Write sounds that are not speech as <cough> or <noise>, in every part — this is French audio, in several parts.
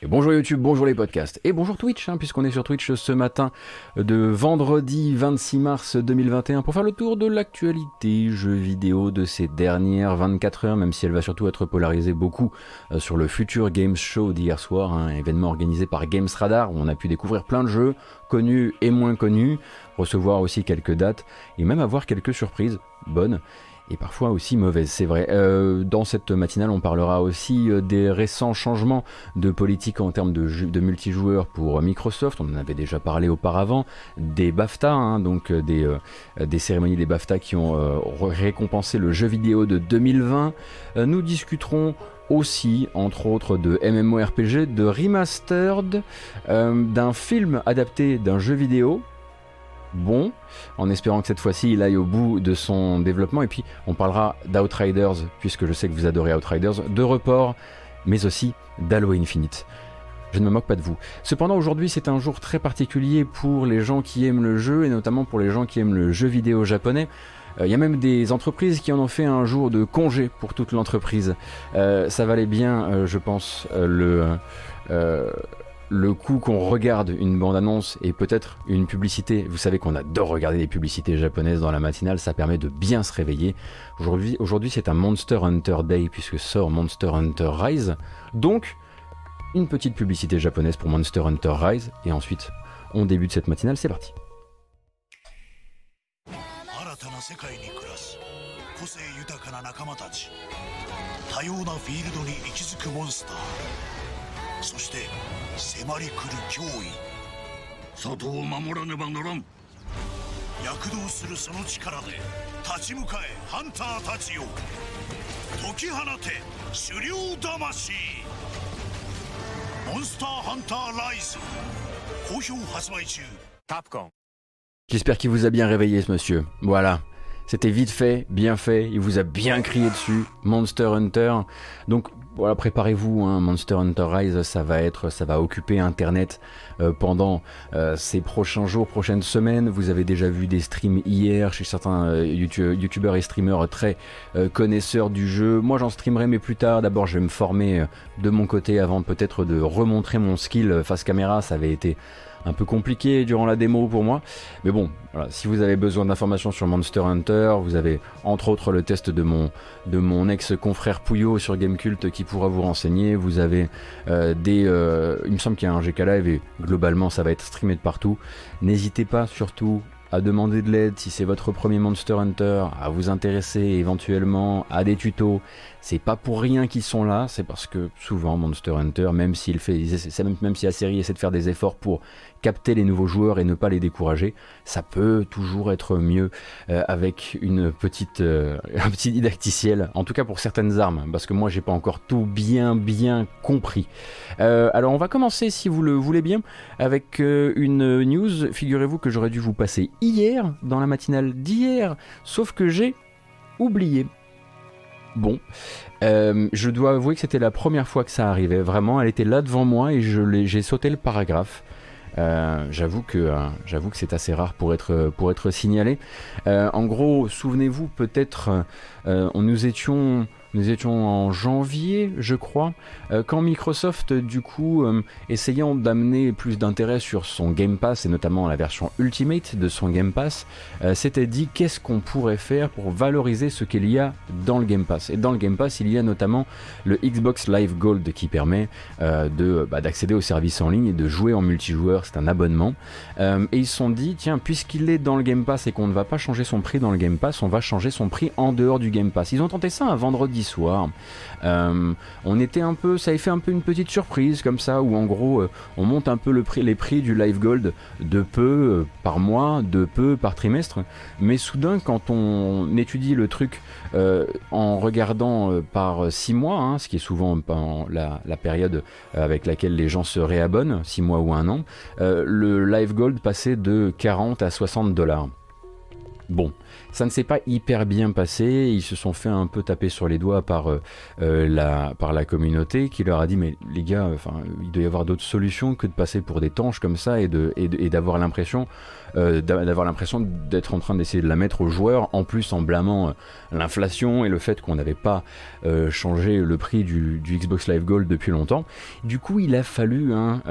Et bonjour YouTube, bonjour les podcasts, et bonjour Twitch, hein, puisqu'on est sur Twitch ce matin de vendredi 26 mars 2021 pour faire le tour de l'actualité jeux vidéo de ces dernières 24 heures, même si elle va surtout être polarisée beaucoup euh, sur le futur Games Show d'hier soir, un événement organisé par Games Radar où on a pu découvrir plein de jeux, connus et moins connus, recevoir aussi quelques dates et même avoir quelques surprises bonnes et parfois aussi mauvaise, c'est vrai. Euh, dans cette matinale, on parlera aussi euh, des récents changements de politique en termes de, multijoueurs pour Microsoft, on en avait déjà parlé auparavant, des BAFTA, hein, donc euh, des, des cérémonies des BAFTA qui ont récompensé le jeu vidéo de 2020. nous discuterons aussi, entre autres, de MMORPG, de remastered, d'un film adapté d'un jeu vidéo, bon, en espérant que cette fois-ci il aille au bout de son développement. Et puis on parlera d'Outriders, puisque je sais que vous adorez Outriders, de report, mais aussi d'Halo Infinite. Je ne me moque pas de vous. Cependant, aujourd'hui, c'est un jour très particulier pour les gens qui aiment le jeu, et notamment pour les gens qui aiment le jeu vidéo japonais. Euh, il y a même des entreprises qui en ont fait un jour de congé pour toute l'entreprise. Euh, ça valait bien, euh, je pense, le le coup qu'on regarde une bande-annonce et peut-être une publicité, vous savez qu'on adore regarder des publicités japonaises dans la matinale, ça permet de bien se réveiller. Aujourd'hui, aujourd'hui c'est un Monster Hunter Day puisque sort Monster Hunter Rise. Donc, une petite publicité japonaise pour Monster Hunter Rise et ensuite on débute cette matinale, c'est parti. そして迫り来る脅威外を守らねばならん躍動するその力で立ち向かえハンターたちよ解き放て狩猟魂モンスターハンターライズ好評発売中 J'espère qu'il vous a bien réveillé ce monsieur. Voilà. C'était vite fait, bien fait, il vous a bien crié dessus, Monster Hunter. Donc voilà, préparez-vous, hein, Monster Hunter Rise, ça va être, ça va occuper Internet euh, pendant euh, ces prochains jours, prochaines semaines. Vous avez déjà vu des streams hier chez certains euh, youtubeurs et streamers très connaisseurs du jeu. Moi, j'en streamerai mais plus tard. D'abord, je vais me former de mon côté avant peut-être de remontrer mon skill face caméra. Ça avait été un peu compliqué durant la démo pour moi. Mais bon, si vous avez besoin d'informations sur Monster Hunter, vous avez entre autres le test de mon, de mon ex-confrère Pouillot sur Gamecult qui pourra vous renseigner. Vous avez euh, des... Euh, il me semble qu'il y a un GK Live et globalement ça va être streamé de partout. N'hésitez pas surtout à demander de l'aide si c'est votre premier Monster Hunter, à vous intéresser éventuellement à des tutos. C'est pas pour rien qu'ils sont là, c'est parce que souvent Monster Hunter, même s'il fait, même si la série essaie de faire des efforts pour capter les nouveaux joueurs et ne pas les décourager, ça peut toujours être mieux euh, avec une petite, euh, <laughs> un petit didacticiel, en tout cas pour certaines armes, parce que moi j'ai pas encore tout bien bien compris. Euh, alors on va commencer, si vous le voulez bien, avec une news. Figurez-vous que j'aurais dû vous passer hier, dans la matinale d'hier, sauf que j'ai oublié. Bon, je dois avouer que c'était la première fois que ça arrivait. Vraiment, elle était là devant moi et j'ai sauté le paragraphe. Euh, j'avoue que euh, j'avoue que c'est assez rare pour être pour être signalé. Euh, en gros, souvenez-vous peut-être, on nous étions nous étions en janvier, je crois, euh, quand Microsoft, du coup, euh, essayant d'amener plus d'intérêt sur son Game Pass, et notamment la version Ultimate de son Game Pass, euh, s'était dit qu'est-ce qu'on pourrait faire pour valoriser ce qu'il y a dans le Game Pass? Et dans le Game Pass, il y a notamment le Xbox Live Gold qui permet bah, d'accéder aux services en ligne et de jouer en multijoueur, c'est un abonnement. et ils se sont dit, tiens, puisqu'il est dans le Game Pass et qu'on ne va pas changer son prix dans le Game Pass, on va changer son prix en dehors du Game Pass. Ils ont tenté ça un vendredi soir. Euh, on était un peu, ça avait fait un peu une petite surprise comme ça, où en gros euh, on monte un peu le prix, les prix du Live Gold de peu euh, par mois, de peu par trimestre, mais soudain quand on étudie le truc en regardant par 6 mois, hein, ce qui est souvent la, la, période avec laquelle les gens se réabonnent, 6 mois ou un an, le Live Gold passait de 40 à 60 dollars. Bon, ça ne s'est pas hyper bien passé. Ils se sont fait un peu taper sur les doigts par, euh, euh, la, par la communauté qui leur a dit mais les gars, enfin, il doit y avoir d'autres solutions que de passer pour des tanches comme ça et de et d'avoir l'impression euh, d'avoir l'impression d'être en train d'essayer de la mettre aux joueurs, en plus en blâmant l'inflation et le fait qu'on n'avait pas changé le prix du, Xbox Live Gold depuis longtemps. Du coup, il a fallu, hein,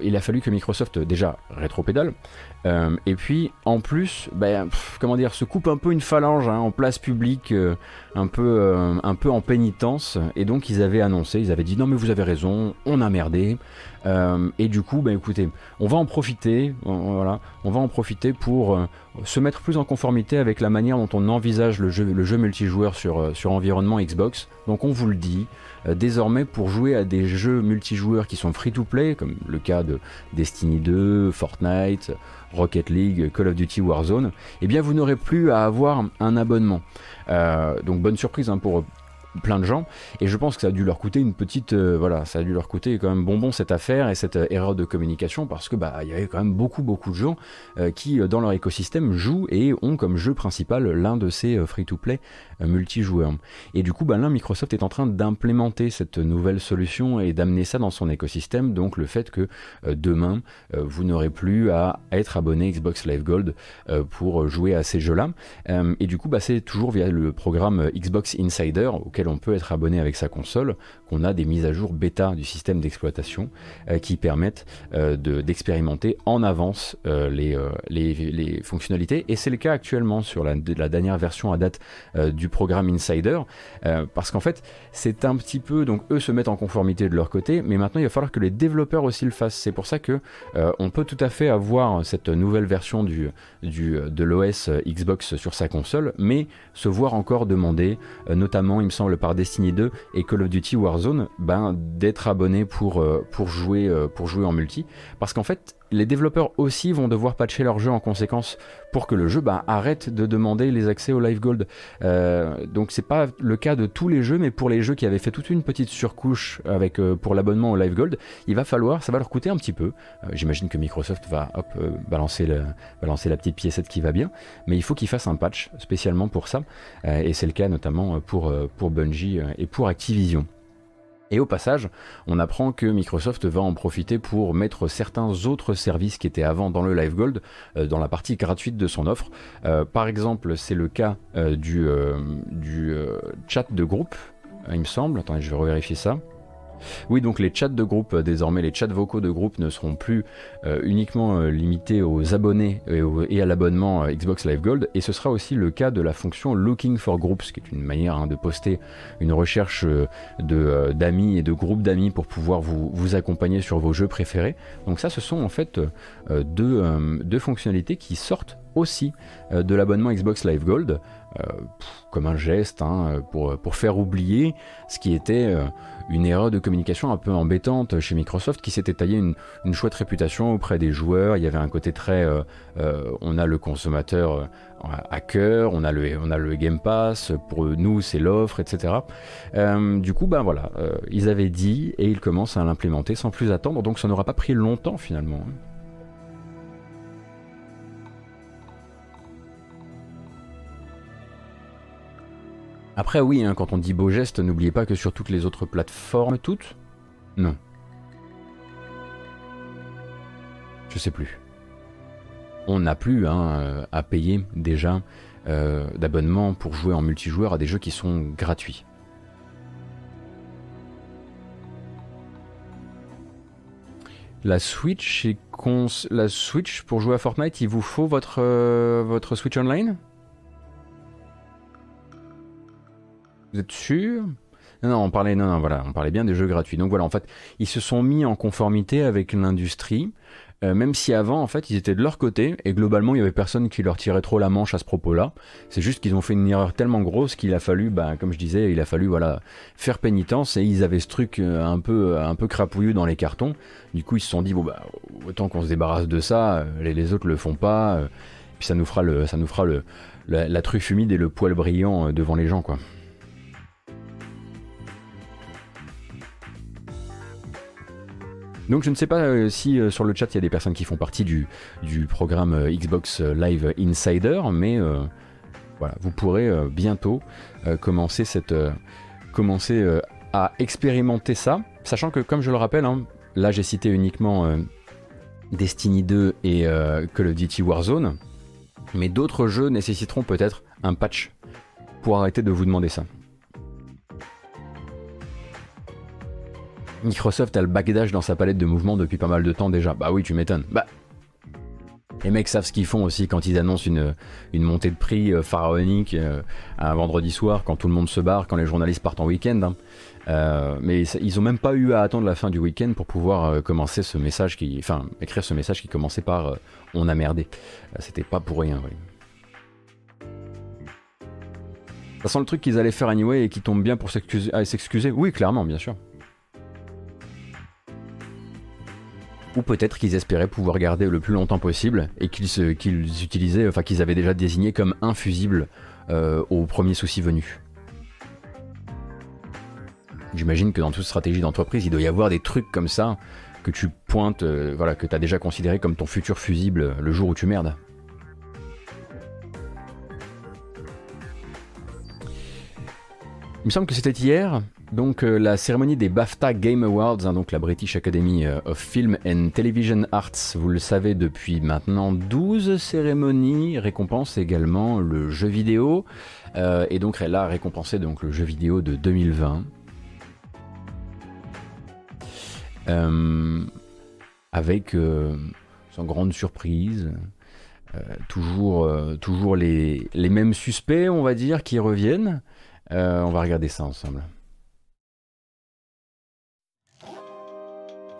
il a fallu que Microsoft déjà rétropédale, euh, et puis en plus, ben, comment dire, se coupe un peu une phalange hein, en place publique, euh, un, peu, euh, un peu en pénitence. Et donc ils avaient annoncé, ils avaient dit non mais vous avez raison, on a merdé. Et du coup, ben écoutez, on va en profiter, voilà, on va en profiter pour se mettre plus en conformité avec la manière dont on envisage le jeu, le jeu multijoueur sur, sur environnement Xbox. Donc on vous le dit, désormais pour jouer à des jeux multijoueurs qui sont free-to-play, comme le cas de Destiny 2, Fortnite, Rocket League, Call of Duty Warzone, eh bien vous n'aurez plus à avoir un abonnement. Euh, donc bonne surprise hein, pour plein de gens. Et je pense que ça a dû leur coûter une petite euh, voilà ça a dû leur coûter quand même bonbon cette affaire et cette euh, erreur de communication parce que bah il y avait quand même beaucoup beaucoup de gens euh, qui dans leur écosystème jouent et ont comme jeu principal l'un de ces free-to-play multijoueurs. Et du coup bah là Microsoft est en train d'implémenter cette nouvelle solution et d'amener ça dans son écosystème. Donc le fait que demain vous n'aurez plus à être abonné Xbox Live Gold pour jouer à ces jeux là et du coup bah c'est toujours via le programme Xbox Insider auquel on peut être abonné avec sa console, qu'on a des mises à jour bêta du système d'exploitation euh, qui permettent euh, d'expérimenter en avance euh, les, fonctionnalités. Et c'est le cas actuellement sur la, dernière version à date du programme Insider, parce qu'en fait, c'est un petit peu, donc eux se mettent en conformité de leur côté, mais maintenant il va falloir que les développeurs aussi le fassent. C'est pour ça que on peut tout à fait avoir cette nouvelle version de l'OS Xbox sur sa console, mais se voir encore demander, notamment il me semble par Destiny 2 et Call of Duty Warzone, ben, d'être abonné pour, euh, pour, jouer, euh, pour jouer en multi. Parce qu'en fait, les développeurs aussi vont devoir patcher leur jeu en conséquence pour que le jeu ben, arrête de demander les accès au Live Gold. Euh, donc c'est pas le cas de tous les jeux, mais pour les jeux qui avaient fait toute une petite surcouche avec pour l'abonnement au Live Gold, il va falloir, ça va leur coûter un petit peu. J'imagine que Microsoft va hop, balancer, le, balancer la petite piécette qui va bien, mais il faut qu'ils fassent un patch spécialement pour ça, et c'est le cas notamment pour, pour Bungie euh, et pour Activision. Et au passage, on apprend que Microsoft va en profiter pour mettre certains autres services qui étaient avant dans le Live Gold euh, dans la partie gratuite de son offre. Euh, par exemple, c'est le cas du, du chat de groupe, il me semble. Attendez, je vais revérifier ça. Oui, donc les chats de groupe, euh, désormais les chats vocaux de groupe ne seront plus euh, uniquement euh, limités aux abonnés et, à l'abonnement Xbox Live Gold, et ce sera aussi le cas de la fonction Looking for Groups, qui est une manière hein, de poster une recherche d'amis et de groupes d'amis pour pouvoir vous, accompagner sur vos jeux préférés. Donc ça, ce sont en fait deux, deux fonctionnalités qui sortent aussi de l'abonnement Xbox Live Gold. Comme un geste hein, pour, pour, faire oublier ce qui était une erreur de communication un peu embêtante chez Microsoft qui s'était taillé une, chouette réputation auprès des joueurs. Il y avait un côté très, euh, euh, on a le consommateur euh, à cœur, on a le, on a le Game Pass, pour nous c'est l'offre, etc. du coup, ben voilà, ils avaient dit et ils commencent à l'implémenter sans plus attendre, donc ça n'aura pas pris longtemps finalement. Après, oui, hein, quand on dit beau geste, n'oubliez pas que sur toutes les autres plateformes, toutes Non. Je sais plus. On n'a plus hein, euh, à payer déjà euh, d'abonnement pour jouer en multijoueur à des jeux qui sont gratuits. La Switch, la Switch pour jouer à Fortnite, il vous faut votre, euh, votre Switch Online? Vous êtes sûr? Non, non, on parlait, non, non, voilà, on parlait bien des jeux gratuits. Donc voilà, en fait, ils se sont mis en conformité avec l'industrie, euh, même si avant, en fait, ils étaient de leur côté, et globalement, il y avait personne qui leur tirait trop la manche à ce propos-là. C'est juste qu'ils ont fait une erreur tellement grosse qu'il a fallu, bah, comme je disais, il a fallu, voilà, faire pénitence, et ils avaient ce truc euh, un peu, un peu crapouilleux dans les cartons. Du coup, ils se sont dit, bon, bah, autant qu'on se débarrasse de ça, euh, les, les autres le font pas, puis ça nous fera le, ça nous fera le, la truffe humide et le poil brillant devant les gens, quoi. Donc je ne sais pas euh, si euh, sur le chat il y a des personnes qui font partie du, programme euh, Xbox Live Insider, mais voilà, vous pourrez bientôt commencer à expérimenter ça, sachant que comme je le rappelle, hein, là j'ai cité uniquement Destiny 2 et Call of Duty Warzone, mais d'autres jeux nécessiteront peut-être un patch pour arrêter de vous demander ça. Microsoft a le backdash dans sa palette de mouvements depuis pas mal de temps déjà. Bah oui, tu m'étonnes. Bah. Les mecs savent ce qu'ils font aussi quand ils annoncent une, montée de prix euh, pharaonique euh, un vendredi soir, quand tout le monde se barre, quand les journalistes partent en week-end. Hein. Euh, mais ils ont même pas eu à attendre la fin du week-end pour pouvoir commencer ce message qui, enfin, écrire ce message qui commençait par "On a merdé". C'était pas pour rien. Oui. Ça sent le truc qu'ils allaient faire anyway et qui tombe bien pour s'excuser. Oui, clairement, bien sûr. Ou peut-être qu'ils espéraient pouvoir garder le plus longtemps possible et qu'ils utilisaient, enfin qu'ils avaient déjà désigné comme infusible euh, au premier souci venu. J'imagine que dans toute stratégie d'entreprise, il doit y avoir des trucs comme ça que tu pointes, euh, voilà, que tu as déjà considéré comme ton futur fusible le jour où tu merdes. Il me semble que c'était hier, donc euh, la cérémonie des BAFTA Game Awards, hein, donc la British Academy euh, of Film and Television Arts, vous le savez depuis maintenant 12 cérémonies, récompense également le jeu vidéo, euh, et donc elle a récompensé donc, le jeu vidéo de 2020. avec, sans grande surprise, toujours, toujours les, mêmes suspects, on va dire, qui reviennent. On va regarder ça ensemble.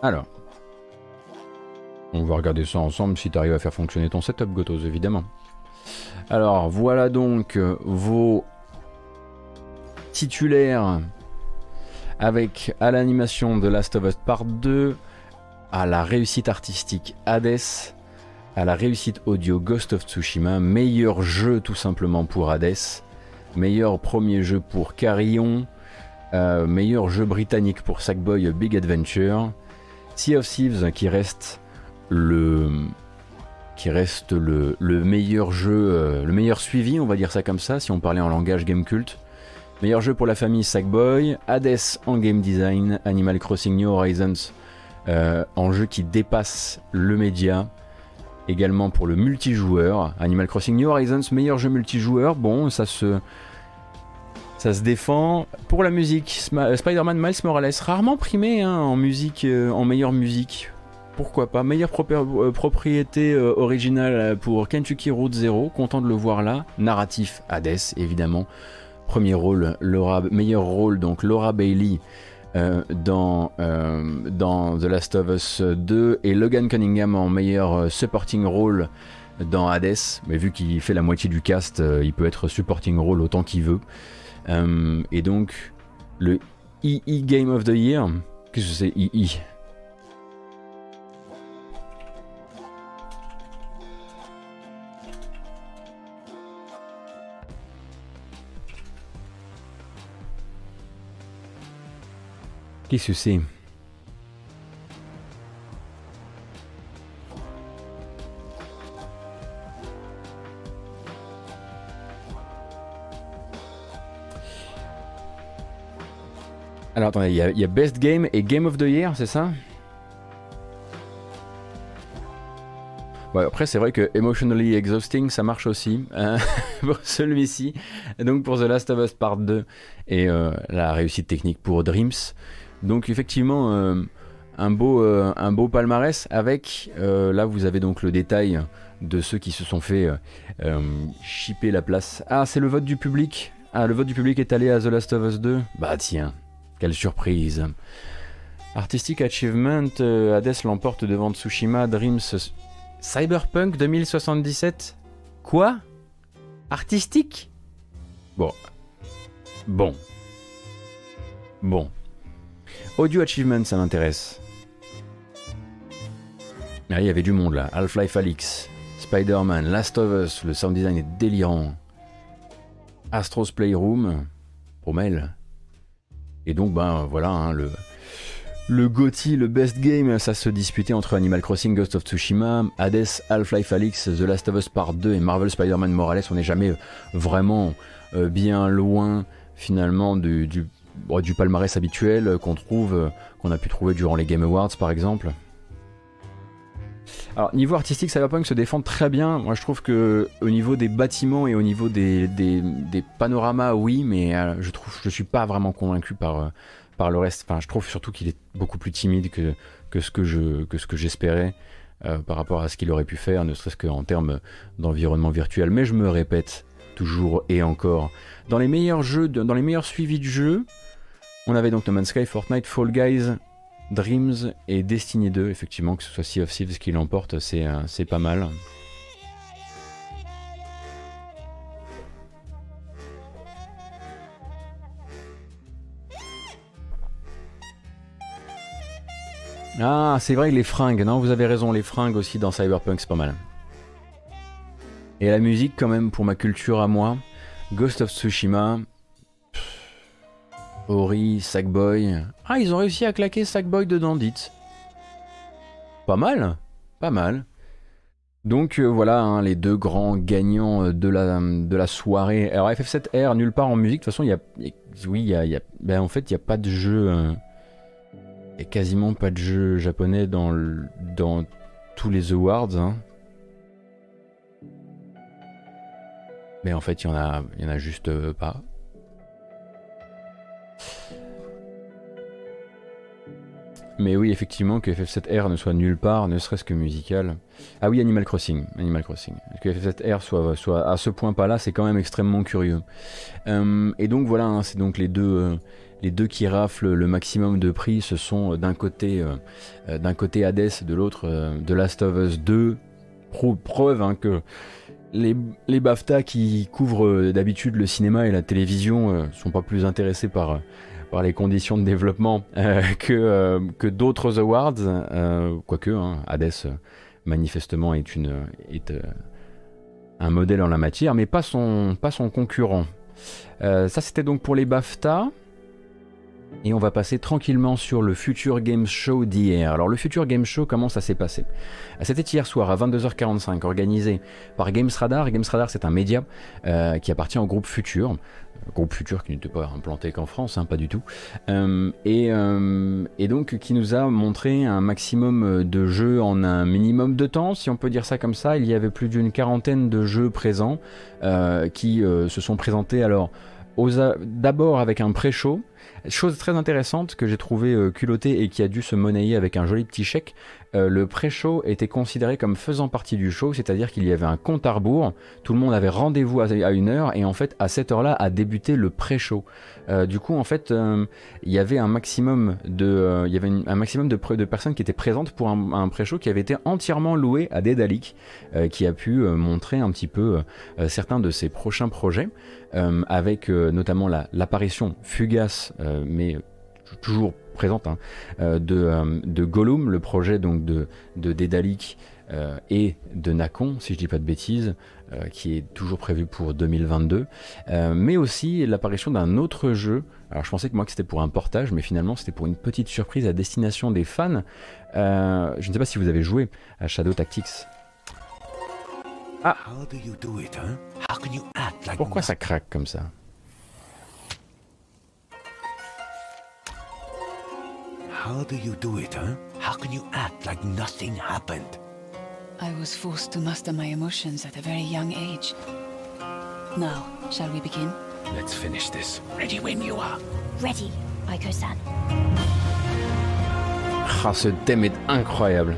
Alors. On va regarder ça ensemble si tu arrives à faire fonctionner ton setup Gotos, évidemment. Alors, voilà donc vos titulaires avec à l'animation de Last of Us Part 2, à la réussite artistique Hades, à la réussite audio Ghost of Tsushima, meilleur jeu tout simplement pour Hades, meilleur premier jeu pour Carillon, euh, meilleur jeu britannique pour Sackboy Big Adventure, Sea of Thieves qui reste le qui reste le, meilleur jeu, euh, le meilleur suivi, on va dire ça comme ça, si on parlait en langage game cult. Meilleur jeu pour la famille Sackboy, Hades en game design, Animal Crossing New Horizons euh, en jeu qui dépasse le média, également pour le multijoueur. Animal Crossing New Horizons, meilleur jeu multijoueur. Bon, ça se, ça se défend. Pour la musique, Spider-Man Miles Morales, rarement primé hein, en musique, euh, en meilleure musique. Pourquoi pas? Meilleure euh, propriété euh, originale pour Kentucky Route Zero, content de le voir là. Narratif, Hades, évidemment. Premier rôle, Laura, meilleur rôle, donc Laura Bailey euh, dans, euh, dans The Last of Us 2 et Logan Cunningham en meilleur euh, supporting role dans Hades, mais vu qu'il fait la moitié du cast, il peut être supporting role autant qu'il veut. Et donc, le EE Game of the Year, qu'est-ce que c'est EE Qu'est-ce que c'est? Alors attendez, il y, a Best Game et Game of the Year, c'est ça? Ouais, après, c'est vrai que Emotionally Exhausting, ça marche aussi hein, <laughs> pour celui-ci. Donc pour The Last of Us Part 2 et euh, la réussite technique pour Dreams. Donc effectivement, euh, un, beau, euh, un beau palmarès avec, là vous avez donc le détail de ceux qui se sont fait chipper la place. Ah, c'est le vote du public? Ah, le vote du public est allé à The Last of Us 2 Bah tiens, quelle surprise Artistic Achievement, Hades l'emporte devant Tsushima, Dreams... Cyberpunk 2077 Quoi? Artistique? Bon. Bon. Bon. Audio Achievement, ça m'intéresse. Ah, il y avait du monde là. Half-Life Alix, Spider-Man, Last of Us, le sound design est délirant. Astro's Playroom, Promel. Et donc, ben voilà, hein, le, Le GOTY, le best game, ça se disputait entre Animal Crossing, Ghost of Tsushima, Hades, Half-Life Alyx, The Last of Us Part 2 et Marvel Spider-Man Morales. On n'est jamais vraiment bien loin finalement du, du, du palmarès habituel qu'on trouve, qu'on a pu trouver durant les Game Awards par exemple. Alors niveau artistique, Cyberpunk se défend très bien. Moi je trouve que au niveau des bâtiments et au niveau des, panoramas, oui, mais euh, je trouve je suis pas vraiment convaincu par, euh, par le reste. Enfin, je trouve surtout qu'il est beaucoup plus timide que, que ce que je que ce que j'espérais euh, par rapport à ce qu'il aurait pu faire, ne serait-ce qu'en termes d'environnement virtuel. Mais je me répète toujours et encore. Dans les meilleurs jeux, dans les meilleurs suivis de jeux, on avait donc No Man's Sky, Fortnite, Fall Guys, Dreams et Destiny 2, effectivement, que ce soit Sea of Thieves qui l'emporte, c'est euh, pas mal. Ah, c'est vrai, les fringues. Non, vous avez raison, les fringues aussi dans Cyberpunk, c'est pas mal. Et la musique, quand même, pour ma culture à moi, Ghost of Tsushima, Ori, Sackboy. Ah, ils ont réussi à claquer Sackboy dedans, dites. Pas mal, pas mal. Donc euh, voilà hein, les deux grands gagnants euh, de la, de soirée. Alors FF7R, nulle part en musique. De toute façon, il y a, oui, y a, ben, en fait, il n'y a pas de jeu. Euh, n'y a quasiment pas de jeu japonais dans, tous les awards. Hein. Mais en fait, il y en a, y en a juste pas. Mais oui, effectivement, que FF7R ne soit nulle part, ne serait-ce que musical. Ah oui, Animal Crossing. Animal Crossing. Que FF7R soit, à ce point pas là, c'est quand même extrêmement curieux. Euh, et donc voilà, hein, c'est donc les deux, euh, les deux qui raflent le maximum de prix. Ce sont euh, d'un côté, côté Hades, de l'autre The Last of Us 2. preuve hein, que les, les BAFTA qui couvrent d'habitude le cinéma et la télévision sont pas plus intéressés par par les conditions de développement euh, que, euh, que d'autres awards, euh, quoique hein, Hades manifestement est, un modèle en la matière, mais pas son concurrent. ça c'était donc pour les BAFTA. Et on va passer tranquillement sur le Future Game Show d'hier. Alors le Future Game Show, comment ça s'est passé? C'était hier soir à 22h45, organisé par Games Radar. Games Radar, c'est un média qui appartient au groupe Future groupe futur qui n'était pas implanté qu'en France, hein, pas du tout, euh, euh, et, donc qui nous a montré un maximum de jeux en un minimum de temps, si on peut dire ça comme ça. Il y avait plus d'une quarantaine de jeux présents euh, qui se sont présentés alors d'abord avec un pré-show, chose très intéressante que j'ai trouvé culottée et qui a dû se monnayer avec un joli petit chèque, euh, le pré-show était considéré comme faisant partie du show, c'est-à-dire qu'il y avait un compte à rebours, tout le monde avait rendez-vous à une heure, et en fait, à cette heure-là, a débuté le pré-show. Euh, du coup, en fait, euh, il y avait un maximum de, il y avait un maximum de, personnes qui étaient présentes pour un, pré-show qui avait été entièrement loué à Dédalic, qui a pu montrer un petit peu certains de ses prochains projets, avec notamment l'apparition fugace, mais toujours présente hein, euh, de, euh, de, Gollum, le projet donc de, de Dédalic euh, et de Nacon, si je dis pas de bêtises, qui est toujours prévu pour 2022, mais aussi l'apparition d'un autre jeu. Alors je pensais que moi que c'était pour un portage, mais finalement c'était pour une petite surprise à destination des fans. je ne sais pas si vous avez joué à Shadow Tactics. Ah Pourquoi ça craque comme ça? How do you do it, huh? How can you act like nothing happened? I was forced to master my emotions at a very young age. Now, shall we begin? Let's finish this. Ready when you are. Ready, Aiko-san. Ah, ce thème est incroyable.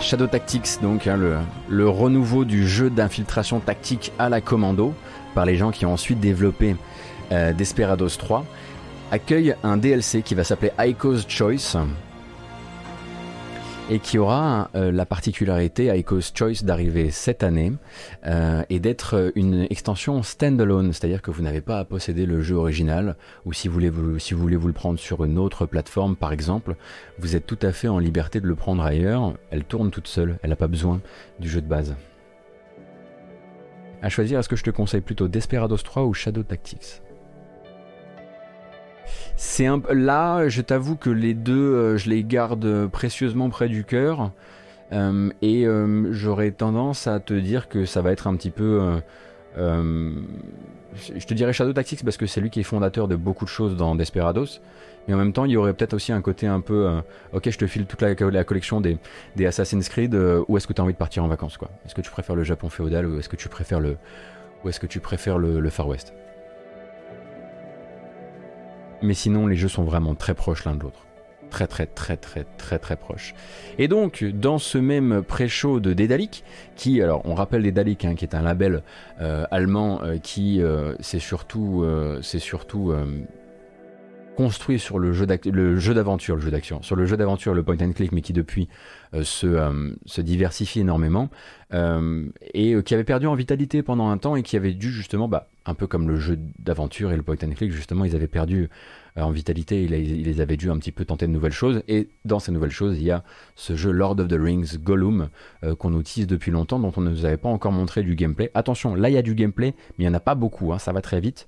Shadow Tactics, donc hein, le, le, renouveau du jeu d'infiltration tactique à la commando par les gens qui ont ensuite développé euh, Desperados 3 accueille un DLC qui va s'appeler Ico's Choice et qui aura euh, la particularité Ico's Choice d'arriver cette année euh, et d'être une extension standalone, c'est-à-dire que vous n'avez pas à posséder le jeu original ou si vous, voulez vous, le prendre sur une autre plateforme par exemple, vous êtes tout à fait en liberté de le prendre ailleurs, elle tourne toute seule, elle n'a pas besoin du jeu de base. À choisir, est-ce que je te conseille plutôt Desperados 3 ou Shadow Tactics? C'est un là, je t'avoue que les deux, je les garde précieusement près du cœur. et j'aurais tendance à te dire que ça va être un petit peu je te dirais Shadow Tactics parce que c'est lui qui est fondateur de beaucoup de choses dans Desperados. Mais en même temps, il y aurait peut-être aussi un côté un peu, euh, ok, je te file toute la, collection des, Assassin's Creed. Euh, où est-ce que tu as envie de partir en vacances, quoi? Est-ce que tu préfères le Japon féodal ou est-ce que tu préfères le, ou est-ce que tu préfères le, Far West? Mais sinon, les jeux sont vraiment très proches l'un de l'autre très très très très très très proches. Et donc dans ce même pré-show de Dédalic, qui alors on rappelle Dédalic hein, qui est un label euh, allemand qui c'est surtout c'est surtout construit sur le jeu d'aventure, le jeu d'action, sur le jeu d'aventure, le point and click, mais qui depuis euh, euh, se, diversifie énormément, euh, et qui avait perdu en vitalité pendant un temps et qui avait dû justement, bah, un peu comme le jeu d'aventure et le point and click, justement, ils avaient perdu en vitalité, ils, ils avaient dû un petit peu tenter de nouvelles choses, et dans ces nouvelles choses, il y a ce jeu Lord of the Rings Gollum qu'on utilise depuis longtemps, dont on ne nous avait pas encore montré du gameplay. Attention, là il y a du gameplay, mais il n'y en a pas beaucoup, hein, ça va très vite.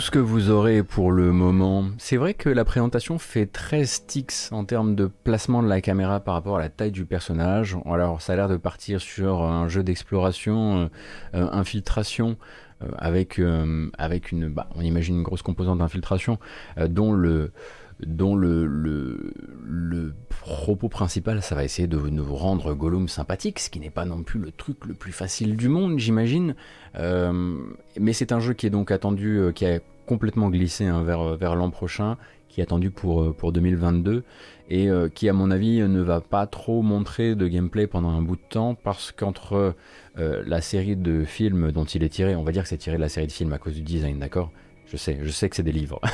Tout ce que vous aurez pour le moment. C'est vrai que la présentation fait très sticks en termes de placement de la caméra par rapport à la taille du personnage. Alors ça a l'air de partir sur un jeu d'exploration, euh, euh, infiltration, euh, avec, avec une, bah, on imagine une grosse composante d'infiltration, dont le dont le, propos principal, ça va essayer de nous rendre Gollum sympathique, ce qui n'est pas non plus le truc le plus facile du monde, j'imagine. Euh, mais c'est un jeu qui est donc attendu, euh, qui a complètement glissé hein, vers, l'an prochain, qui est attendu pour, euh, pour 2022, et qui, à mon avis, ne va pas trop montrer de gameplay pendant un bout de temps, parce qu'entre la série de films dont il est tiré, on va dire que c'est tiré de la série de films à cause du design, d'accord? Je sais, je sais que c'est des livres. <laughs>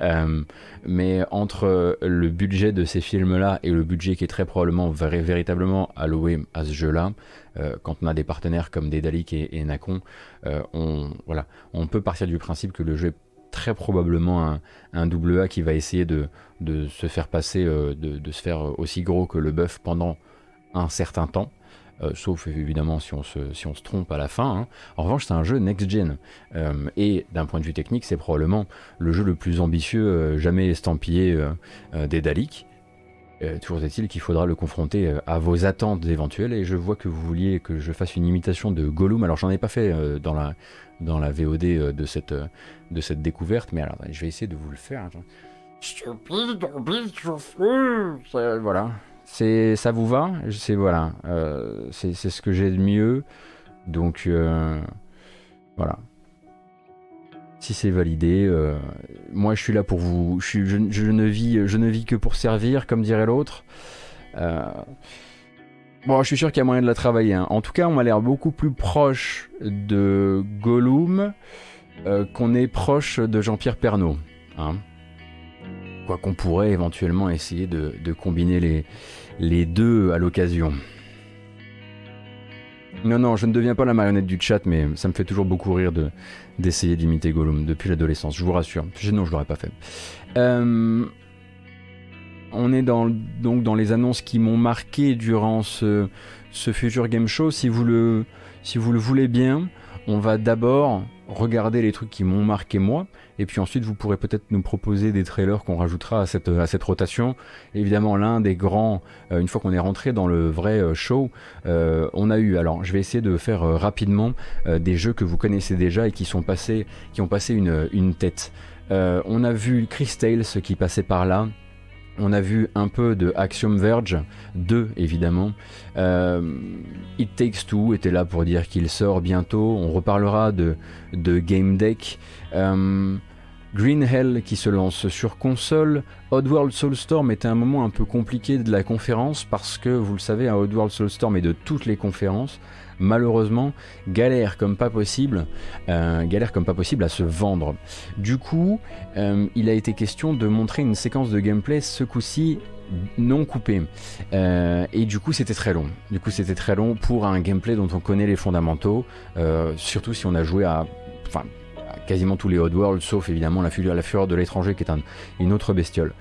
Euh, mais entre le budget de ces films-là et le budget qui est très probablement véritablement alloué à ce jeu-là, euh, quand on a des partenaires comme Dédalic et, et euh, on, voilà, on peut partir du principe que le jeu est très probablement un, double A qui va essayer de, de se faire passer, de, de, se faire aussi gros que le bœuf pendant un certain temps. Euh, sauf évidemment si on, se, si on se trompe à la fin. Hein. En revanche, c'est un jeu next-gen, euh, et d'un point de vue technique, c'est probablement le jeu le plus ambitieux euh, jamais estampillé des Daleks. toujours est-il qu'il faudra le confronter à vos attentes éventuelles, et je vois que vous vouliez que je fasse une imitation de Gollum, alors j'en ai pas fait dans, la, dans la VOD de, cette, de cette découverte, mais alors je vais essayer de vous le faire. Voilà, c'est, ça vous va? C'est voilà, euh, c'est, ce que j'ai de mieux. Donc euh, voilà. Si c'est validé, euh, moi je suis là pour vous. Je, je, ne vis, je ne vis que pour servir, comme dirait l'autre. Bon, je suis sûr qu'il y a moyen de la travailler. Hein. En tout cas, on m'a l'air beaucoup plus proche de Gollum qu'on est proche de Jean-Pierre Pernaud. Hein. Quoi qu'on pourrait éventuellement essayer de, combiner les, deux à l'occasion. Non, non, je ne deviens pas la marionnette du chat, mais ça me fait toujours beaucoup rire de, d'essayer d'imiter Gollum depuis l'adolescence, je vous rassure. Sinon, je l'aurais pas fait. Euh, on est donc dans les annonces qui m'ont marqué durant ce, ce Future Game Show. Si vous si vous le voulez bien, on va d'abord regarder les trucs qui m'ont marqué moi, et puis ensuite vous pourrez peut-être nous proposer des trailers qu'on rajoutera à cette, à cette rotation. évidemment, l'un des grands, euh, une fois qu'on est rentré dans le vrai euh, show, euh, on a eu, alors je vais essayer de faire rapidement des jeux que vous connaissez déjà et qui sont passés, qui ont passé une, une tête. on a vu Chris Tales qui passait par là, on a vu un peu de Axiom Verge 2 évidemment. Euh, It Takes Two était là pour dire qu'il sort bientôt. On reparlera de, de Game Deck. Euh, Green Hell qui se lance sur console. Oddworld Soulstorm était un moment un peu compliqué de la conférence parce que vous le savez, à Oddworld Soulstorm et de toutes les conférences, malheureusement, galère comme pas possible, euh, galère comme pas possible à se vendre. Du coup, euh, il a été question de montrer une séquence de gameplay ce coup-ci non coupé. Euh, et du coup, c'était très long. Du coup, c'était très long pour un gameplay dont on connaît les fondamentaux, surtout si on a joué à, quasiment tous les Oddworld, sauf évidemment la, la fureur de l'étranger qui est une autre bestiole.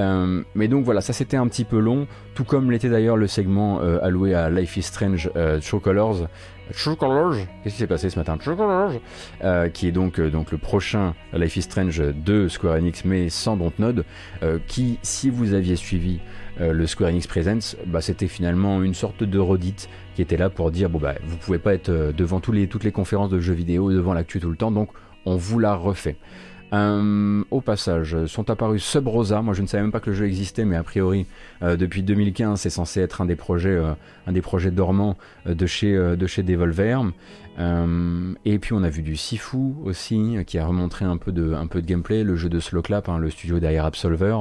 Euh, mais donc voilà, ça c'était un petit peu long, tout comme l'était d'ailleurs le segment euh, alloué à Life is Strange euh, True Colors. True Colors Qu'est-ce qui s'est passé ce matin? True Colors euh, Qui est donc, donc le prochain Life is Strange de Square Enix, mais sans Dontnod, qui, si vous aviez suivi le Square Enix Presents, bah, c'était finalement une sorte de redite qui était là pour dire bon bah vous pouvez pas être devant tous les, toutes les conférences de jeux vidéo, devant l'actu tout le temps, donc on vous l'a refait. Euh, au passage, sont apparus Sub Rosa. Moi, je ne savais même pas que le jeu existait, mais a priori, euh, depuis 2015, c'est censé être un des projets, euh, dormants de chez, de Devolver. et puis, on a vu du Sifu aussi, qui a remontré un peu de, un peu de gameplay. Le jeu de Slowclap, hein, le studio derrière Absolver,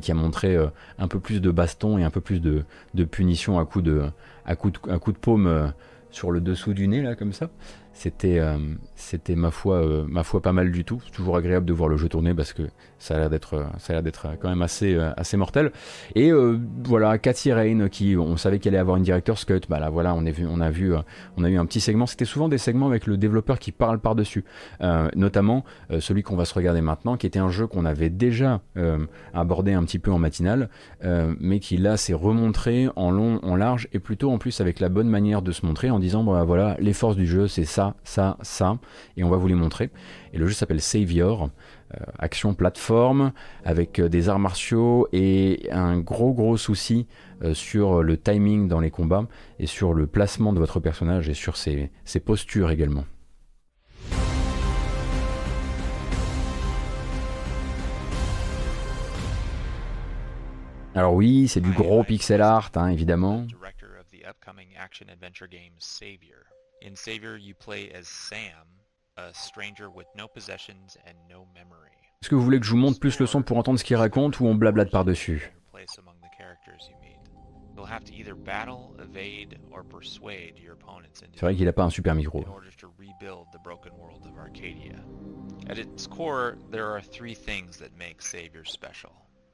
qui a montré un peu plus de baston et un peu plus de, de punition à coup coup de, à coup de paume sur le dessous du nez, là, comme ça c'était c'était ma foi euh, ma foi pas mal du tout. Toujours agréable de voir le jeu tourner parce que ça a l'air d'être ça a l'air d'être quand même assez euh, assez mortel. Et voilà, Cathy Rain qui on savait qu'elle allait avoir une director's cut. Bah là voilà, on a vu on a vu on a eu un petit segment. C'était souvent des segments avec le développeur qui parle par dessus, notamment celui qu'on va se regarder maintenant, qui était un jeu qu'on avait déjà abordé un petit peu en matinale, mais qui là s'est remontré en long, en large et plutôt en plus avec la bonne manière de se montrer en disant bah voilà les forces du jeu c'est ça ça, ça, et on va vous les montrer. Et le jeu s'appelle Savior, euh, action plateforme, avec euh, des arts martiaux et un gros gros souci euh, sur le timing dans les combats et sur le placement de votre personnage et sur ses, ses postures également. Alors oui, c'est du gros pixel art, hein, évidemment. In Savior, you play as Sam, Est-ce que vous voulez que je vous montre plus le son pour entendre ce qu'il raconte ou on blablate par-dessus? C'est vrai qu'il n'a pas un super micro.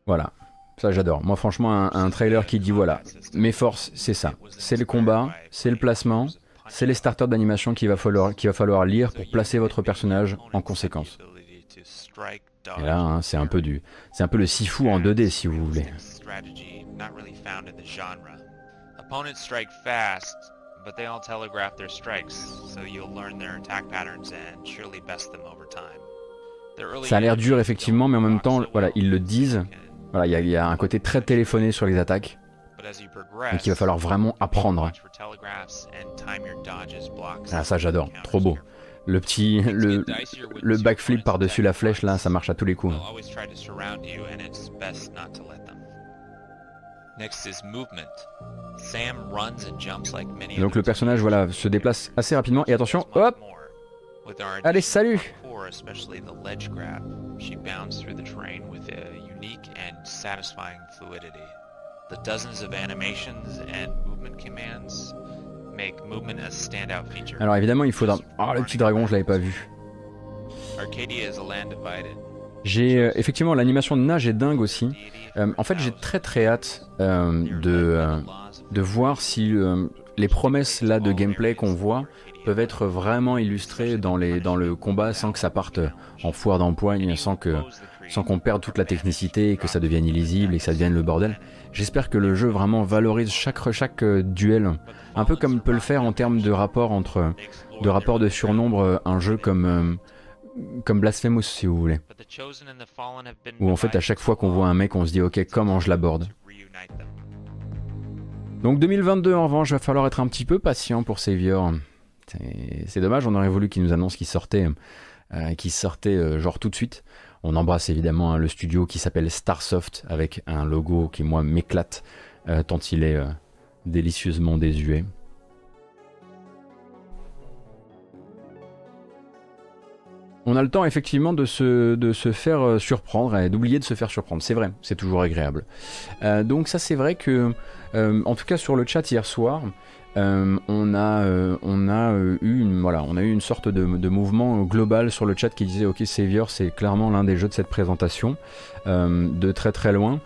Voilà, ça j'adore. Moi franchement un, un trailer qui dit voilà, mes forces c'est ça. C'est le combat, c'est le placement, c'est les starters d'animation qu'il va, falloir, va falloir lire pour placer votre personnage en conséquence. Et là, hein, c'est un peu du, c'est un peu le Sifu en 2D si vous voulez. Ça a l'air dur effectivement, mais en même temps, voilà, ils le disent. Voilà, il y, y, a un côté très téléphoné sur les attaques. Donc il va falloir vraiment apprendre. Ah ça j'adore, trop beau. Le petit, le, le backflip par-dessus la flèche là, ça marche à tous les coups. Donc le personnage voilà se déplace assez rapidement. Et attention, hop. Allez, salut alors évidemment, il faudra. Oh, le petit dragon, je l'avais pas vu. J'ai euh, effectivement l'animation de nage est dingue aussi. Euh, en fait, j'ai très très hâte euh, de, de voir si les promesses là de gameplay qu'on voit peuvent être vraiment illustrées dans, les, dans le combat sans que ça parte en foire d'empoigne, sans que sans qu'on perde toute la technicité et que ça devienne illisible et que ça devienne le bordel. J'espère que le jeu vraiment valorise chaque, chaque euh, duel, un peu comme il peut le faire en termes de rapport entre de rapport de surnombre, euh, un jeu comme euh, comme Blasphemous si vous voulez. Où en fait à chaque fois qu'on voit un mec on se dit ok comment je l'aborde. Donc 2022 en revanche va falloir être un petit peu patient pour Savior. C'est dommage, on aurait voulu qu'il nous annonce qu'il sortait, qu'il sortait genre tout de suite. On embrasse évidemment hein, le studio qui s'appelle Starsoft avec un logo qui moi m'éclate euh, tant il est euh, délicieusement désuet. on a le temps effectivement de se, faire euh, surprendre et d'oublier de se faire surprendre. C'est vrai, c'est toujours agréable. Donc ça c'est vrai que, en tout cas sur le chat hier soir, on a, eu une, sorte de, mouvement global sur le chat qui disait ok Savior c'est clairement l'un des jeux de cette présentation de très très loin.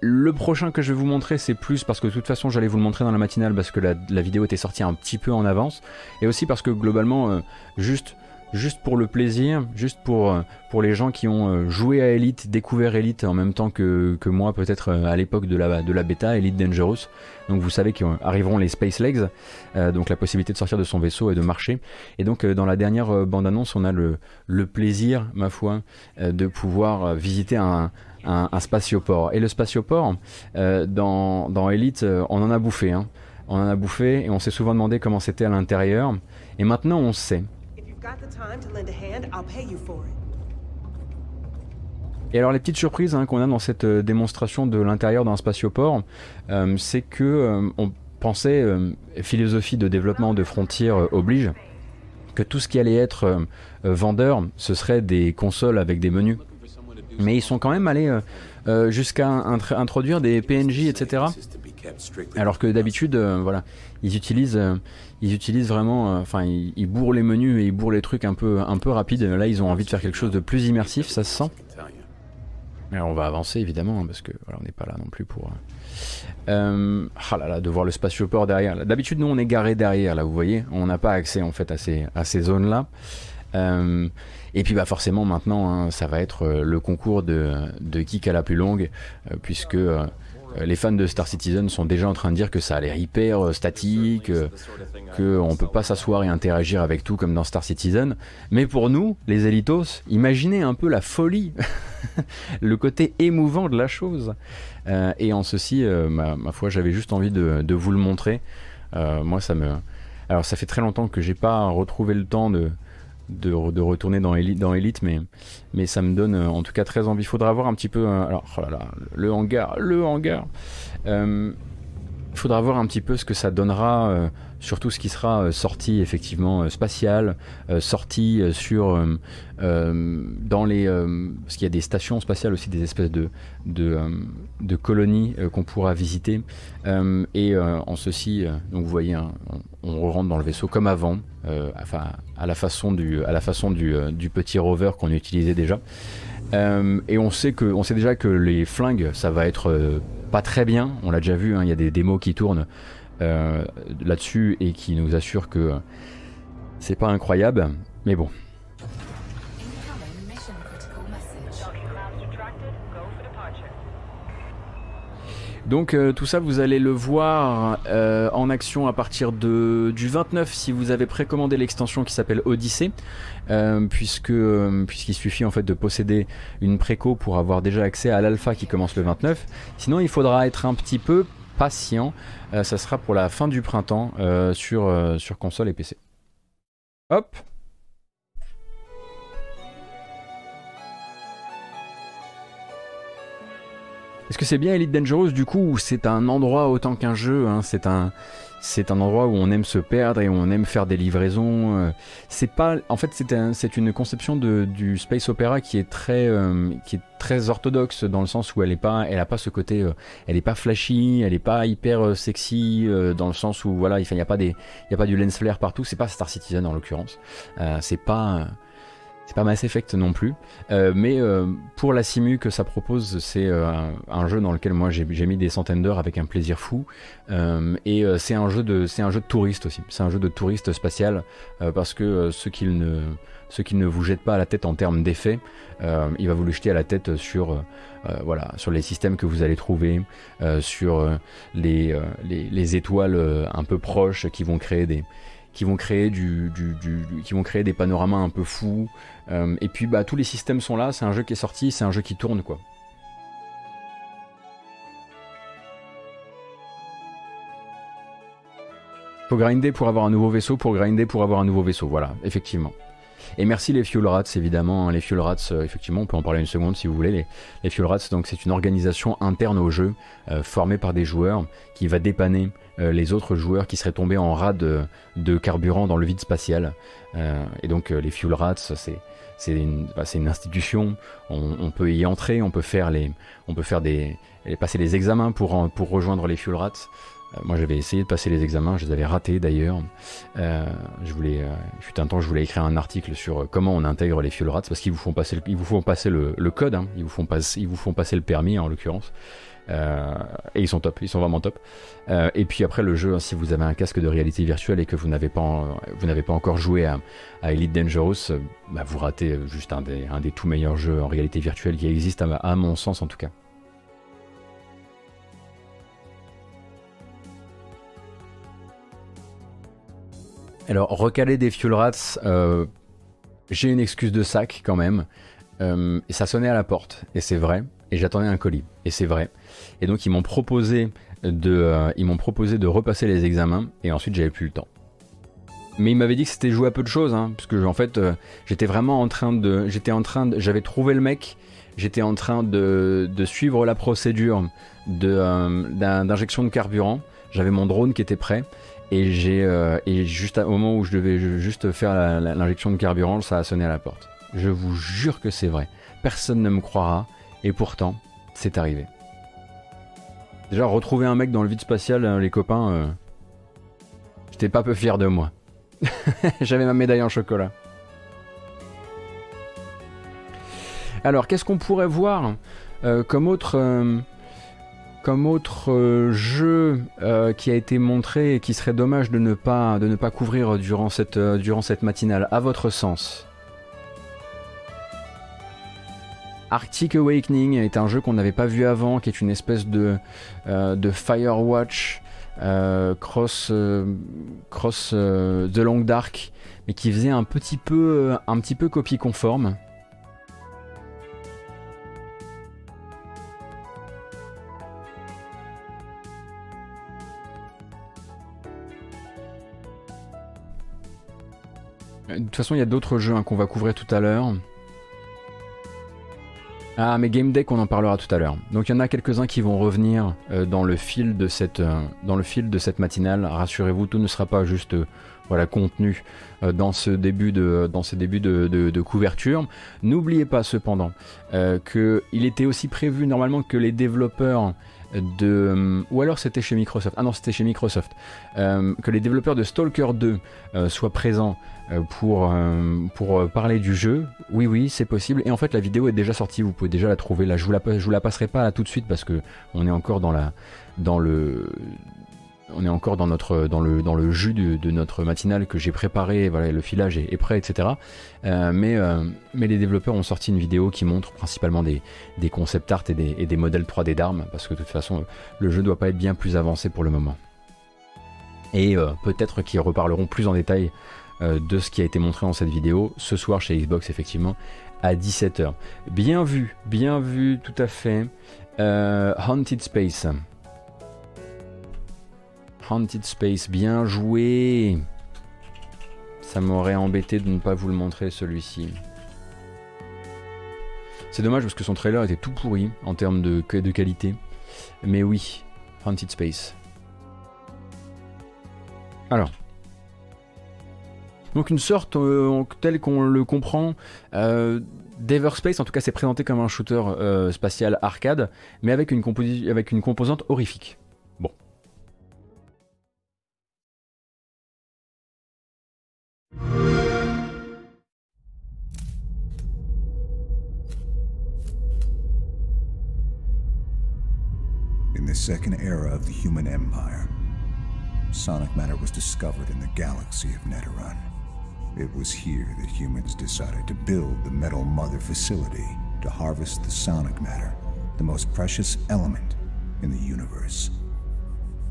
Le prochain que je vais vous montrer, c'est plus parce que de toute façon, j'allais vous le montrer dans la matinale parce que la, la, vidéo était sortie un petit peu en avance, et aussi parce que globalement, juste juste pour le plaisir, juste pour, euh, pour les gens qui ont euh, joué à Elite, découvert Elite en même temps que, que moi, peut-être euh, à l'époque de la, de la bêta, Elite Dangerous. Donc vous savez qu'arriveront les Space Legs, donc la possibilité de sortir de son vaisseau et de marcher. Et donc dans la dernière bande-annonce, on a le, le plaisir, ma foi, de pouvoir visiter un, un, spatioport. Et le spatioport, dans, dans Elite, on en a bouffé. Hein. On en a bouffé et on s'est souvent demandé comment c'était à l'intérieur. Et maintenant on sait. Et alors les petites surprises hein, qu'on a dans cette euh, démonstration de l'intérieur d'un spatioport, euh, c'est que euh, on pensait, philosophie de développement de frontières oblige, que tout ce qui allait être vendeur, ce serait des consoles avec des menus. Mais ils sont quand même allés jusqu'à introduire des PNJ, etc. Alors que d'habitude, voilà, ils utilisent ils utilisent vraiment, euh, enfin, ils, bourrent les menus et ils bourrent les trucs un peu, un peu rapides. Là, ils ont envie de faire quelque chose de plus immersif, ça se sent. Mais on va avancer évidemment hein, parce que voilà, on n'est pas là non plus pour. Euh, euh, ah là là, de voir le spatioport derrière. D'habitude, nous, on est garé derrière, là, vous voyez. On n'a pas accès en fait à ces, à ces zones-là. et puis, bah, forcément, maintenant, hein, ça va être le concours de, de kick à la plus longue, puisque les fans de Star Citizen sont déjà en train de dire que ça a l'air hyper euh, statique, euh, qu'on peut pas s'asseoir et interagir avec tout comme dans Star Citizen. Mais pour nous, les Elitos, imaginez un peu la folie, <laughs> le côté émouvant de la chose. et en ceci, ma, foi, j'avais juste envie de, vous le montrer. moi, ça me. Alors, ça fait très longtemps que j'ai pas retrouvé le temps de, de, retourner dans Elite, dans Elite mais, ça me donne euh, en tout cas très envie. Il faudra voir un petit peu. Euh, alors, oh le hangar, le hangar. Euh, il faudra voir un petit peu ce que ça donnera surtout ce qui sera euh, sorti effectivement euh, spatial, euh, sorti sur dans les parce qu'il y a des stations spatiales aussi des espèces de de, colonies qu'on pourra visiter. Et en ceci donc vous voyez hein, on, rentre dans le vaisseau comme avant à la façon du à la façon du petit rover qu'on utilisait déjà et on sait sait déjà que les flingues ça va être pas très bien. On l'a déjà vu hein, il y a des démos qui tournent euh, là-dessus et qui nous assure que c'est pas incroyable, mais bon. Donc euh, tout ça vous allez le voir euh, en action à partir de, du 29 si vous avez précommandé l'extension qui s'appelle Odyssey puisque puisqu'il suffit en fait de posséder une préco pour avoir déjà accès à l'alpha qui commence le 29. Sinon il faudra être un petit peu patient. Euh, ça sera pour la fin du printemps euh, sur, euh, sur console et PC. Hop Est-ce que c'est bien Elite Dangerous du coup c'est un endroit autant qu'un jeu hein, C'est un, c'est un endroit où on aime se perdre et où on aime faire des livraisons. Euh, c'est pas, en fait, c'est une conception de, du space opera qui est très, euh, qui est très orthodoxe dans le sens où elle est pas, elle a pas ce côté, euh, elle est pas flashy, elle est pas hyper sexy dans le sens où voilà, il n'y a pas des, il y a pas du lens flare partout. C'est pas Star Citizen en l'occurrence. c'est pas c'est pas Mass Effect non plus, euh, mais euh, pour la simu que ça propose, c'est euh, un, jeu dans lequel moi j'ai mis des centaines d'heures avec un plaisir fou. et c'est un jeu de, c'est un jeu de touriste aussi. C'est un jeu de touriste spatial parce que ce qu'il ne, ce qui ne vous jette pas à la tête en termes d'effets, il va vous le jeter à la tête sur, voilà, sur les systèmes que vous allez trouver, sur les, les, les, étoiles un peu proches qui vont créer des qui vont créer du, du, du, qui vont créer des panoramas un peu fous euh, et puis bah tous les systèmes sont là, c'est un jeu qui est sorti, c'est un jeu qui tourne quoi. Faut grinder pour avoir un nouveau vaisseau, pour grinder pour avoir un nouveau vaisseau, voilà, effectivement. Et merci les Fuel Rats, évidemment. Hein. Les Fuel Rats, euh, effectivement, on peut en parler une seconde si vous voulez. Les, Fuel Rats, donc c'est une organisation interne au jeu, euh, formée par des joueurs, qui va dépanner les autres joueurs qui seraient tombés en rade de, carburant dans le vide spatial. et donc les Fuel Rats, c'est c'est une, bah, une, institution. On, peut y entrer, on peut faire les, on peut faire des, passer les examens pour, pour rejoindre les Fuel. Euh, moi, j'avais essayé de passer les examens, je les avais ratés d'ailleurs. Euh, je voulais, euh, fut un temps, je voulais écrire un article sur comment on intègre les fuel parce qu'ils vous font passer, le, ils vous font passer le, code, hein. ils vous font passer, ils vous font passer le permis en l'occurrence. Et ils sont top, ils sont vraiment top. et puis après le jeu, si vous avez un casque de réalité virtuelle et que vous n'avez pas, vous n'avez pas encore joué à, Elite Dangerous, bah, vous ratez juste un des, un tout meilleurs jeux en réalité virtuelle qui existe à mon sens en tout cas. Alors, recaler des fuel rats, euh, j'ai une excuse de sac quand même. Euh, et ça sonnait à la porte, et c'est vrai. Et j'attendais un colis, et c'est vrai. Et donc ils m'ont proposé de, euh, ils m'ont proposé de repasser les examens, et ensuite j'avais plus le temps. Mais il m'avait dit que c'était joué à peu de choses, hein, parce que en fait j'étais vraiment en train de, j'étais en train de, j'avais trouvé le mec, j'étais en train de, de, suivre la procédure de d'injection de carburant. J'avais mon drone qui était prêt. Et j'ai euh, et juste au moment où je devais juste faire l'injection de carburant, ça a sonné à la porte. Je vous jure que c'est vrai. Personne ne me croira. Et pourtant, c'est arrivé. Déjà, retrouver un mec dans le vide spatial, euh, les copains, euh, j'étais pas peu fier de moi. <laughs> J'avais ma médaille en chocolat. Alors, qu'est-ce qu'on pourrait voir comme autre comme autre euh, jeu euh, qui a été montré et qui serait dommage de ne pas, couvrir durant cette, euh, durant cette matinale, à votre sens Arctic Awakening est un jeu qu'on n'avait pas vu avant, qui est une espèce de, de Firewatch cross, cross The Long Dark, mais qui faisait un petit peu, un petit peu copie conforme. De toute façon, il y a d'autres jeux hein, qu'on va couvrir tout à l'heure. Ah, mais Game Deck, on en parlera tout à l'heure. Donc il y en a quelques-uns qui vont revenir euh, dans, le fil de cette, euh, dans le fil de cette matinale. Rassurez-vous, tout ne sera pas juste euh, voilà, contenu dans ce début de, de, couverture. N'oubliez pas cependant qu'il était aussi prévu normalement que les développeurs de... Ou alors c'était chez Microsoft. Ah non, c'était chez Microsoft. que les développeurs de Stalker 2 soient présents pour, euh, pour euh, parler du jeu. Oui, oui, c'est possible. Et en fait, la vidéo est déjà sortie, vous pouvez déjà la trouver. Là, je vous vous la passerai pas là tout de suite parce que on est encore dans le, on est encore dans notre, dans le, jus de, notre matinale que j'ai préparé. Voilà, le filage est, prêt, etc. mais, les développeurs ont sorti une vidéo qui montre principalement des, des concept art et des, modèles 3D d'armes parce que de toute façon, le jeu doit pas être bien plus avancé pour le moment. Et peut-être qu'ils reparleront plus en détail euh, de ce qui a été montré dans cette vidéo ce soir chez Xbox effectivement à 17h. Bien vu, bien vu, tout à fait. Euh, Haunted Space. Haunted Space, bien joué. Ça m'aurait embêté de ne pas vous le montrer celui-ci. C'est dommage parce que son trailer était tout pourri en termes de, de qualité. Mais oui, Haunted Space. Alors, donc une sorte, euh, telle qu'on le comprend, euh, d'Everspace, en tout cas c'est présenté comme un shooter euh, spatial arcade, mais avec une, avec une composante horrifique. Bon. In the second era of the human empire, sonic matter was discovered in the galaxy of Neteron. It was here that humans decided to build the Metal Mother facility to harvest the sonic matter, the most precious element in the universe.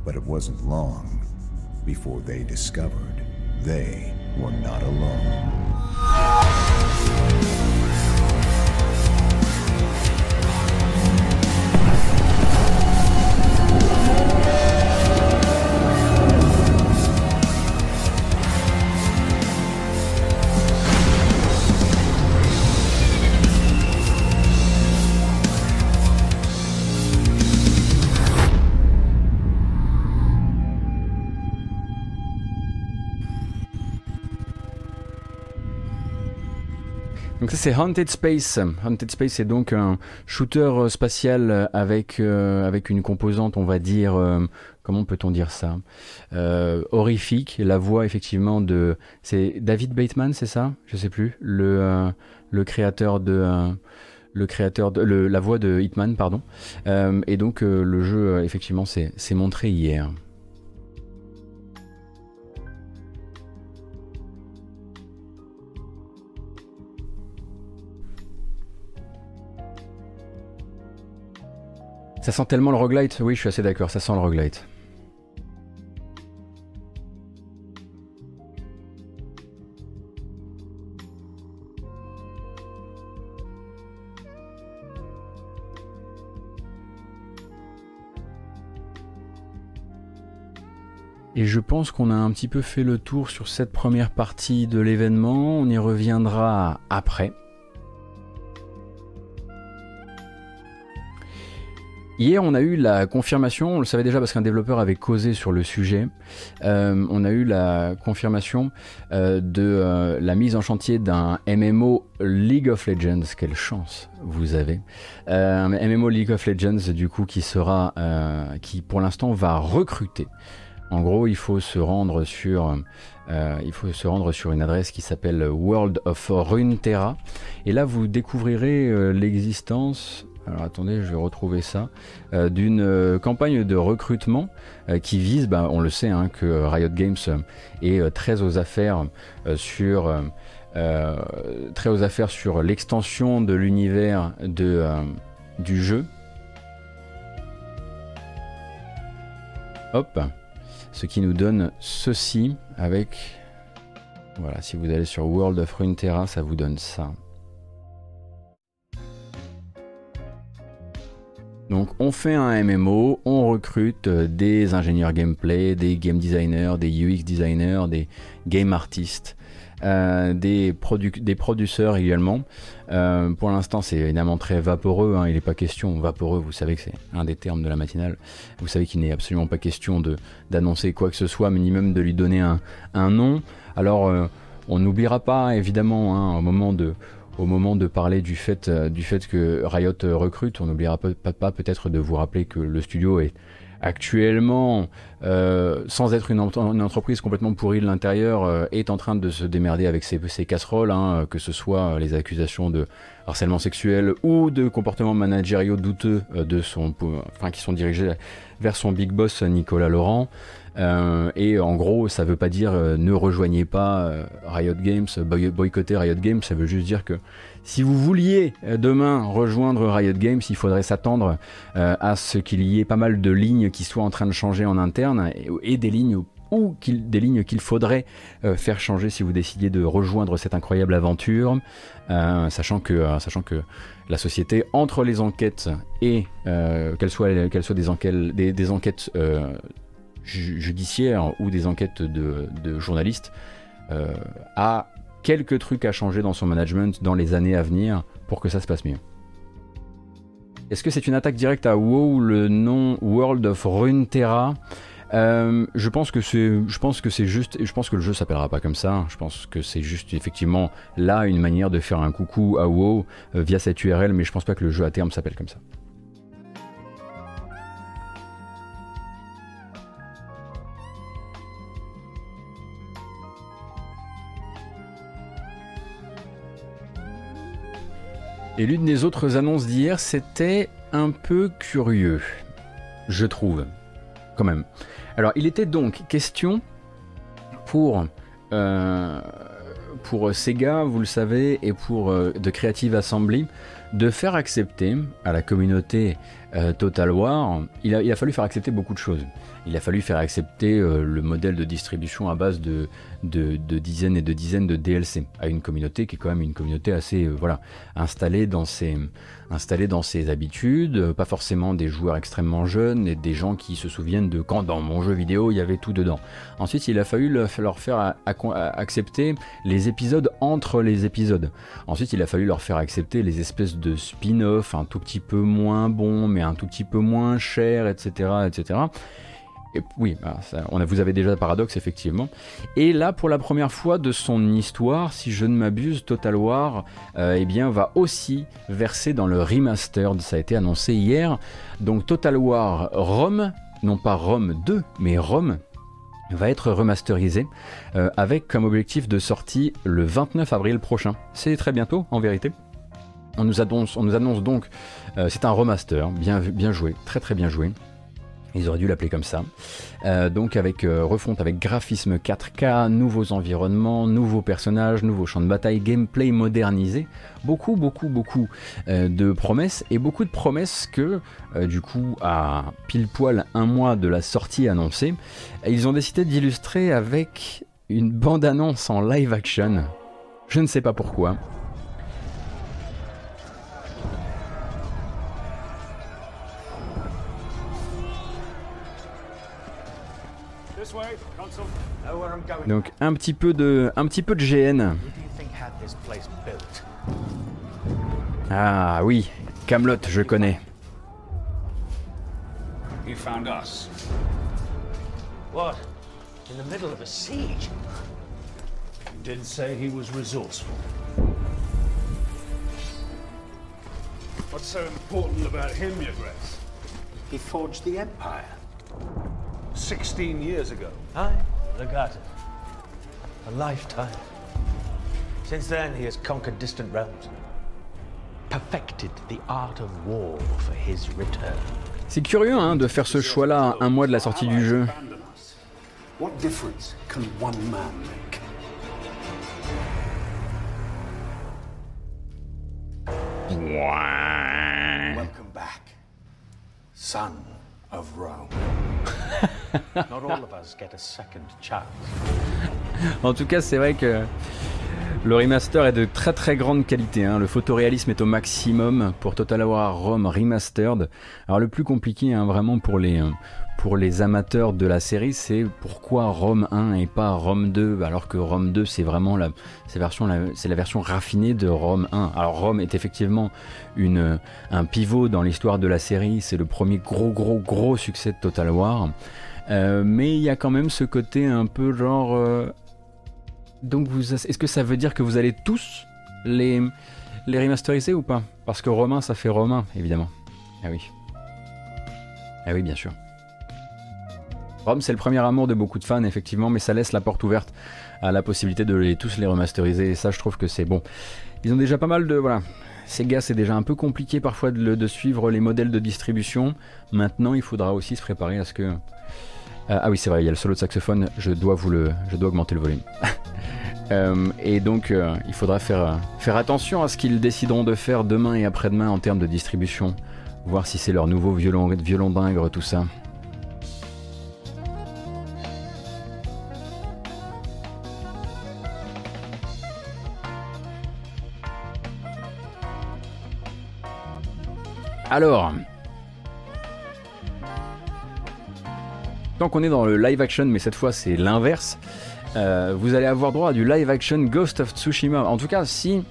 But it wasn't long before they discovered they were not alone. C'est Haunted Space. Haunted Space c'est donc un shooter spatial avec avec une composante, on va dire, comment peut-on dire ça Horrifique. La voix effectivement de, c'est David Bateman, c'est ça? Je sais plus. Le le créateur de le créateur de la voix de Hitman, pardon. et donc le jeu effectivement c'est montré hier. Ça sent tellement le roguelite, oui je suis assez d'accord, ça sent le roguelite. Et je pense qu'on a un petit peu fait le tour sur cette première partie de l'événement, on y reviendra après. Hier, on a eu la confirmation, on le savait déjà parce qu'un développeur avait causé sur le sujet, euh, on a eu la confirmation euh, de euh, la mise en chantier d'un MMO League of Legends. Quelle chance vous avez. un MMO League of Legends, du coup, qui sera, qui pour l'instant va recruter. En gros, il faut se rendre sur, il faut se rendre sur une adresse qui s'appelle World of Runeterra. Et là, vous découvrirez l'existence alors attendez, je vais retrouver ça, euh, d'une euh, campagne de recrutement euh, qui vise, bah, on le sait, hein, que Riot Games est très aux affaires sur très aux affaires sur l'extension de l'univers de du jeu. Hop, ce qui nous donne ceci avec voilà, si vous allez sur World of Runeterra, ça vous donne ça. Donc on fait un MMO, on recrute euh, des ingénieurs gameplay, des game designers, des UX designers, des game artistes, euh, des, des producteurs également. Euh, pour l'instant c'est évidemment très vaporeux, hein. il n'est pas question, vaporeux vous savez que c'est un des termes de la matinale, vous savez qu'il n'est absolument pas question d'annoncer quoi que ce soit, mais ni même de lui donner un, nom. Alors on n'oubliera pas évidemment hein, au moment de au moment de parler du fait, euh, du fait que Riot euh, recrute, on n'oubliera pas, peut-être de vous rappeler que le studio est actuellement, euh, sans être une, entreprise complètement pourrie de l'intérieur, est en train de se démerder avec ses, casseroles, hein, que ce soit les accusations de harcèlement sexuel ou de comportements managériaux douteux de son, enfin, qui sont dirigés vers son big boss Nicolas Laurent. Euh, et en gros, ça veut pas dire euh, ne rejoignez pas euh, Riot Games, boycotter Riot Games, ça veut juste dire que si vous vouliez demain rejoindre Riot Games, il faudrait s'attendre à ce qu'il y ait pas mal de lignes qui soient en train de changer en interne et, des lignes ou des lignes qu'il faudrait faire changer si vous décidiez de rejoindre cette incroyable aventure, sachant, que, sachant que la société, entre les enquêtes et qu'elles soient, soient des enquêtes judiciaires ou des enquêtes de, journalistes, euh, a quelques trucs à changer dans son management dans les années à venir pour que ça se passe mieux. Est-ce que c'est une attaque directe à WoW, le nom World of Runeterra? Euh, je pense que c'est, je pense juste, je pense que le jeu s'appellera pas comme ça. Je pense que c'est juste effectivement là une manière de faire un coucou à WoW euh, via cette URL, mais je pense pas que le jeu à terme s'appelle comme ça. Et l'une des autres annonces d'hier, c'était un peu curieux, je trouve, quand même. Alors, il était donc question pour, euh, Sega, vous le savez, et pour euh, The Creative Assembly, de faire accepter à la communauté euh, Total War, il a, fallu faire accepter beaucoup de choses. Il a fallu faire accepter le modèle de distribution à base de de, dizaines et de dizaines de DLC à une communauté qui est quand même une communauté assez euh, voilà installée dans ses installée dans ses habitudes, euh, pas forcément des joueurs extrêmement jeunes et des gens qui se souviennent de quand dans mon jeu vidéo il y avait tout dedans. Ensuite, il a fallu leur faire accepter les épisodes entre les épisodes. Ensuite, il a fallu leur faire accepter les espèces de spin-off un tout petit peu moins bons mais un tout petit peu moins chers, etc., etc. Et oui, bah, vous avez déjà Paradox, effectivement. Et là, pour la première fois de son histoire, si je ne m'abuse, Total War euh, eh bien, va aussi verser dans le remastered. Ça a été annoncé hier. Donc Total War Rome, non pas Rome 2, mais Rome, va être remasterisé euh, avec comme objectif de sortie le 29 avril prochain. C'est très bientôt, en vérité. On nous annonce, donc, euh, c'est un remaster, bien joué, très très bien joué. Ils auraient dû l'appeler comme ça. Euh, donc avec euh, refonte avec graphisme 4K, nouveaux environnements, nouveaux personnages, nouveaux champs de bataille, gameplay modernisé. Beaucoup, beaucoup, beaucoup euh, de promesses et beaucoup de promesses que, du coup, à pile poil un mois de la sortie annoncée, ils ont décidé d'illustrer avec une bande-annonce en live action. Je ne sais pas pourquoi. Donc un petit peu de, un petit peu de GN. Ah oui, Camelot, je connais. He found us. What? In the middle of a siege? You did say he was resourceful. What's so important about him, Your Grace? He forged the Empire. 16 years ago. Aye, Legato. A lifetime. Since then, he has conquered distant realms. Perfected the art of war for his return. C'est curieux hein, de faire ce choix-là un mois de la sortie du jeu. What difference can one man make? Welcome back, son of Rome. <laughs> en tout cas, c'est vrai que le remaster est de très très grande qualité. Hein. Le photoréalisme est au maximum pour Total War Rome Remastered. Alors le plus compliqué hein, vraiment pour les, pour les amateurs de la série, c'est pourquoi Rome 1 et pas Rome 2, alors que Rome 2 c'est vraiment la, version, c'est la version raffinée de Rome 1. Alors Rome est effectivement une, un pivot dans l'histoire de la série, c'est le premier gros gros gros succès de Total War. Euh, mais il y a quand même ce côté un peu genre. Euh, donc, est-ce que ça veut dire que vous allez tous les, remasteriser ou pas? Parce que Romain, ça fait Romain, évidemment. Ah oui. Ah oui, bien sûr. Rome, c'est le premier amour de beaucoup de fans, effectivement, mais ça laisse la porte ouverte à la possibilité de les, tous les remasteriser. Et ça, je trouve que c'est bon. Ils ont déjà pas mal de. Voilà. Sega, c'est déjà un peu compliqué parfois de, suivre les modèles de distribution. Maintenant, il faudra aussi se préparer à ce que euh, ah oui, c'est vrai, il y a le solo de saxophone, je dois, vous le, je dois augmenter le volume. <laughs> Euh, et donc, euh, il faudra faire, attention à ce qu'ils décideront de faire demain et après-demain en termes de distribution. Voir si c'est leur nouveau violon, violon tout ça. Alors, qu'on est dans le live action, mais cette fois c'est l'inverse, euh, vous allez avoir droit à du live action Ghost of Tsushima. En tout cas, si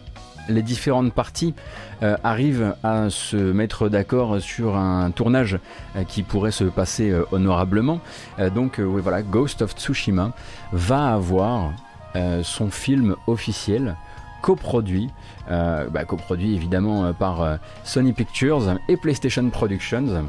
les différentes parties euh, arrivent à se mettre d'accord sur un tournage euh, qui pourrait se passer honorablement. donc oui, voilà, Ghost of Tsushima va avoir son film officiel coproduit, bah, coproduit évidemment par Sony Pictures et PlayStation Productions,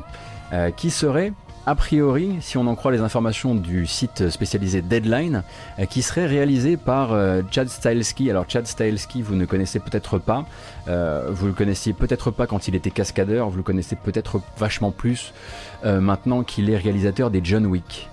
qui serait a priori, si on en croit les informations du site spécialisé Deadline, euh, qui serait réalisé par euh, Chad Stahelski. Alors Chad Stahelski, vous ne connaissez peut-être pas, euh, vous le connaissiez peut-être pas quand il était cascadeur, vous le connaissez peut-être vachement plus maintenant qu'il est réalisateur des John Wick.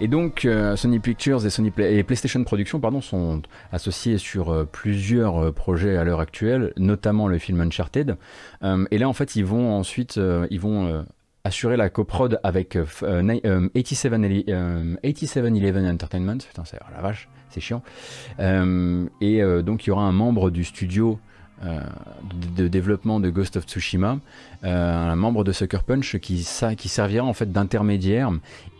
Et donc, euh, Sony Pictures et, PlayStation Productions sont associés sur euh, plusieurs euh, projets à l'heure actuelle, notamment le film Uncharted. et là, en fait, ils vont ensuite ils vont assurer la coprod avec 8711 Entertainment. Putain, c'est la vache, c'est chiant. et donc, il y aura un membre du studio de, développement de Ghost of Tsushima, un membre de Sucker Punch qui, ça, qui servira en fait d'intermédiaire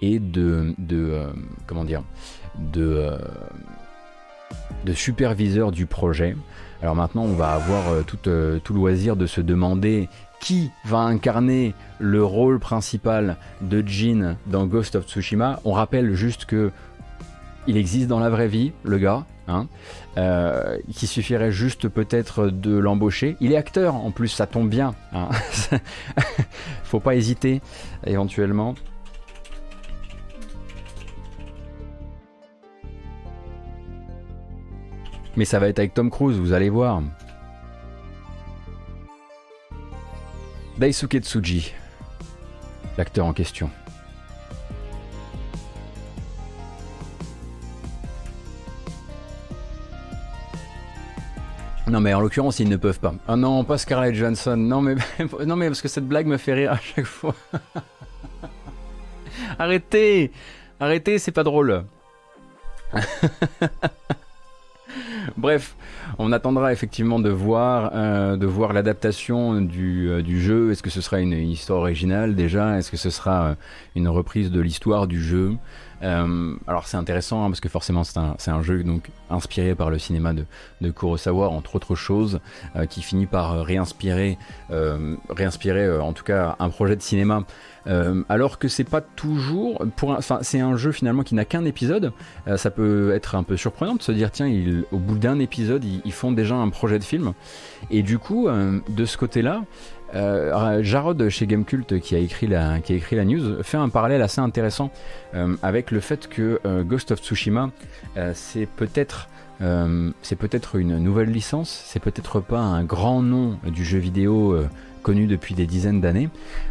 et de, euh, comment dire, de, de superviseur du projet. Alors maintenant, on va avoir tout, tout loisir de se demander qui va incarner le rôle principal de Jin dans Ghost of Tsushima. On rappelle juste que il existe dans la vraie vie, le gars, hein, euh, qui suffirait juste peut-être de l'embaucher. Il est acteur en plus, ça tombe bien. Hein. <laughs> Faut pas hésiter éventuellement. Mais ça va être avec Tom Cruise, vous allez voir. Daisuke Tsuji, l'acteur en question. Non mais en l'occurrence ils ne peuvent pas. Ah non, pas Scarlett Johansson. Non mais <laughs> non mais parce que cette blague me fait rire à chaque fois. <laughs> Arrêtez, arrêtez, c'est pas drôle. <laughs> Bref, on attendra effectivement de voir, euh, l'adaptation du, euh, du, jeu. Est-ce que ce sera une, histoire originale déjà? Est-ce que ce sera euh, une reprise de l'histoire du jeu? Alors c'est intéressant hein, parce que forcément c'est un, un, jeu donc inspiré par le cinéma de, de Kurosawa entre autres choses, qui finit par réinspirer, réinspirer en tout cas un projet de cinéma euh, alors que c'est pas toujours. Enfin, c'est un jeu finalement qui n'a qu'un épisode. Euh, ça peut être un peu surprenant de se dire tiens, au bout d'un épisode, ils, font déjà un projet de film. Et du coup, euh, de ce côté-là, Jarod chez Gamecult qui a écrit la qui a écrit la news fait un parallèle assez intéressant avec le fait que Ghost of Tsushima c'est peut-être c'est peut-être une nouvelle licence, c'est peut-être pas un grand nom du jeu vidéo connu depuis des dizaines d'années.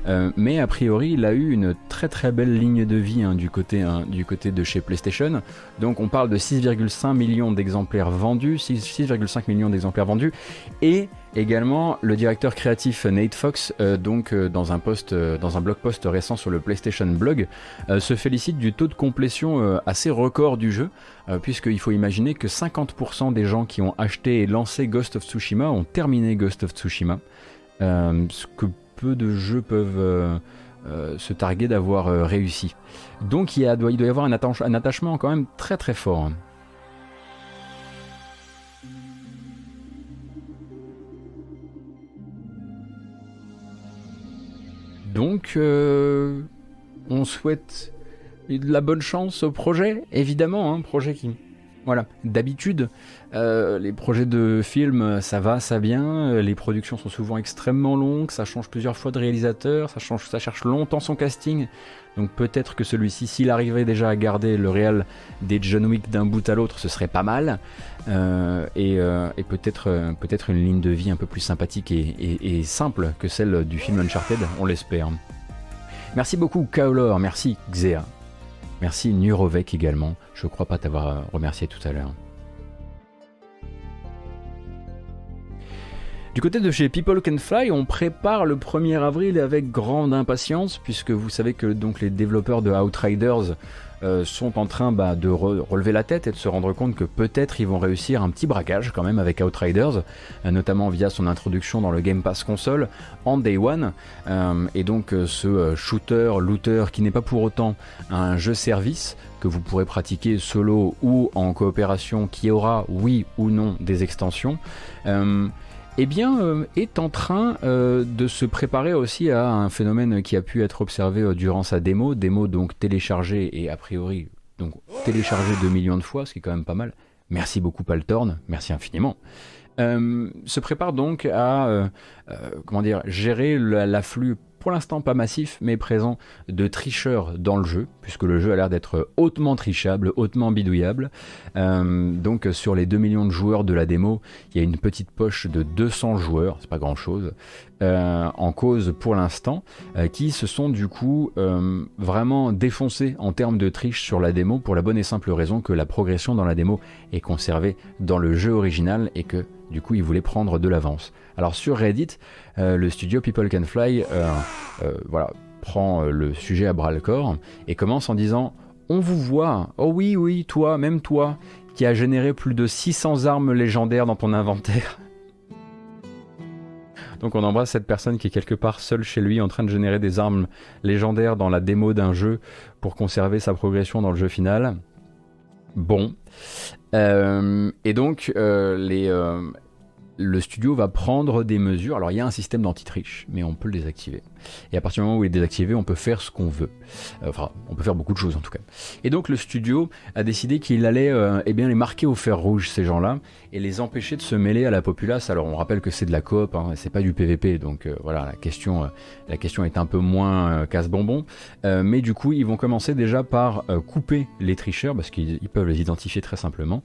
Euh, mais a priori, il a eu une très très belle ligne de vie hein, du, côté, hein, du côté de chez PlayStation. Donc on parle de 6,5 millions d'exemplaires vendus, 6,5 millions d'exemplaires vendus. Et également le directeur créatif Nate Fox, euh, donc euh, dans un post, dans un blog post récent sur le PlayStation Blog, se félicite du taux de complétion assez record du jeu, puisqu'il faut imaginer que 50% des gens qui ont acheté et lancé Ghost of Tsushima ont terminé Ghost of Tsushima. Euh, ce que peu de jeux peuvent euh, euh, se targuer d'avoir réussi. Donc il, doit, y avoir un, attachement quand même très très fort. Donc, on souhaite de la bonne chance au projet, évidemment, un hein, projet qui, voilà, d'habitude, euh, les projets de films, ça va, ça vient. Les productions sont souvent extrêmement longues, ça change plusieurs fois de réalisateur, ça, change, ça cherche longtemps son casting. Donc peut-être que celui-ci, s'il arrivait déjà à garder le réel des John Wick d'un bout à l'autre, ce serait pas mal. Euh, euh, et, peut-être peut-être une ligne de vie un peu plus sympathique et, simple que celle du film Uncharted, on l'espère. Merci beaucoup Kaolor, merci Xea. Merci Nurovec également. Je crois pas t'avoir remercié tout à l'heure. Du côté de chez People Can Fly, on prépare le 1er avril avec grande impatience, puisque vous savez que donc les développeurs de Outriders euh, sont en train bah, de relever la tête et de se rendre compte que peut-être ils vont réussir un petit braquage quand même avec Outriders, euh, notamment via son introduction dans le Game Pass console en Day One. Euh, et donc ce shooter, looter qui n'est pas pour autant un jeu service que vous pourrez pratiquer solo ou en coopération, qui aura oui ou non des extensions eh bien, euh, est en train euh, de se préparer aussi à un phénomène qui a pu être observé euh, durant sa démo, démo donc téléchargée et a priori donc téléchargée 2 millions de fois, ce qui est quand même pas mal. Merci beaucoup Paltorn, merci infiniment. se prépare donc à comment dire gérer l'afflux pour l'instant pas massif, mais présent de tricheurs dans le jeu, puisque le jeu a l'air d'être hautement trichable, hautement bidouillable. Euh, donc sur les 2 millions de joueurs de la démo, il y a une petite poche de 200 joueurs, c'est pas grand chose, euh, en cause pour l'instant, euh, qui se sont du coup vraiment défoncés en termes de triche sur la démo, pour la bonne et simple raison que la progression dans la démo est conservée dans le jeu original et que du coup ils voulaient prendre de l'avance. Alors sur Reddit, le studio People Can Fly euh, euh, voilà, prend le sujet à bras le corps et commence en disant On vous voit, oh oui, oui, toi, même toi, qui a généré plus de 600 armes légendaires dans ton inventaire. <laughs> Donc on embrasse cette personne qui est quelque part seule chez lui en train de générer des armes légendaires dans la démo d'un jeu pour conserver sa progression dans le jeu final. Bon. et donc les, le studio va prendre des mesures. Alors il y a un système d'anti-triche, mais on peut le désactiver. Et à partir du moment où il est désactivé, on peut faire ce qu'on veut. Euh, enfin, on peut faire beaucoup de choses en tout cas. Et donc le studio a décidé qu'il allait euh, eh bien, les marquer au fer rouge, ces gens-là, et les empêcher de se mêler à la populace. Alors on rappelle que c'est de la coop, hein, c'est pas du PVP, donc euh, voilà, la question, la question est un peu moins casse-bonbon. mais du coup, ils vont commencer déjà par couper les tricheurs, parce qu'ils peuvent les identifier très simplement.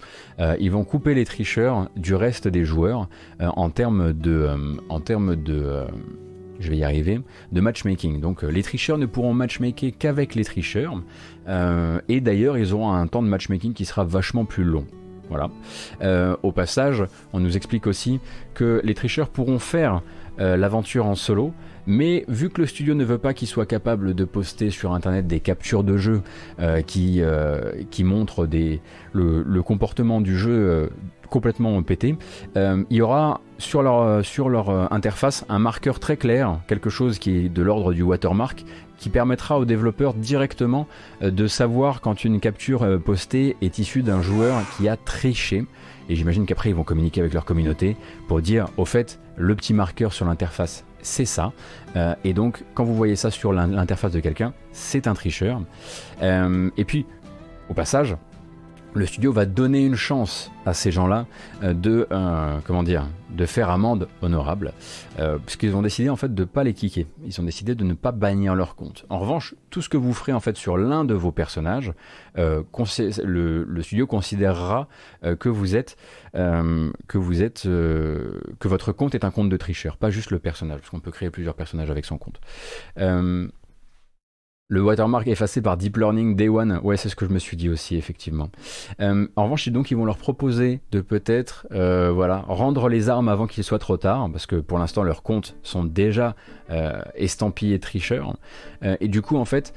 ils vont couper les tricheurs du reste des joueurs en termes de... en termes de je vais y arriver, de matchmaking. Donc euh, les tricheurs ne pourront matchmaker qu'avec les tricheurs. Euh, et d'ailleurs, ils auront un temps de matchmaking qui sera vachement plus long. Voilà. Euh, au passage, on nous explique aussi que les tricheurs pourront faire l'aventure en solo, mais vu que le studio ne veut pas qu'ils soient capables de poster sur internet des captures de jeu qui, qui montrent le, comportement du jeu complètement pété, euh, il y aura sur leur, euh, euh, interface un marqueur très clair, quelque chose qui est de l'ordre du watermark, qui permettra aux développeurs directement de savoir quand une capture postée est issue d'un joueur qui a triché. Et j'imagine qu'après ils vont communiquer avec leur communauté pour dire au fait le petit marqueur sur l'interface c'est ça. et donc quand vous voyez ça sur l'interface de quelqu'un, c'est un tricheur. et puis au passage, le studio va donner une chance à ces gens-là euh, de euh, comment dire de faire amende honorable euh, puisqu'ils ont décidé en fait de pas les kicker. Ils ont décidé de ne pas bannir leur compte. En revanche tout ce que vous ferez en fait sur l'un de vos personnages le, studio considérera que êtes que vous êtes que votre compte est un compte de tricheur pas juste le personnage parce qu'on peut créer plusieurs personnages avec son compte le watermark effacé par Deep Learning Day One, ouais, c'est ce que je me suis dit aussi, effectivement. Euh, en revanche, donc, ils vont leur proposer de peut-être, euh, voilà, rendre les armes avant qu'il soit trop tard, parce que pour l'instant, leurs comptes sont déjà euh, estampillés tricheurs. et du coup, en fait,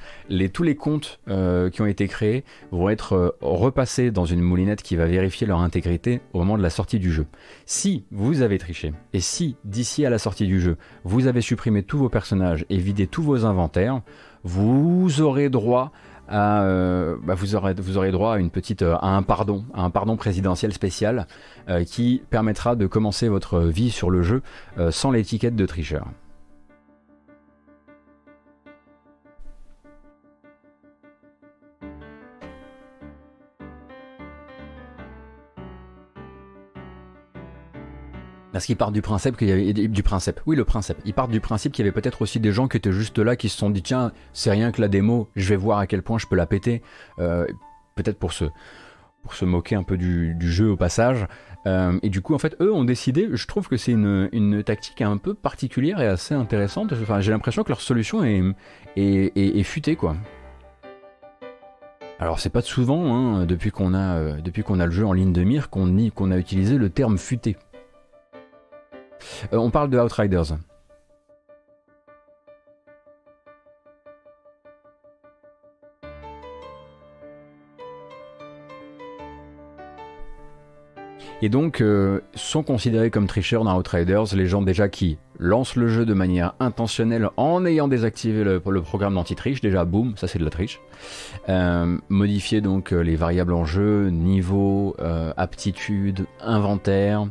tous les comptes qui ont été créés vont être repassés dans une moulinette qui va vérifier leur intégrité au moment de la sortie du jeu. Si vous avez triché, et si d'ici à la sortie du jeu, vous avez supprimé tous vos personnages et vidé tous vos inventaires, vous aurez droit à, euh, bah, vous, aurez, vous aurez droit à une petite euh, à un pardon, à un pardon présidentiel spécial euh, qui permettra de commencer votre vie sur le jeu sans l'étiquette de tricheur. Parce qu'ils partent du principe qu'il y avait du principe. Oui, le principe. Ils partent du principe qu'il y avait peut-être aussi des gens qui étaient juste là, qui se sont dit tiens, c'est rien que la démo, je vais voir à quel point je peux la péter. Euh, peut-être pour se moquer un peu du, jeu au passage. Euh, et du coup, en fait, eux ont décidé. Je trouve que c'est une, tactique un peu particulière et assez intéressante. Enfin, j'ai l'impression que leur solution est est, futée, quoi. Alors c'est pas souvent, hein, depuis qu'on a, euh, depuis qu'on a le jeu en ligne de mire, qu'on qu'on a utilisé le terme futé. Euh, on parle de Outriders. Et donc, euh, sont considérés comme tricheurs dans Outriders les gens déjà qui lancent le jeu de manière intentionnelle en ayant désactivé le, programme d'anti-triche. Déjà, boum, ça c'est de la triche. Euh, modifier donc les variables en jeu, niveau, aptitude, inventaire,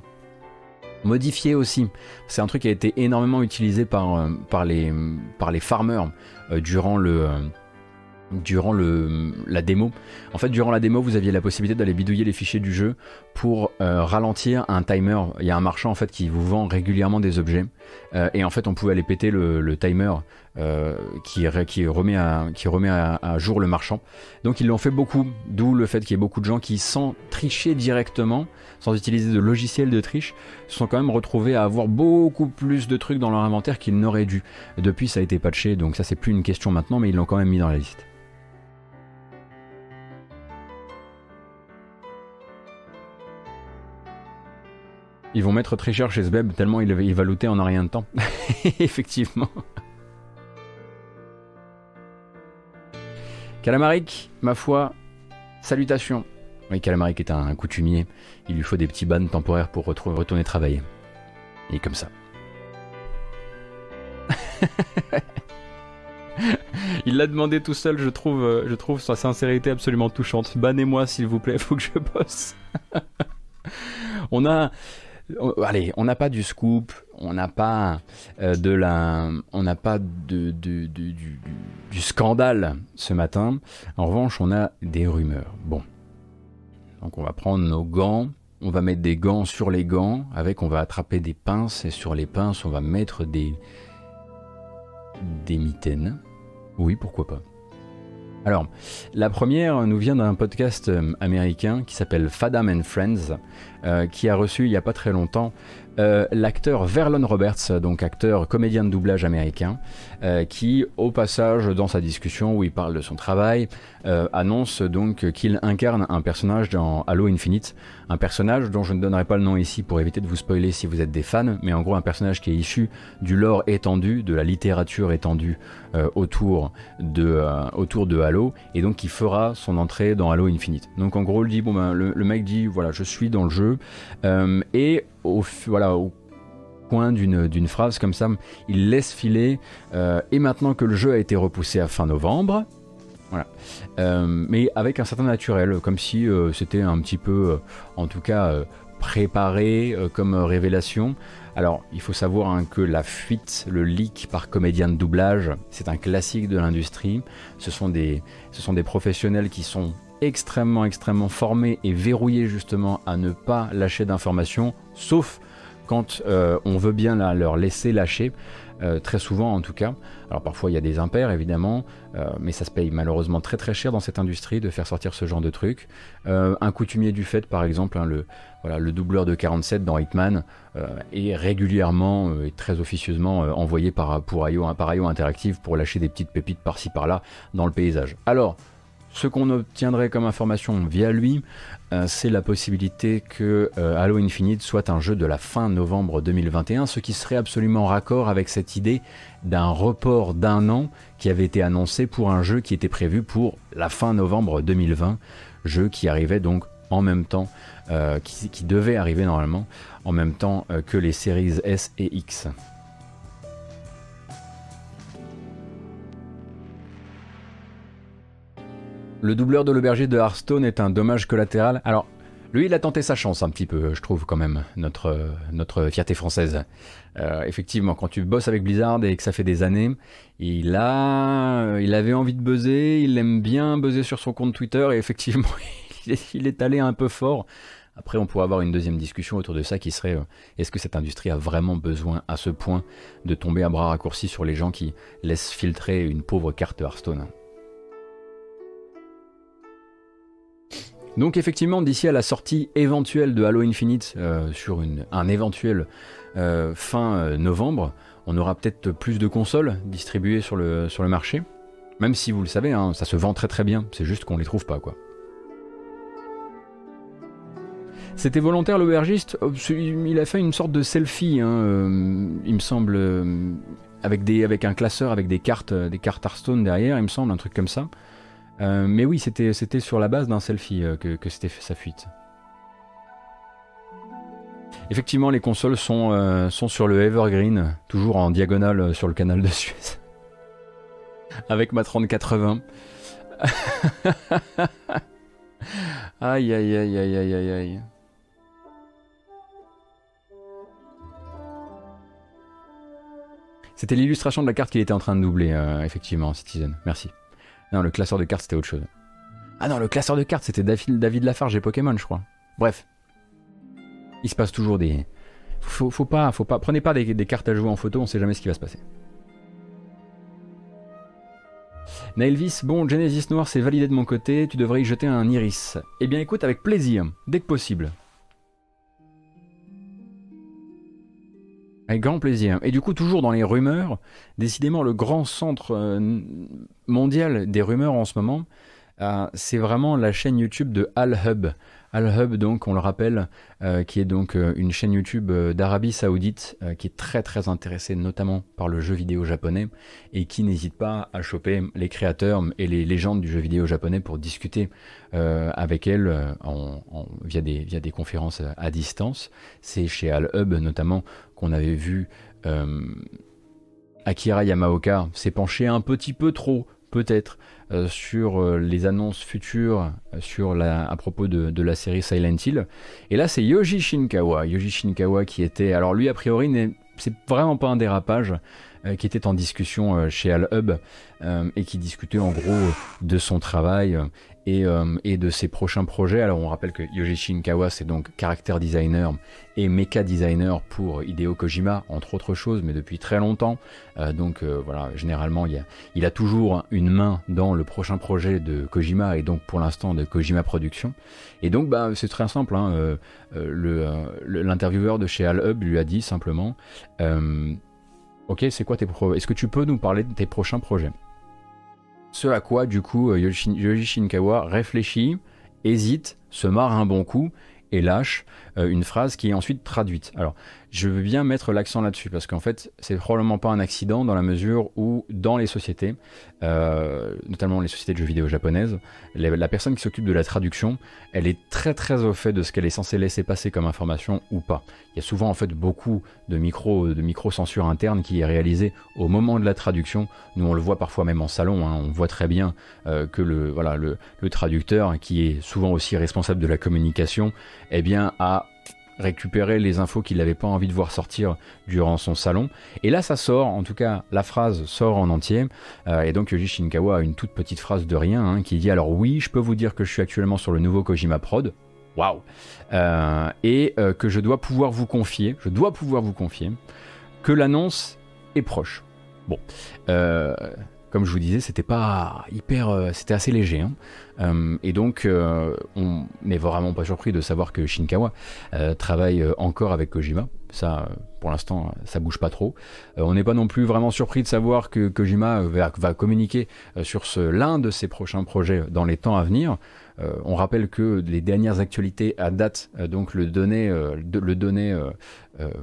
Modifié aussi. C'est un truc qui a été énormément utilisé par, euh, les, farmers euh, durant le euh, durant le, la démo. En fait, durant la démo, vous aviez la possibilité d'aller bidouiller les fichiers du jeu pour ralentir un timer. Il y a un marchand en fait qui vous vend régulièrement des objets et en fait, on pouvait aller péter le, timer euh, qui, remet, à, jour le marchand. Donc ils l'ont fait beaucoup, d'où le fait qu'il y ait beaucoup de gens qui, sans tricher directement, sans utiliser de logiciel de triche, sont quand même retrouvés à avoir beaucoup plus de trucs dans leur inventaire qu'ils n'auraient dû. Depuis, ça a été patché, donc ça c'est plus une question maintenant, mais ils l'ont quand même mis dans la liste. Ils vont mettre très cher chez Sbeb tellement il, va looter en un rien de temps. <laughs> Effectivement. Calamaric, ma foi, salutations. Oui, Calamaric est un, coutumier. Il lui faut des petits bans temporaires pour retourner travailler. Et comme ça. <laughs> Il l'a demandé tout seul, je trouve, euh, je trouve sa sincérité absolument touchante. Bannez-moi s'il vous plaît, faut que je bosse. <laughs> On a allez, on n'a pas du scoop, on n'a pas de la, on n'a pas de, du, du, scandale ce matin. En revanche, on a des rumeurs. Bon, donc on va prendre nos gants, on va mettre des gants sur les gants, avec on va attraper des pinces et sur les pinces on va mettre des des mitaines. Oui, pourquoi pas. Alors, la première nous vient d'un podcast euh, américain qui s'appelle Fadam and Friends, euh, qui a reçu il n'y a pas très longtemps euh, l'acteur Verlon Roberts, donc acteur comédien de doublage américain, euh, qui au passage dans sa discussion où il parle de son travail euh, annonce donc qu'il incarne un personnage dans Halo Infinite, un personnage dont je ne donnerai pas le nom ici pour éviter de vous spoiler si vous êtes des fans, mais en gros un personnage qui est issu du lore étendu, de la littérature étendue autour de autour de Halo et donc qui fera son entrée dans Halo Infinite. Donc en gros, le dit bon ben, le, le mec dit voilà je suis dans le jeu et au, voilà, au coin d'une phrase comme ça, il laisse filer, euh, et maintenant que le jeu a été repoussé à fin novembre, voilà. Euh, mais avec un certain naturel, comme si euh, c'était un petit peu, en tout cas, préparé comme révélation. Alors, il faut savoir hein, que la fuite, le leak par comédien de doublage, c'est un classique de l'industrie. Ce, ce sont des professionnels qui sont extrêmement, extrêmement formés et verrouillés justement à ne pas lâcher d'informations, sauf quand euh, on veut bien leur laisser lâcher, euh, très souvent en tout cas. Alors parfois il y a des impairs évidemment, euh, mais ça se paye malheureusement très très cher dans cette industrie de faire sortir ce genre de truc. un coutumier du fait par exemple, hein, le doubleur de 47 dans Hitman est régulièrement et très officieusement envoyé par, pour IO, par IO Interactive pour lâcher des petites pépites par-ci par-là dans le paysage. Alors, ce qu'on obtiendrait comme information via lui, euh, c'est la possibilité que euh, Halo Infinite soit un jeu de la fin novembre 2021, ce qui serait absolument raccord avec cette idée d'un report d'un an qui avait été annoncé pour un jeu qui était prévu pour la fin novembre 2020, jeu qui arrivait donc en même temps, euh, qui, qui, devait arriver normalement en même temps que les séries S et X. Le doubleur de l'aubergiste de Hearthstone est un dommage collatéral. Alors, lui, il a tenté sa chance un petit peu, je trouve quand même, notre, fierté française. Euh, effectivement, quand tu bosses avec Blizzard et que ça fait des années, il a, il avait envie de buzzer, il aime bien buzzer sur son compte Twitter et effectivement, <laughs> il est, allé un peu fort. Après, on pourrait avoir une deuxième discussion autour de ça qui serait euh, est-ce que cette industrie a vraiment besoin à ce point de tomber à bras raccourcis sur les gens qui laissent filtrer une pauvre carte Hearthstone? Donc effectivement, d'ici à la sortie éventuelle de Halo Infinite euh, sur un éventuel euh, fin euh, novembre, on aura peut-être plus de consoles distribuées sur le, sur le marché. Même si vous le savez, hein, ça se vend très très bien, c'est juste qu'on les trouve pas quoi. C'était volontaire l'aubergiste, il a fait une sorte de selfie, hein, il me semble, avec, des, avec un classeur, avec des cartes, des cartes Hearthstone derrière, il me semble, un truc comme ça. Euh, mais oui, c'était sur la base d'un selfie euh, que, que c'était sa fuite. Effectivement, les consoles sont, euh, sont sur le Evergreen, toujours en diagonale sur le canal de Suez. <laughs> Avec ma 3080. <laughs> aïe aïe aïe aïe aïe aïe aïe. C'était l'illustration de la carte qu'il était en train de doubler, effectivement, Citizen. Merci. Non, le classeur de cartes, c'était autre chose. Ah non, le classeur de cartes, c'était David Lafarge et Pokémon, je crois. Bref. Il se passe toujours des... Faut, pas, faut pas... Prenez pas des, cartes à jouer en photo, on sait jamais ce qui va se passer. Nailvis, bon, Genesis Noir, c'est validé de mon côté, tu devrais y jeter un iris. Eh bien écoute, avec plaisir, dès que possible. Grand plaisir. Et du coup, toujours dans les rumeurs, décidément, le grand centre euh, mondial des rumeurs en ce moment, euh, c'est vraiment la chaîne YouTube de Al Hub. Al Hub, donc, on le rappelle, euh, qui est donc une chaîne YouTube d'Arabie Saoudite, qui est très très intéressée notamment par le jeu vidéo japonais et qui n'hésite pas à choper les créateurs et les légendes du jeu vidéo japonais pour discuter avec elles via, des, via des conférences à distance. C'est chez Al Hub notamment qu'on avait vu euh, Akira Yamaoka s'est penché un petit peu trop peut-être sur les annonces futures à propos de, la série Silent Hill. Et là, c'est Yoji Shinkawa. Yoji Shinkawa qui était. Alors, lui, a priori, c'est vraiment pas un dérapage. Euh, qui était en discussion euh, chez Alhub euh, et qui discutait en gros de son travail et, et, de ses prochains projets. Alors on rappelle que Yoji Shinkawa c'est donc caractère designer et mecha designer pour Hideo Kojima entre autres choses, mais depuis très longtemps. donc voilà, généralement il, a, toujours une main dans le prochain projet de Kojima et donc pour l'instant de Kojima Productions. Et donc bah, c'est très simple. Hein, l'intervieweur de chez Alhub lui a dit simplement Ok, c'est quoi tes projets Est-ce que tu peux nous parler de tes prochains projets? Ce à quoi, du coup, euh, Yoshi réfléchit, hésite, se marre un bon coup et lâche euh, une phrase qui est ensuite traduite. Je veux bien mettre l'accent là-dessus parce qu'en fait, c'est probablement pas un accident dans la mesure où, dans les sociétés, euh, notamment les sociétés de jeux vidéo japonaises, la personne qui s'occupe de la traduction, elle est très très au fait de ce qu'elle est censée laisser passer comme information ou pas. Il y a souvent en fait beaucoup de micro de micro censure interne qui est réalisée au moment de la traduction. Nous, on le voit parfois même en salon. Hein. on voit très bien euh, que le le traducteur, qui est souvent aussi responsable de la communication, eh bien a récupérer les infos qu'il n'avait pas envie de voir sortir durant son salon. Et là, ça sort, en tout cas, la phrase sort en entier. Euh, et donc, Yoji Shinkawa a une toute petite phrase de rien hein, qui dit Alors, oui, je peux vous dire que je suis actuellement sur le nouveau Kojima Prod. Waouh euh, Et euh, que je dois pouvoir vous confier, je dois pouvoir vous confier, que l'annonce est proche. Bon comme je vous disais, c'était pas hyper, euh, c'était assez léger. Hein. Euh, et donc, euh, on n'est vraiment pas surpris de savoir que Shinkawa travaille encore avec Kojima. Ça, pour l'instant, ça bouge pas trop. on n'est pas non plus vraiment surpris de savoir que Kojima va, va communiquer sur l'un de ses prochains projets dans les temps à venir. Euh, on rappelle que les dernières actualités à date, euh, donc le donner, euh, le donner,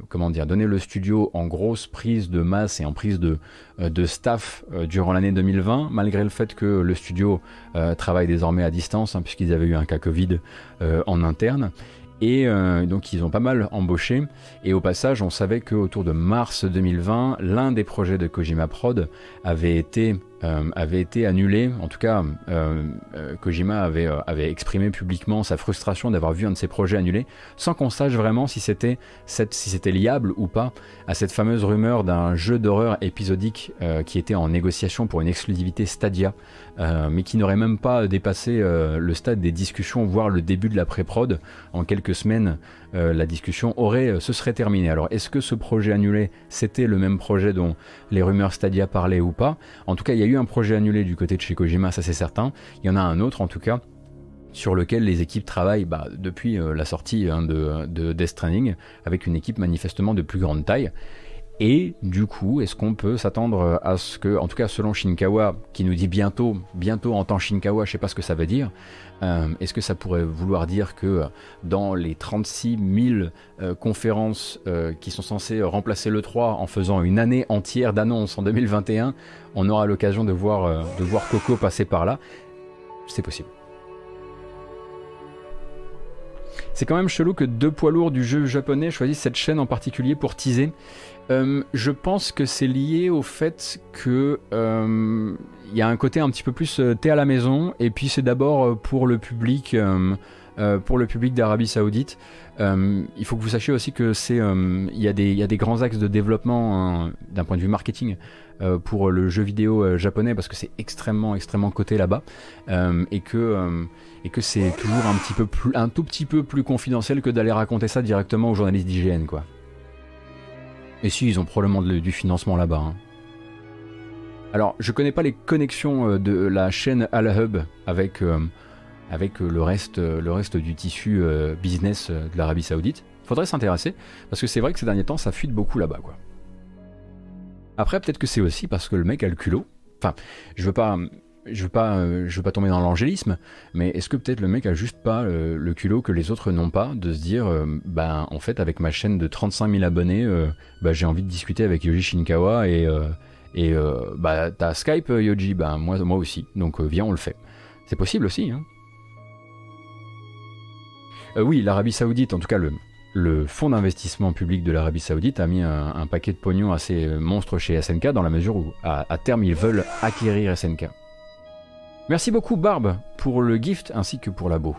comment dire, donner le studio en grosse prise de masse et en prise de, de staff durant l'année 2020, malgré le fait que le studio travaille désormais à distance, hein, puisqu'ils avaient eu un cas Covid en interne. Et donc ils ont pas mal embauché. Et au passage, on savait qu'autour de mars 2020, l'un des projets de Kojima Prod avait été euh, avait été annulé. En tout cas, euh, euh, Kojima avait, exprimé publiquement sa frustration d'avoir vu un de ses projets annulé, sans qu'on sache vraiment si c'était si c'était liable ou pas à cette fameuse rumeur d'un jeu d'horreur épisodique qui était en négociation pour une exclusivité Stadia, mais qui n'aurait même pas dépassé le stade des discussions, voire le début de la pré-prod. En quelques semaines, la discussion aurait se serait terminée. Alors, est-ce que ce projet annulé, c'était le même projet dont les rumeurs Stadia parlaient ou pas? En tout cas, il y a eu un projet annulé du côté de chez Kojima, ça c'est certain. Il y en a un autre en tout cas sur lequel les équipes travaillent bah, depuis euh, la sortie hein, de, de, Death Stranding, avec une équipe manifestement de plus grande taille. Et du coup, est-ce qu'on peut s'attendre à ce que, en tout cas selon Shinkawa, qui nous dit bientôt, bientôt en temps Shinkawa, je sais pas ce que ça veut dire, euh, est-ce que ça pourrait vouloir dire que dans les 36 000 euh, conférences euh, qui sont censées remplacer le 3 en faisant une année entière d'annonces en 2021, on aura l'occasion de voir, de voir Coco passer par là? C'est possible. C'est quand même chelou que deux poids lourds du jeu japonais choisissent cette chaîne en particulier pour teaser. Euh, je pense que c'est lié au fait que euh, il y a un côté un petit peu plus euh, thé à la maison et puis c'est d'abord pour le public pour le public d'Arabie Saoudite. il faut que vous sachiez aussi que c'est il y, a des grands axes de développement hein, d'un point de vue marketing pour le jeu vidéo japonais parce que c'est extrêmement extrêmement coté là-bas et que et que c'est toujours un petit peu plus un tout petit peu plus confidentiel que d'aller raconter ça directement aux journalistes d'IGN quoi. Et si, ils ont probablement du financement là-bas. Hein. Alors, je connais pas les connexions euh, de la chaîne Al-Hub avec, euh, avec euh, le, reste, le reste du tissu business de l'Arabie Saoudite. Faudrait s'intéresser, parce que c'est vrai que ces derniers temps, ça fuite beaucoup là-bas, quoi. Après, peut-être que c'est aussi parce que le mec a le culot. Enfin, je veux pas je veux pas, euh, je veux pas tomber dans l'angélisme, mais est-ce que peut-être le mec a juste pas euh, le culot que les autres n'ont pas de se dire, euh, bah en fait avec ma chaîne de 35 000 abonnés, bah j'ai envie de discuter avec Yoji Shinkawa et et bah t'as Skype Yoji, bah moi moi aussi, donc viens on le fait. C'est possible aussi. Hein. oui, l'Arabie Saoudite, en tout cas le le fonds d'investissement public de l'Arabie Saoudite a mis un, paquet de pognon assez monstre chez SNK dans la mesure où à terme ils veulent acquérir SNK. Merci beaucoup Barbe pour le gift ainsi que pour l'abo.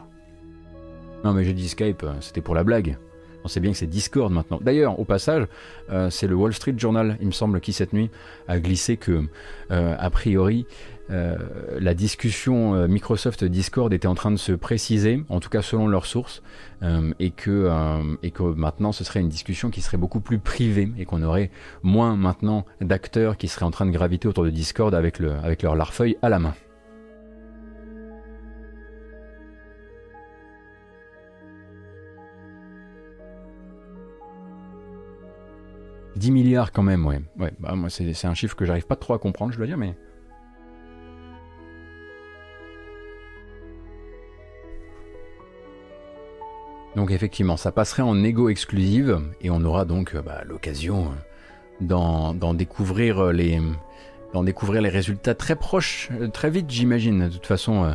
Non mais j'ai dit Skype, c'était pour la blague. On sait bien que c'est Discord maintenant. D'ailleurs, au passage, euh, c'est le Wall Street Journal, il me semble, qui cette nuit a glissé que, euh, a priori, euh, la discussion Microsoft Discord était en train de se préciser, en tout cas selon leurs sources, et, que, et que maintenant ce serait une discussion qui serait beaucoup plus privée et qu'on aurait moins maintenant d'acteurs qui seraient en train de graviter autour de Discord avec, le, avec leur larfeuille à la main. 10 milliards quand même, ouais. ouais bah, moi, c'est un chiffre que j'arrive pas trop à comprendre, je dois dire, mais. Donc effectivement, ça passerait en égo exclusive et on aura donc euh, bah, l'occasion euh, d'en découvrir euh, les d'en découvrir les résultats très proches, très vite j'imagine. De toute façon,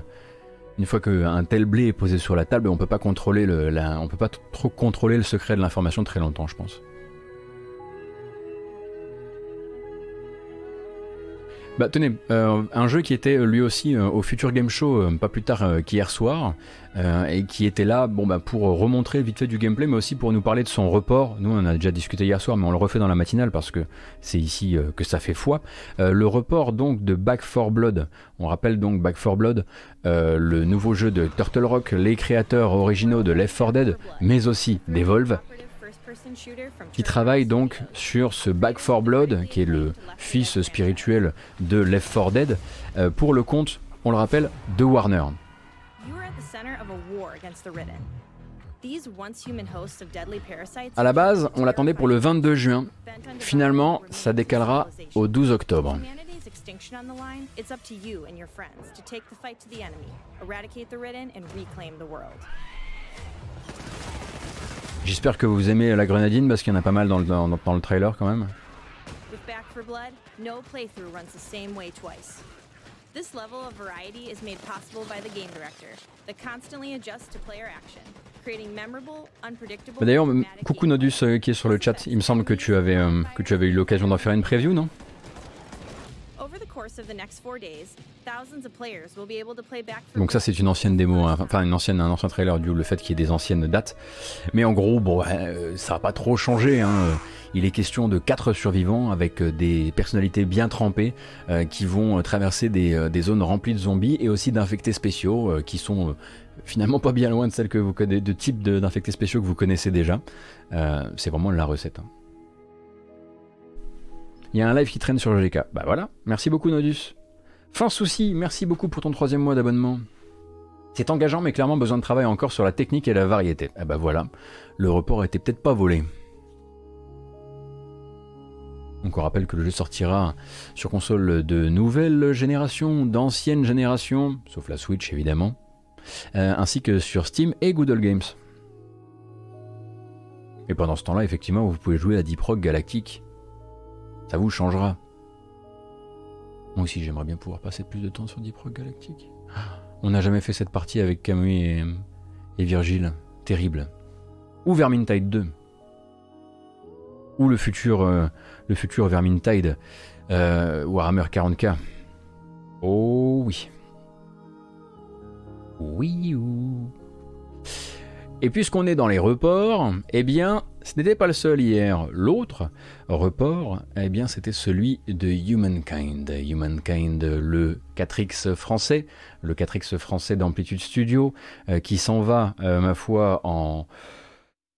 une fois qu'un tel blé est posé sur la table, on peut pas contrôler le, on peut pas trop contrôler le secret de l'information très longtemps, je pense. Bah tenez, euh, un jeu qui était euh, lui aussi euh, au Future Game Show pas plus tard qu'hier soir et qui était là bon bah pour remontrer vite fait du gameplay mais aussi pour nous parler de son report. Nous on a déjà discuté hier soir mais on le refait dans la matinale parce que c'est ici que ça fait foi. le report donc de Back 4 Blood. On rappelle donc Back 4 Blood, le nouveau jeu de Turtle Rock, les créateurs originaux de Left 4 Dead mais aussi d'Evolve qui travaille donc sur ce Back 4 Blood, qui est le fils spirituel de Left 4 Dead, euh, pour le compte, on le rappelle, de Warner. À la base, on l'attendait pour le 22 juin. Finalement, ça décalera au 12 octobre. J'espère que vous aimez la grenadine parce qu'il y en a pas mal dans le, dans, dans le trailer quand même. This level of variety is made possible by the game director, that constantly adjusts to player action, creating memorable, unpredictable. D'ailleurs, coucou Nodus euh, qui est sur le chat. Il me semble que tu avais euh, que tu avais eu l'occasion d'en faire une preview, non? Donc ça c'est une ancienne démo, hein. enfin une ancienne, un ancien trailer du le fait qu'il y ait des anciennes dates. Mais en gros, bon, euh, ça n'a pas trop changé. Hein. Il est question de quatre survivants avec euh, des personnalités bien trempées euh, qui vont traverser des, des, zones remplies de zombies et aussi d'infectés spéciaux qui sont finalement pas bien loin de celles que vous connaissez, de types d'infectés spéciaux que vous connaissez déjà. c'est vraiment la recette. Hein. Il y a un live qui traîne sur GK. Bah voilà, merci beaucoup Nodus. Fin souci, merci beaucoup pour ton troisième mois d'abonnement. C'est engageant mais clairement besoin de travail encore sur la technique et la variété. Ah bah voilà, le report était peut-être pas volé. Donc on rappelle que le jeu sortira sur console de nouvelle génération, d'ancienne génération, sauf la Switch évidemment, euh, ainsi que sur Steam et Google Games. Et pendant ce temps-là, effectivement, vous pouvez jouer à Deep Rock Galactic ça vous changera. Moi aussi, j'aimerais bien pouvoir passer plus de temps sur Deep Rock. On n'a jamais fait cette partie avec Camus et, et Virgile. Terrible. Ou Vermintide 2. Ou le futur, euh, le futur Vermintide euh, Warhammer 40k. Oh oui. Oui ou. Et puisqu'on est dans les reports, eh bien, ce n'était pas le seul hier. L'autre report, eh bien, c'était celui de Humankind. Humankind, le 4X français, le 4X français d'Amplitude Studio, euh, qui s'en va, euh, ma foi, en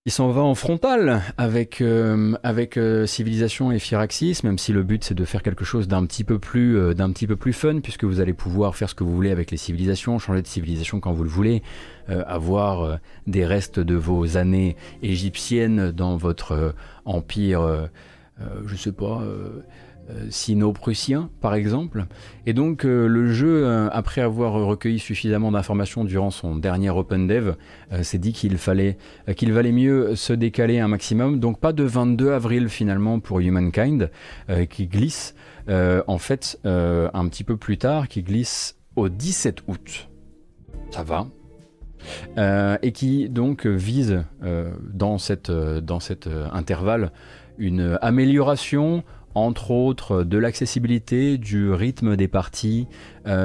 il s'en va en frontal avec, euh, avec euh, Civilisation et Firaxis, même si le but c'est de faire quelque chose d'un petit, peu plus, euh, d'un petit peu plus fun, puisque vous allez pouvoir faire ce que vous voulez avec les civilisations, changer de civilisation quand vous le voulez, avoir des restes de vos années égyptiennes dans votre empire, je sais pas sino-prussien, par exemple. Et donc euh, le jeu, euh, après avoir recueilli suffisamment d'informations durant son dernier Open Dev, s'est dit qu'il fallait qu'il valait mieux se décaler un maximum. Donc pas de 22 avril finalement pour Humankind, qui glisse en fait un petit peu plus tard, qui glisse au 17 août. Ça va, et qui donc vise dans, cette, dans cet intervalle une amélioration entre autres de l'accessibilité, du rythme des parties,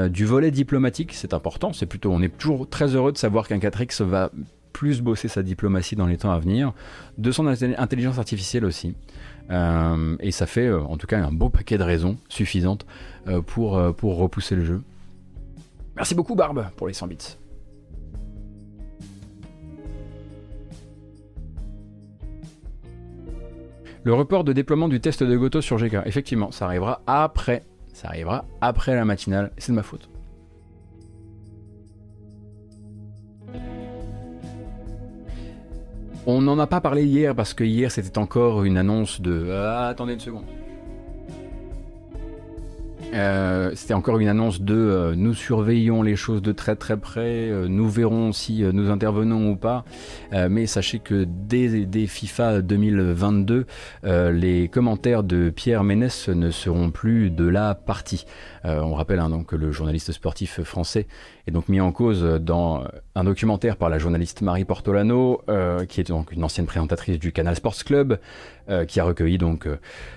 du volet diplomatique, c'est important, c'est plutôt, on est toujours très heureux de savoir qu'un 4X va plus bosser sa diplomatie dans les temps à venir, de son intelligence artificielle aussi. et ça fait en tout cas un beau paquet de raisons suffisantes pour, pour repousser le jeu. Merci beaucoup Barbe pour les 100 bits. Le report de déploiement du test de Goto sur GK, effectivement, ça arrivera après. Ça arrivera après la matinale, c'est de ma faute. On n'en a pas parlé hier parce que hier c'était encore une annonce de. Ah, attendez une seconde. Euh, c'était encore une annonce de euh, nous surveillons les choses de très très près, euh, nous verrons si nous intervenons ou pas. mais sachez que dès, FIFA 2022, les commentaires de Pierre Ménès ne seront plus de la partie. On rappelle hein, donc que le journaliste sportif français est donc mis en cause dans un documentaire par la journaliste Marie Portolano, qui est donc une ancienne présentatrice du Canal Sports Club, euh, qui a recueilli donc euh,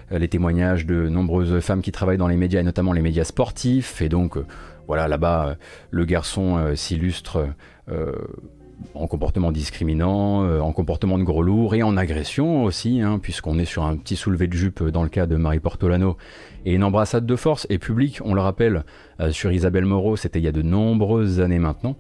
les témoignages de nombreuses femmes qui travaillent dans les médias et notamment les médias sportifs. Et donc euh, voilà, là-bas, le garçon s'illustre en comportement discriminant, en comportement de gros lourd et en agression aussi, hein, puisqu'on est sur un petit soulevé de jupe dans le cas de Marie Portolano et une embrassade de force et publique, on le rappelle, sur Isabelle Moreau, c'était il y a de nombreuses années maintenant.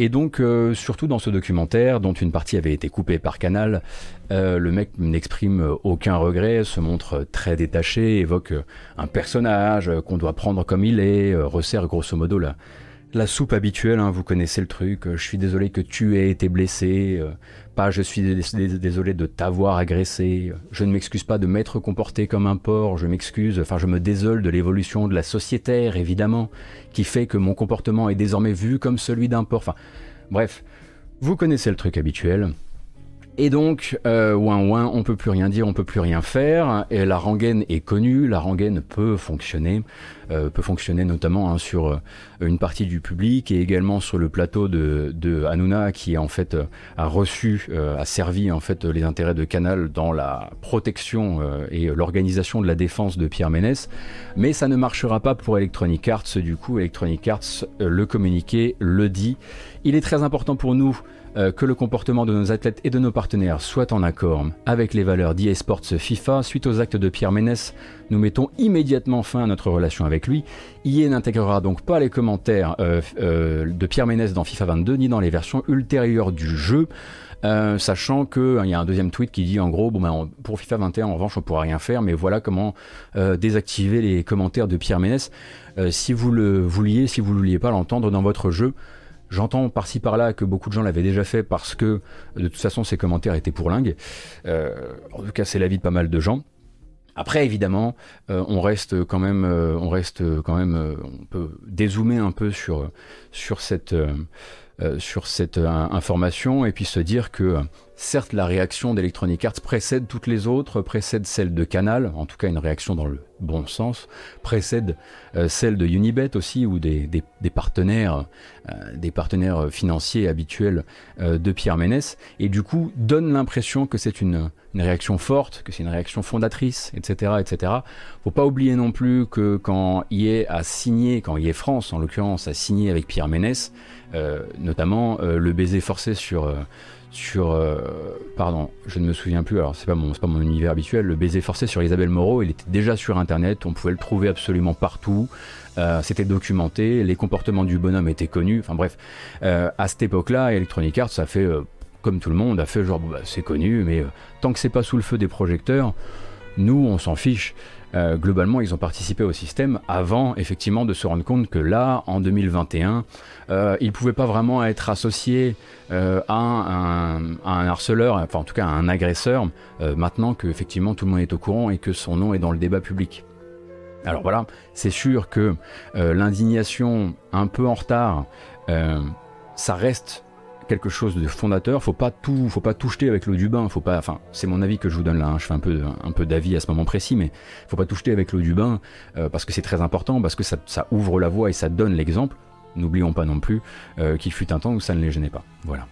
Et donc, euh, surtout dans ce documentaire, dont une partie avait été coupée par Canal, euh, le mec n'exprime aucun regret, se montre très détaché, évoque un personnage qu'on doit prendre comme il est, euh, resserre grosso modo la, la soupe habituelle, hein, vous connaissez le truc, je suis désolé que tu aies été blessé, pas je suis désolé de t'avoir agressé, je ne m'excuse pas de m'être comporté comme un porc, je m'excuse, enfin je me désole de l'évolution de la sociétaire évidemment, qui fait que mon comportement est désormais vu comme celui d'un porc. Enfin, bref, vous connaissez le truc habituel. Et donc, euh, ouin ouin, on peut plus rien dire, on peut plus rien faire. Et la rengaine est connue, la rengaine peut fonctionner, euh, peut fonctionner notamment hein, sur euh, une partie du public et également sur le plateau de, de Hanouna qui en fait euh, a reçu, a servi en fait les intérêts de Canal dans la protection et l'organisation de la défense de Pierre Ménès. Mais ça ne marchera pas pour Electronic Arts. Du coup, Electronic Arts le communiqué le dit. Il est très important pour nous euh, que le comportement de nos athlètes et de nos partenaires soit en accord avec les valeurs d'eSports FIFA. Suite aux actes de Pierre Ménès, nous mettons immédiatement fin à notre relation avec lui. EA n'intégrera donc pas les commentaires euh, euh, de Pierre Ménès dans FIFA 22 ni dans les versions ultérieures du jeu. sachant qu'il y a un deuxième tweet qui dit en gros bon ben, pour FIFA 21 en revanche on pourra rien faire mais voilà comment désactiver les commentaires de Pierre Ménès si vous le vouliez si vous ne vouliez pas l'entendre dans votre jeu J'entends par-ci par-là que beaucoup de gens l'avaient déjà fait parce que de toute façon ces commentaires étaient pour lingue. Euh, en tout cas, c'est l'avis de pas mal de gens. Après, évidemment, euh, on reste quand même, euh, on reste quand même, on peut dézoomer un peu sur cette information et puis se dire que certes la réaction d'Electronic Arts précède toutes les autres, précède celle de Canal, en tout cas une réaction dans le bon sens, précède euh, celle de Unibet aussi, ou des, partenaires, euh, des partenaires financiers habituels euh, de Pierre Ménès, et du coup donne l'impression que c'est une, réaction forte, que c'est une réaction fondatrice, etc., etc. Faut pas oublier non plus que quand IE a signé, quand IE France en l'occurrence a signé avec Pierre Ménès, notamment le baiser forcé sur sur, euh, pardon, je ne me souviens plus, alors c'est pas, mon, pas mon univers habituel, le baiser forcé sur Isabelle Moreau, il était déjà sur internet, on pouvait le trouver absolument partout, euh, c'était documenté, les comportements du bonhomme étaient connus, enfin bref, euh, à cette époque-là, Electronic Arts, ça fait, comme tout le monde, a fait genre, bah, c'est connu, mais tant que c'est pas sous le feu des projecteurs, nous, on s'en fiche. Euh, globalement, ils ont participé au système avant effectivement de se rendre compte que là, en 2021, euh, ils ne pouvaient pas vraiment être associés euh, à, un, harceleur, enfin en tout cas à un agresseur, maintenant que effectivement tout le monde est au courant et que son nom est dans le débat public. Alors voilà, c'est sûr que l'indignation un peu en retard, ça reste quelque chose de fondateur. Faut pas tout, faut pas tout jeter avec l'eau du bain. Faut pas, enfin, c'est mon avis que je vous donne là. Hein. Je fais un peu, un peu d'avis à ce moment précis, mais faut pas tout jeter avec l'eau du bain euh, parce que c'est très important, parce que ça, ouvre la voie et ça donne l'exemple. N'oublions pas non plus euh, qu'il fut un temps où ça ne les gênait pas. Voilà.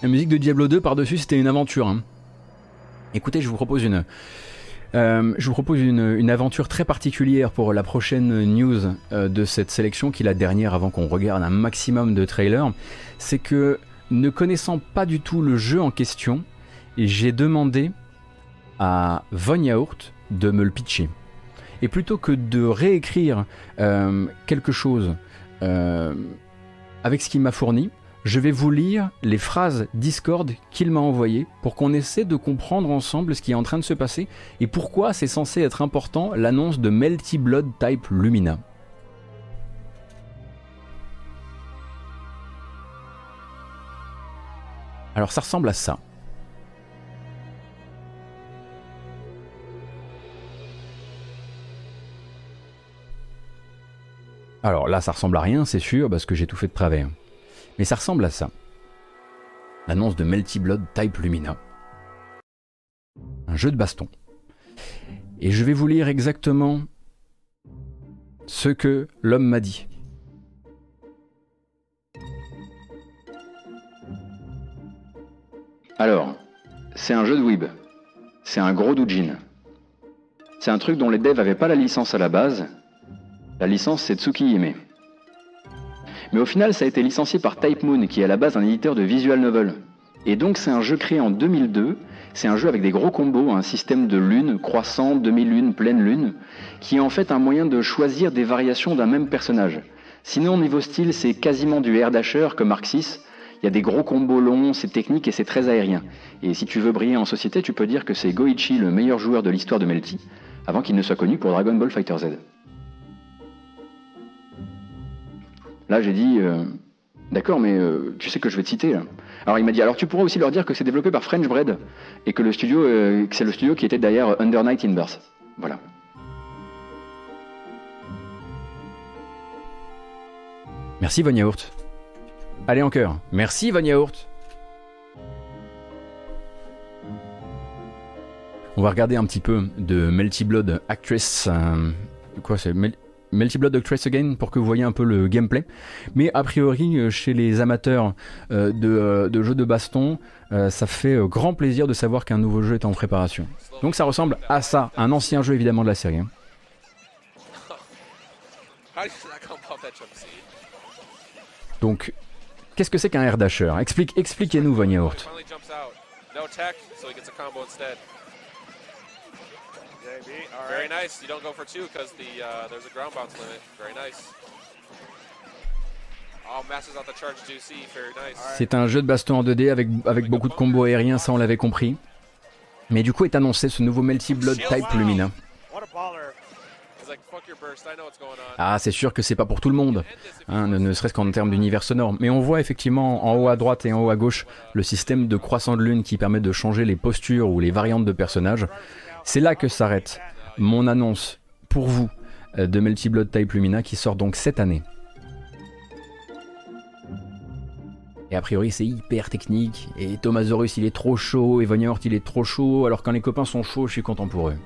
La musique de Diablo 2 par-dessus, c'était une aventure. Hein. Écoutez, je vous propose une, euh, je vous propose une, aventure très particulière pour la prochaine news euh, de cette sélection, qui est la dernière avant qu'on regarde un maximum de trailers. C'est que, ne connaissant pas du tout le jeu en question, j'ai demandé à Von Yaourt de me le pitcher. Et plutôt que de réécrire euh, quelque chose avec ce qu'il m'a fourni, je vais vous lire les phrases Discord qu'il m'a envoyées pour qu'on essaie de comprendre ensemble ce qui est en train de se passer et pourquoi c'est censé être important l'annonce de Melty Blood Type Lumina. Alors ça ressemble à ça. Alors là, ça ressemble à rien, c'est sûr, parce que j'ai tout fait de travers. Mais ça ressemble à ça. L'annonce de Melty Blood Type Lumina. Un jeu de baston. Et je vais vous lire exactement ce que l'homme m'a dit. Alors, c'est un jeu de Weeb. C'est un gros doujin. C'est un truc dont les devs n'avaient pas la licence à la base. La licence, c'est Tsukihime. Mais au final, ça a été licencié par Type Moon, qui est à la base un éditeur de visual novel. Et donc c'est un jeu créé en 2002, c'est un jeu avec des gros combos, un système de lune, croissant, demi-lune, pleine lune, qui est en fait un moyen de choisir des variations d'un même personnage. Sinon, niveau style, c'est quasiment du air dasher comme Arc 6. Il y a des gros combos longs, c'est technique et c'est très aérien. Et si tu veux briller en société, tu peux dire que c'est Goichi le meilleur joueur de l'histoire de Melty, avant qu'il ne soit connu pour Dragon Ball Fighter Z. Là, j'ai dit, euh, d'accord, mais euh, tu sais que je vais te citer. Alors il m'a dit, alors tu pourrais aussi leur dire que c'est développé par French Bread et que le studio, euh, c'est le studio qui était derrière Under Night in Birth. Voilà. Merci Von Yaourt. Allez en cœur. Merci Von Yaourt. On va regarder un petit peu de Melty Blood Actress. quoi c'est Melty Blood Trace Again pour que vous voyez un peu le gameplay. Mais a priori, euh, chez les amateurs euh, euh, de, jeux de baston, ça fait grand plaisir de savoir qu'un nouveau jeu est en préparation. Donc ça ressemble à ça, un ancien jeu évidemment de la série. Hein. <laughs> Donc, qu'est-ce que c'est qu'un air dasher? Explique, Expliquez-nous, Von Yaourt. C'est un jeu de baston en 2D avec, avec beaucoup de combos aériens, ça on l'avait compris. Mais du coup est annoncé ce nouveau Melty Blood Type Lumina. Ah, c'est sûr que c'est pas pour tout le monde, hein, ne, serait-ce qu'en termes d'univers sonore. Mais on voit effectivement en haut à droite et en haut à gauche le système de croissant de lune qui permet de changer les postures ou les variantes de personnages. C'est là que s'arrête mon annonce pour vous euh, de Melty Blood Type Lumina qui sort donc cette année. Et a priori c'est hyper technique, et Thomasaurus il est trop chaud, et Hort il est trop chaud, alors quand les copains sont chauds, je suis content pour eux.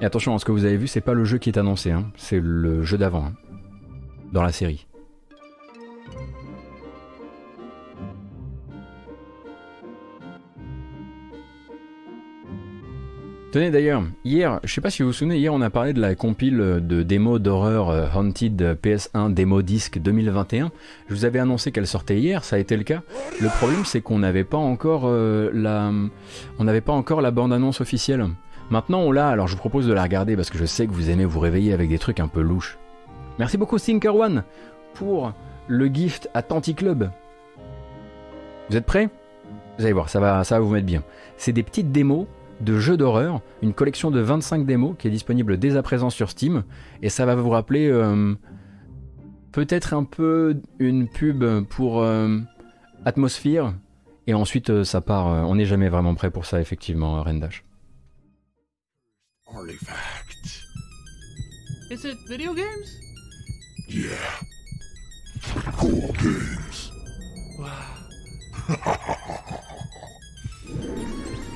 Et attention, ce que vous avez vu, c'est pas le jeu qui est annoncé, hein. c'est le jeu d'avant, hein, dans la série. Tenez d'ailleurs, hier, je sais pas si vous vous souvenez, hier on a parlé de la compile de démos d'horreur euh, Haunted PS1 démo disque 2021. Je vous avais annoncé qu'elle sortait hier, ça a été le cas. Le problème c'est qu'on n'avait pas encore euh, la, on n'avait pas encore la bande annonce officielle. Maintenant on l'a, alors je vous propose de la regarder parce que je sais que vous aimez vous réveiller avec des trucs un peu louches. Merci beaucoup Thinker One pour le gift à Tanti Club. Vous êtes prêts? Vous allez voir, ça va, ça va vous mettre bien. C'est des petites démos de jeux d'horreur, une collection de 25 démos qui est disponible dès à présent sur Steam, et ça va vous rappeler euh, peut-être un peu une pub pour euh, Atmosphere, et ensuite euh, ça part, on n'est jamais vraiment prêt pour ça effectivement, Rendash. Artifact. Is it video games? Yeah. Cool games. Wow. <laughs>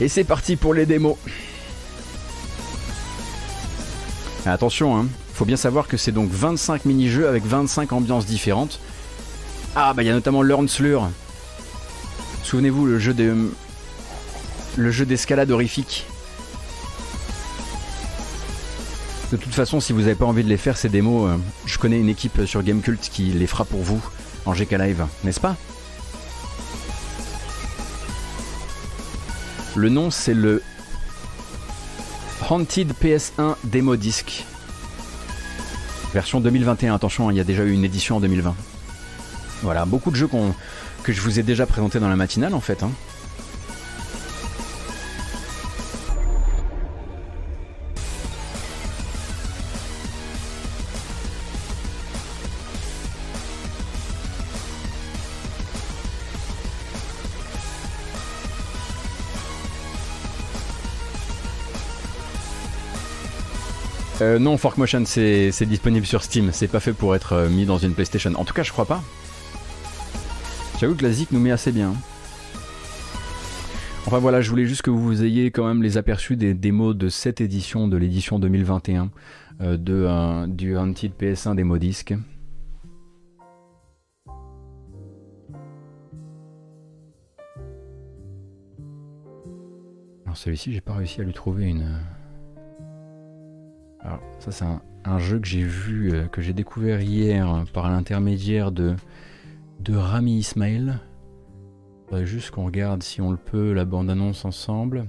Et c'est parti pour les démos. Attention, hein. faut bien savoir que c'est donc 25 mini-jeux avec 25 ambiances différentes. Ah bah il y a notamment Learnslur. Souvenez-vous le jeu de le jeu d'escalade horrifique De toute façon, si vous n'avez pas envie de les faire ces démos, euh, je connais une équipe sur Gamecult qui les fera pour vous en GK Live, n'est-ce pas? Le nom c'est le Haunted PS1 Demo Disc. Version 2021, attention, hein, il y a déjà eu une édition en 2020. Voilà, beaucoup de jeux que je vous ai déjà présentés dans la matinale en fait. Hein. Euh, non, Fork Motion, c'est disponible sur Steam. C'est pas fait pour être euh, mis dans une PlayStation. En tout cas, je crois pas. J'avoue que la ZIC nous met assez bien. Enfin voilà, je voulais juste que vous ayez quand même les aperçus des démos de cette édition, de l'édition 2021 euh, de, du Haunted PS1 démo disque. Alors celui-ci, j'ai pas réussi à lui trouver une. Alors ça c'est un, jeu que j'ai vu, euh, que j'ai découvert hier par l'intermédiaire de, de Rami Ismail. Faudrait juste qu'on regarde si on le peut la bande-annonce ensemble.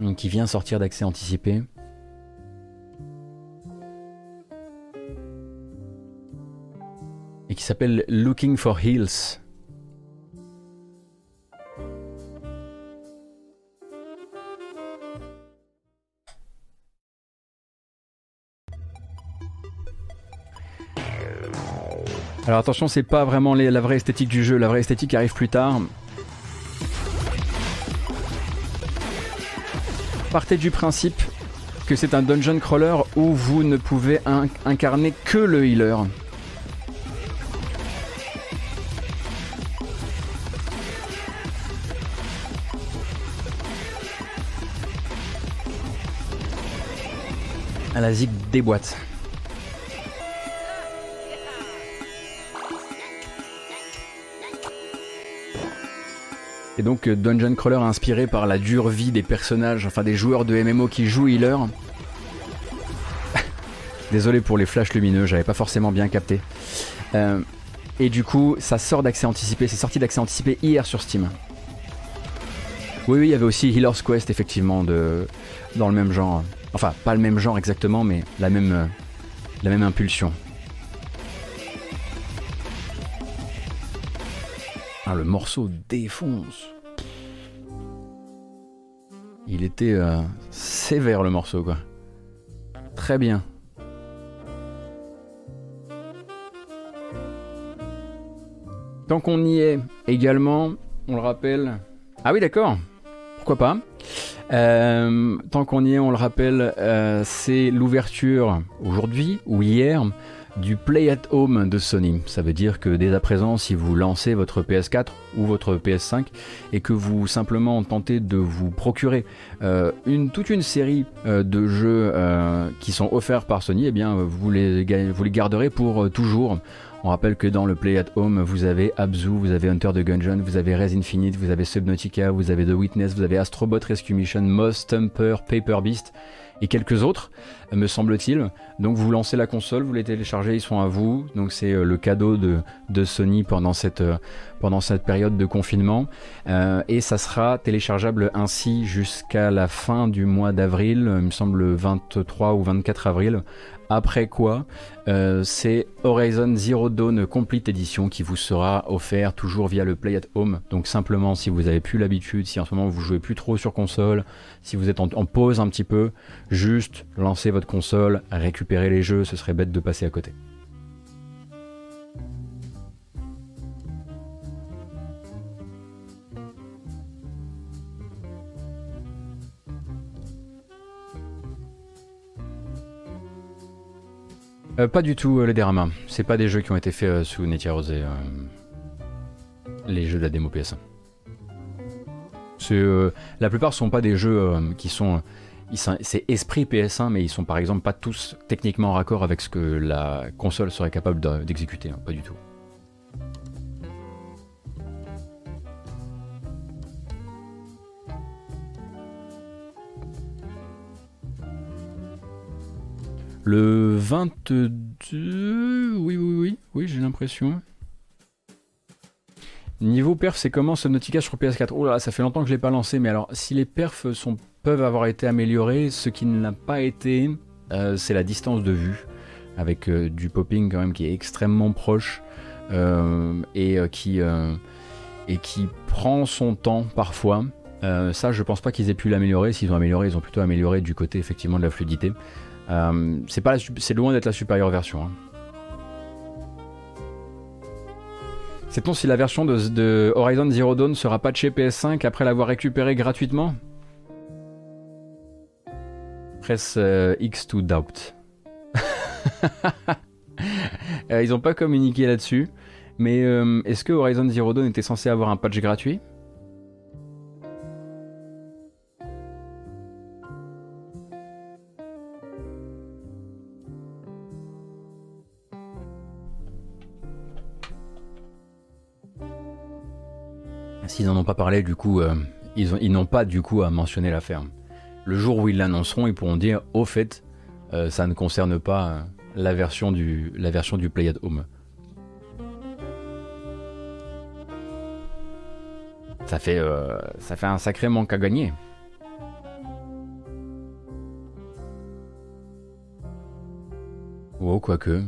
Donc qui vient sortir d'accès anticipé. Et qui s'appelle Looking for Hills. Alors attention, c'est pas vraiment la vraie esthétique du jeu, la vraie esthétique arrive plus tard. Partez du principe que c'est un dungeon crawler où vous ne pouvez incarner que le healer. À la zig des. Et donc euh, Dungeon Crawler inspiré par la dure vie des personnages, enfin des joueurs de MMO qui jouent healer. <laughs> Désolé pour les flashs lumineux, j'avais pas forcément bien capté. Euh, et du coup, ça sort d'accès anticipé, c'est sorti d'accès anticipé hier sur Steam. Oui, oui, il y avait aussi Healer's Quest, effectivement, dans le même genre. Enfin, pas le même genre exactement, mais la même, euh, la même impulsion. Ah, le morceau défonce. Il était euh, sévère le morceau quoi. Très bien. Tant qu'on y est également, on le rappelle. Ah oui d'accord. Pourquoi pas. Euh, tant qu'on y est, on le rappelle, euh, c'est l'ouverture aujourd'hui ou hier du Play at Home de Sony. Ça veut dire que dès à présent, si vous lancez votre PS4 ou votre PS5 et que vous simplement tentez de vous procurer euh, une, toute une série euh, de jeux euh, qui sont offerts par Sony, eh bien vous les, garderez pour toujours. On rappelle que dans le Play at Home, vous avez Abzu, vous avez Hunter the Gungeon, vous avez Res Infinite, vous avez Subnautica, vous avez The Witness, vous avez Astrobot Rescue Mission, Moss, Stumper, Paper Beast et quelques autres, me semble-t-il. Donc vous lancez la console, vous les téléchargez, ils sont à vous. Donc c'est euh, le cadeau de, Sony pendant cette, euh, pendant cette période de confinement. Euh, et ça sera téléchargeable ainsi jusqu'à la fin du mois d'avril, il me semble le 23 ou 24 avril, après quoi, c'est Horizon Zero Dawn Complete Edition qui vous sera offert toujours via le Play at Home. Donc simplement, si vous avez plus l'habitude, si en ce moment vous jouez plus trop sur console, si vous êtes en pause un petit peu, juste lancez votre console, récupérez les jeux, ce serait bête de passer à côté. Euh, pas du tout euh, les Derama. C'est pas des jeux qui ont été faits euh, sous Netia Rosé. les jeux de la démo PS1. la plupart sont pas des jeux qui sont c'est esprit PS1, mais ils sont par exemple pas tous techniquement raccord avec ce que la console serait capable d'exécuter, hein, pas du tout. Le 22, oui, oui, oui, oui, j'ai l'impression. Niveau perf, c'est comment Subnautica sur PS4 Oh là, ça fait longtemps que je l'ai pas lancé, mais alors si les perfs sont peuvent avoir été améliorés. Ce qui ne l'a pas été, euh, c'est la distance de vue, avec euh, du popping quand même qui est extrêmement proche euh, et, qui, et qui prend son temps parfois. ça, je pense pas qu'ils aient pu l'améliorer. S'ils ont amélioré, ils ont plutôt amélioré du côté effectivement de la fluidité. c'est c'est loin d'être la supérieure version. Hein. Sait-on si la version de, de, Horizon Zero Dawn sera patchée PS5 après l'avoir récupérée gratuitement? Press euh, X to doubt. <laughs> Euh, ils n'ont pas communiqué là-dessus. Mais euh, est-ce que Horizon Zero Dawn était censé avoir un patch gratuit? S'ils n'en ont pas parlé, du coup, ils, ils n'ont pas du coup à mentionner la ferme le jour où ils l'annonceront, ils pourront dire au fait, euh, ça ne concerne pas euh, la, version du, la version du Play at Home. Ça fait, euh, ça fait un sacré manque à gagner. Oh, quoique.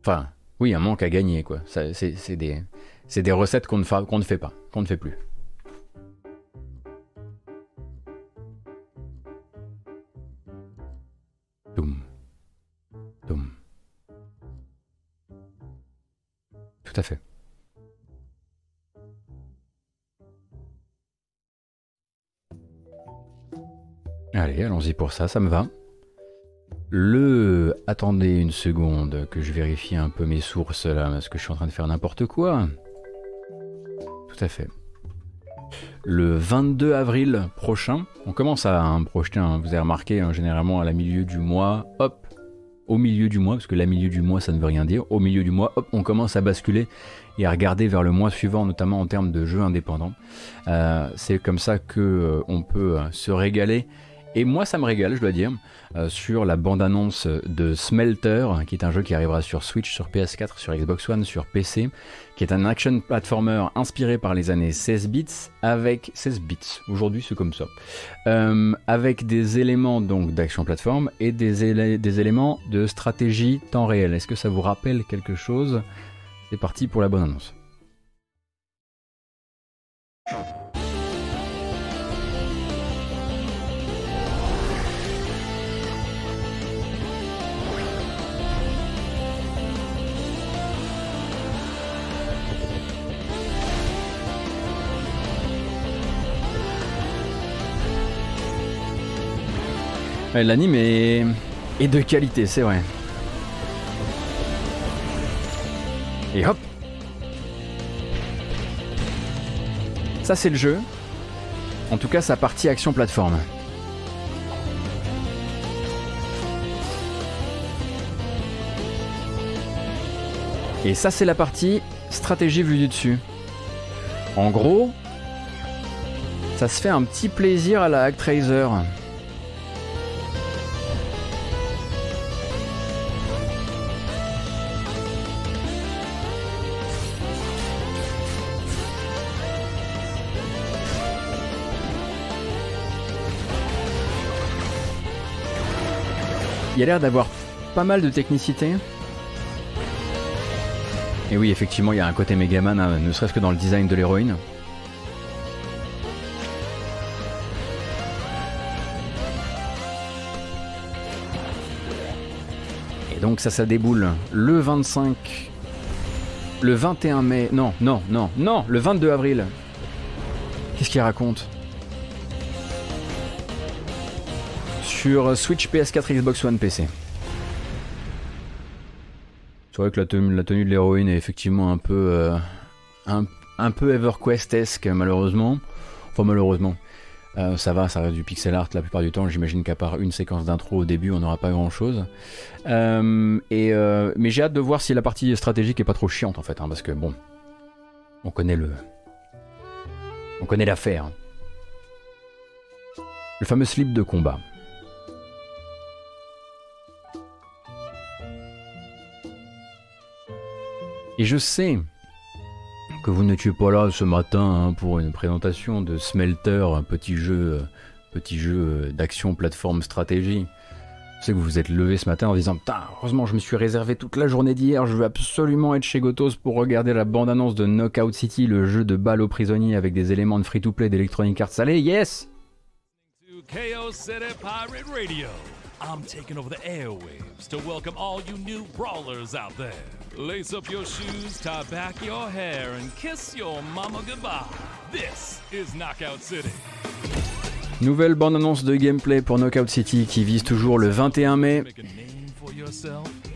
Enfin, oui, un manque à gagner, quoi. C'est des, des, recettes qu'on ne, qu'on ne fait pas, qu'on ne fait plus. Tout à fait. Allez, allons-y pour ça, ça me va. Le... Attendez une seconde que je vérifie un peu mes sources là, parce que je suis en train de faire n'importe quoi. Tout à fait. Le 22 avril prochain, on commence à hein, projeter, hein, vous avez remarqué, hein, généralement à la milieu du mois, hop, au milieu du mois, parce que la milieu du mois ça ne veut rien dire, au milieu du mois, hop, on commence à basculer et à regarder vers le mois suivant, notamment en termes de jeux indépendants. Euh, c'est comme ça que euh, on peut euh, se régaler et moi, ça me régale, je dois dire, euh, sur la bande-annonce de Smelter, qui est un jeu qui arrivera sur Switch, sur PS4, sur Xbox One, sur PC, qui est un action platformer inspiré par les années 16 bits, avec 16 bits. Aujourd'hui, c'est comme ça, euh, avec des éléments donc d'action plateforme et des, des éléments de stratégie temps réel. Est-ce que ça vous rappelle quelque chose? C'est parti pour la bonne annonce. L'anime est... de qualité, c'est vrai. Et hop Ça c'est le jeu. En tout cas sa partie action plateforme. Et ça c'est la partie stratégie vue du dessus. En gros, ça se fait un petit plaisir à la Actraiser. Il y a l'air d'avoir pas mal de technicité. Et oui, effectivement, il y a un côté Megaman, hein, ne serait-ce que dans le design de l'héroïne. Et donc ça, ça déboule le 25... Le 21 mai... Non, non, non, non, le 22 avril. Qu'est-ce qu'il raconte? Sur Switch, PS4, Xbox One, PC. C'est vrai que la tenue, de l'héroïne est effectivement un peu, euh, un, peu EverQuest-esque malheureusement. Enfin, malheureusement. Euh, ça va, ça reste du pixel art la plupart du temps. J'imagine qu'à part une séquence d'intro au début, on n'aura pas grand chose. Euh, et, mais j'ai hâte de voir si la partie stratégique est pas trop chiante en fait, hein, parce que bon, on connaît le, on connaît l'affaire. Le fameux slip de combat. Et je sais que vous n'étiez pas là ce matin hein, pour une présentation de Smelter, un petit jeu, euh, petit jeu euh, d'action plateforme stratégie. Je sais que vous vous êtes levé ce matin en disant Putain, heureusement, je me suis réservé toute la journée d'hier, je veux absolument être chez Gotos pour regarder la bande-annonce de Knockout City, le jeu de balle aux prisonniers avec des éléments de free-to-play d'Electronic Arts. Allez, yes! I'm taking over the airwaves to welcome all you new brawlers out there. Lace up your shoes, tie back your hair, and kiss your mama goodbye. This is Knockout City. Nouvelle bande-annonce de gameplay pour Knockout City qui vise toujours le 21 mai.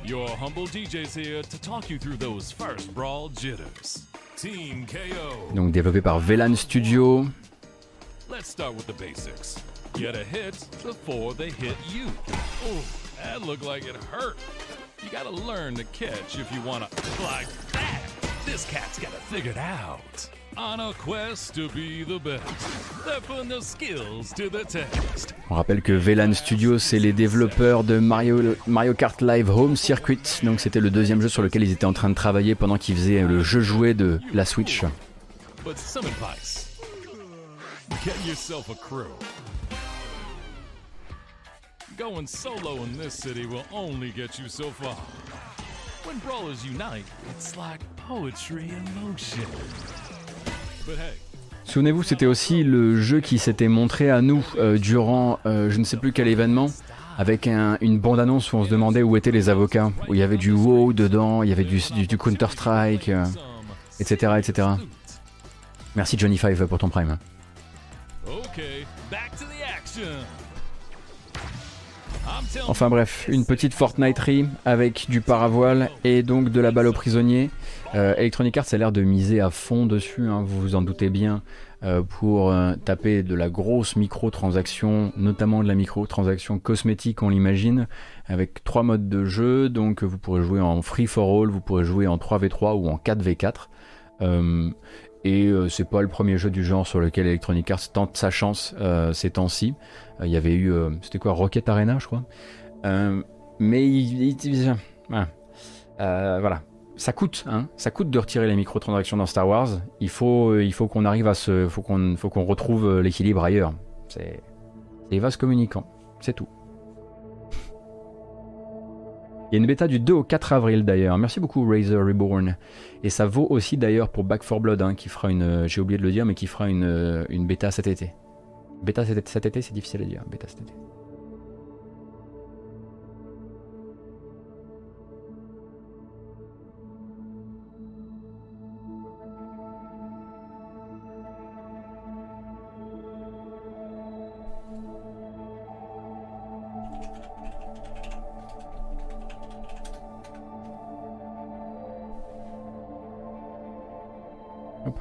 Your humble DJ's here to talk you through those first brawl jitters. Team KO. Donc développé par Velan Studio. Let's start with the basics. Get a hit before they hit you. That looked like it hurt. You gotta learn to catch if you wanna like that. This cat's got it figured out. On a quest to be the best. They're putting their skills to the test. On rappelle que VLAN Studios, c'est les développeurs de Mario, Mario Kart Live Home Circuit. Donc c'était le deuxième jeu sur lequel ils étaient en train de travailler pendant qu'ils faisaient le jeu joué de la Switch. But some advice. Get yourself a crew. Going solo in this city will only get you so far. When brawlers unite, it's like poetry in motion. Souvenez-vous, c'était aussi le jeu qui s'était montré à nous euh, durant euh, je ne sais plus quel événement, avec un, une bande-annonce où on se demandait où étaient les avocats, où il y avait du WoW dedans, il y avait du, Counter-Strike, euh, etc., etc. Merci Johnny Five pour ton prime. Enfin bref, une petite Fortniterie avec du paravoile et donc de la balle aux prisonniers. Euh, Electronic Arts a l'air de miser à fond dessus, hein, vous vous en doutez bien, euh, pour euh, taper de la grosse micro-transaction, notamment de la micro-transaction cosmétique, on l'imagine, avec trois modes de jeu. Donc vous pourrez jouer en free for all, vous pourrez jouer en 3v3 ou en 4v4. Et c'est pas le premier jeu du genre sur lequel Electronic Arts tente sa chance ces temps-ci. Euh, il y avait eu, euh, c'était quoi, Rocket Arena, je crois. Euh, mais il, voilà, ça coûte, hein, ça coûte de retirer les microtransactions dans Star Wars. Il faut, il faut qu'on arrive à se, faut qu'on, faut qu'on retrouve l'équilibre ailleurs. C'est, les vases communicants, c'est tout. Il y a une bêta du 2 au 4 avril d'ailleurs. Merci beaucoup Razer Reborn. Et ça vaut aussi d'ailleurs pour Back 4 Blood, hein, qui fera une, j'ai oublié de le dire, mais qui fera une, une bêta cet été. Bêta cet été, c'est difficile à dire. Bêta cet été.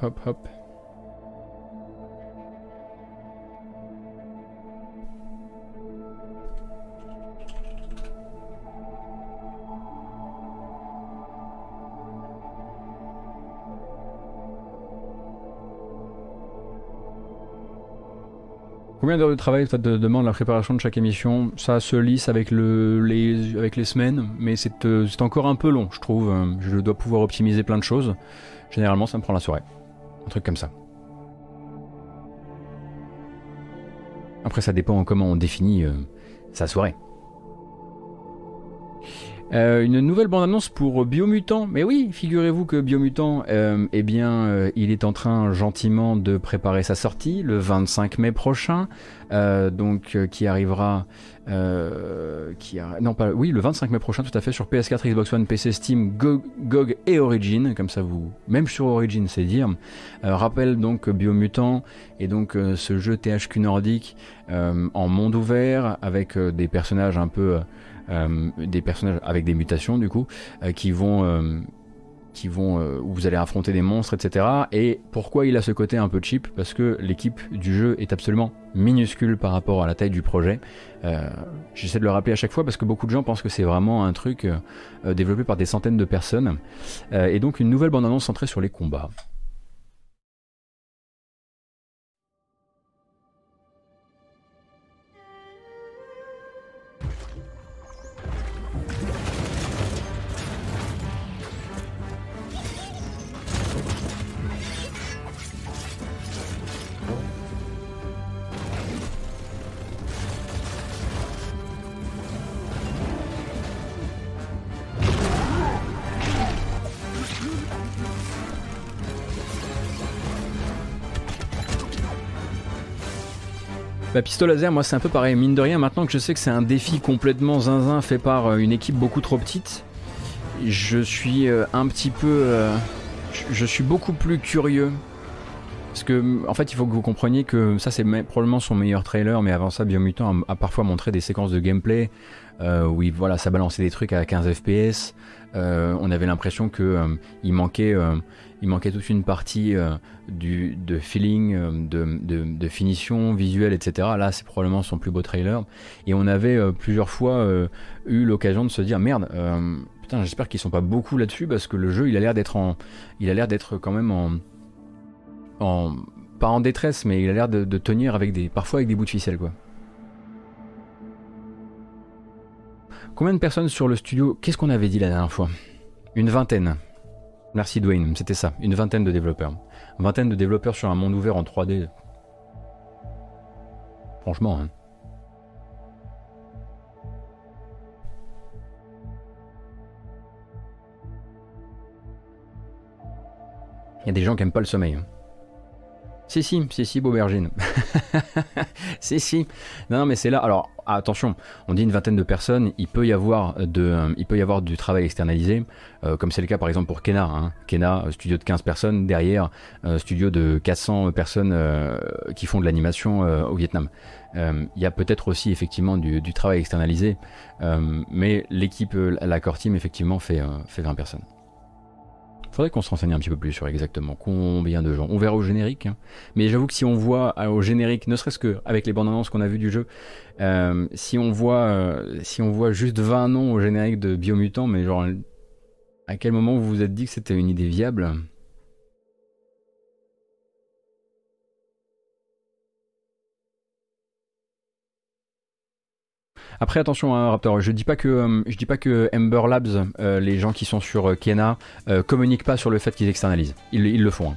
Hop, hop. Combien d'heures de travail ça te demande la préparation de chaque émission? Ça se lisse avec, le, les, avec les semaines, mais euh, c'est encore un peu long, je trouve. Je dois pouvoir optimiser plein de choses. Généralement, ça me prend la soirée. Truc comme ça. Après, ça dépend comment on définit euh, sa soirée. Euh, une nouvelle bande-annonce pour Biomutant. Mais oui, figurez-vous que Biomutant, euh, eh bien, il est en train gentiment de préparer sa sortie le 25 mai prochain, donc qui arrivera, qui non pas, oui, le 25 mai prochain, tout à fait sur PS4, Xbox One, PC, Steam, GOG, et Origin, comme ça vous, même sur Origin, c'est dire. rappelle donc Biomutant et donc ce jeu THQ nordique en monde ouvert avec des personnages un peu euh, des personnages avec des mutations du coup, euh, qui vont euh, vont, où vous allez affronter des monstres, etc. Et pourquoi il a ce côté un peu cheap? Parce que l'équipe du jeu est absolument minuscule par rapport à la taille du projet. J'essaie de le rappeler à chaque fois parce que beaucoup de gens pensent que c'est vraiment un truc développé par des centaines de personnes. et donc une nouvelle bande-annonce centrée sur les combats. La pistole laser, moi c'est un peu pareil. Mine de rien, maintenant que je sais que c'est un défi complètement zinzin fait par euh, une équipe beaucoup trop petite, je suis euh, un petit peu. Euh, je suis beaucoup plus curieux. Parce que, en fait, il faut que vous compreniez que ça, c'est probablement son meilleur trailer, mais avant ça, Biomutant a, parfois montré des séquences de gameplay où il, voilà, ça balançait des trucs à 15 FPS. on avait l'impression que il manquait toute une partie euh, du, de feeling, euh, de, finition visuelle, etc. Là, c'est probablement son plus beau trailer. Et on avait euh, plusieurs fois eu l'occasion de se dire merde, putain, j'espère qu'ils sont pas beaucoup là-dessus parce que le jeu, a l'air d'être il a l'air d'être quand même en, pas en détresse, mais il a l'air de, tenir avec des, parfois avec des bouts de ficelle, quoi. Combien de personnes sur le studio Qu'est-ce qu'on avait dit la dernière fois? Une vingtaine. Merci Dwayne, c'était ça, une vingtaine de développeurs. Une vingtaine de développeurs sur un monde ouvert en 3D. Franchement, hein. Il y a des gens qui aiment pas le sommeil. Hein. Si, si, si, si, Beaubergine. <laughs> si, si. Non, mais c'est là. Alors, attention, on dit une vingtaine de personnes, il peut y avoir, euh, du travail externalisé, euh, comme c'est le cas par exemple pour Kena. Hein. Kena, euh, studio de 15 personnes, derrière, studio de 400 personnes qui font de l'animation au Vietnam. Il y a peut-être aussi effectivement du, travail externalisé, mais l'équipe, la team, effectivement, fait, fait 20 personnes. Faudrait qu'on se renseigne un petit peu plus sur exactement combien de gens. On verra au générique. Hein. Mais j'avoue que si on voit euh, au générique, ne serait-ce que avec les bandes annonces qu'on a vues du jeu, euh, si on voit euh, si on voit juste 20 noms au générique de Biomutant, mais genre à quel moment vous vous êtes dit que c'était une idée viable? Après attention hein, Raptor, je dis pas que euh, je dis pas que Ember Labs, euh, les gens qui sont sur euh, Kena, communiquent pas sur le fait qu'ils externalisent. Ils, le font. Hein.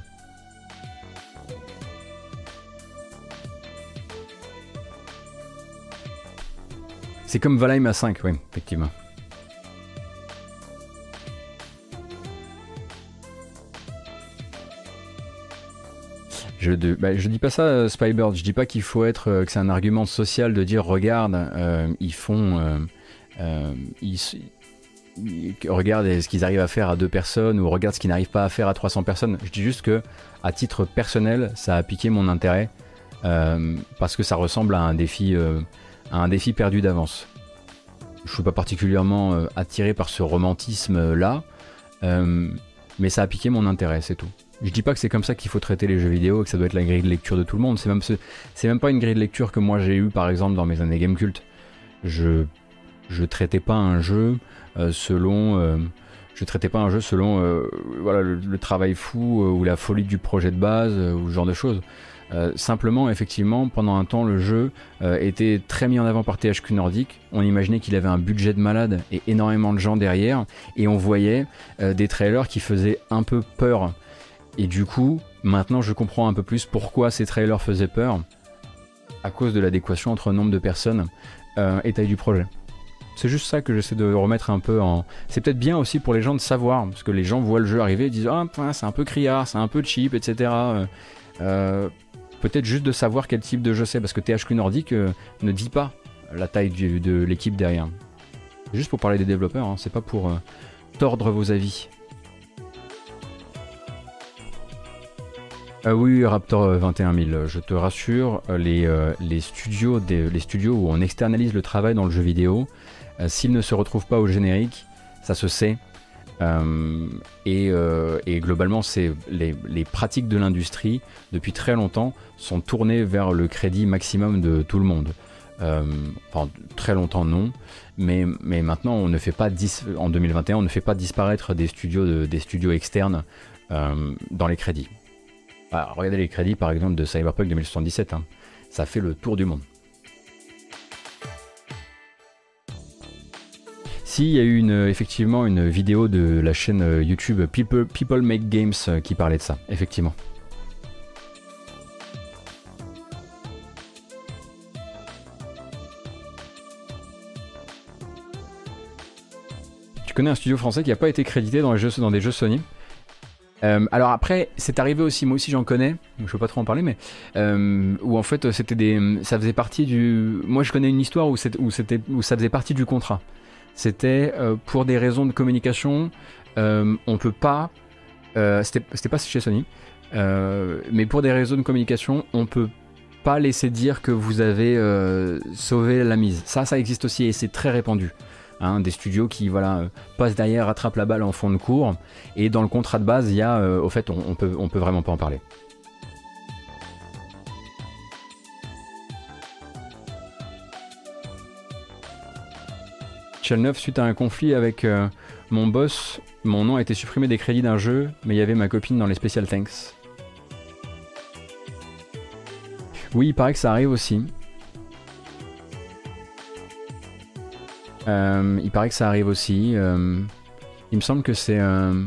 C'est comme Valheim à 5, oui, effectivement. Je, ne bah, dis pas ça, euh, Spybird. Je dis pas qu'il faut être, euh, que c'est un argument social de dire regarde, euh, ils font, regarde ce qu'ils arrivent à faire à deux personnes ou regarde ce qu'ils n'arrivent pas à faire à 300 personnes. Je dis juste que, à titre personnel, ça a piqué mon intérêt parce que ça ressemble à un défi, à un défi perdu d'avance. Je suis pas particulièrement attiré par ce romantisme là, mais ça a piqué mon intérêt, c'est tout. Je dis pas que c'est comme ça qu'il faut traiter les jeux vidéo, que ça doit être la grille de lecture de tout le monde. C'est même, c'est même pas une grille de lecture que moi j'ai eu par exemple dans mes années Game Cult. Je, je traitais pas un jeu euh, selon, euh, je traitais un jeu selon, euh, voilà, le, travail fou ou la folie du projet de base ou ce genre de choses. simplement, effectivement, pendant un temps, le jeu était très mis en avant par THQ Nordic. On imaginait qu'il avait un budget de malade et énormément de gens derrière, et on voyait des trailers qui faisaient un peu peur et du coup, maintenant je comprends un peu plus pourquoi ces trailers faisaient peur, à cause de l'adéquation entre nombre de personnes euh, et taille du projet. C'est juste ça que j'essaie de remettre un peu en. C'est peut-être bien aussi pour les gens de savoir, parce que les gens voient le jeu arriver et disent Ah, c'est un peu criard, c'est un peu cheap, etc. Euh, euh, peut-être juste de savoir quel type de jeu c'est, parce que THQ Nordic ne dit pas la taille de l'équipe derrière. Juste pour parler des développeurs, hein, c'est pas pour tordre vos avis. Euh, oui, Raptor 21000, euh, je te rassure, euh, les, studios les studios où on externalise le travail dans le jeu vidéo, s'ils ne se retrouvent pas au générique, ça se sait, et, globalement, les, pratiques de l'industrie, depuis très longtemps, sont tournées vers le crédit maximum de tout le monde. enfin, très longtemps non, mais, mais maintenant, on ne fait pas en 2021, on ne fait pas disparaître des studios, des studios externes dans les crédits. Ah, regardez les crédits par exemple de Cyberpunk 2077, hein. ça fait le tour du monde. Si, il y a eu effectivement une vidéo de la chaîne euh, YouTube People, People Make Games euh, qui parlait de ça, effectivement. Tu connais un studio français qui n'a pas été crédité dans, les jeux, dans des jeux Sony? Euh, alors après, c'est arrivé aussi, moi aussi j'en connais, je ne veux pas trop en parler, mais euh, où en fait c'était des, ça faisait partie du, moi je connais une histoire où ça faisait partie du contrat. C'était euh, pour des raisons de communication, on peut pas, c'était, pas chez Sony, mais pour des raisons de communication, on peut pas laisser dire que vous avez sauvé la mise. Ça, ça existe aussi et c'est très répandu. Hein, des studios qui voilà euh, passent derrière, attrapent la balle en fond de cours. Et dans le contrat de base, il y a, euh, au fait, on, peut, on peut vraiment pas en parler. Shell 9, suite à un conflit avec euh, mon boss, mon nom a été supprimé des crédits d'un jeu, mais il y avait ma copine dans les Special Thanks. Oui, il paraît que ça arrive aussi. Il paraît que ça arrive aussi. Euh, il me semble que c'est euh,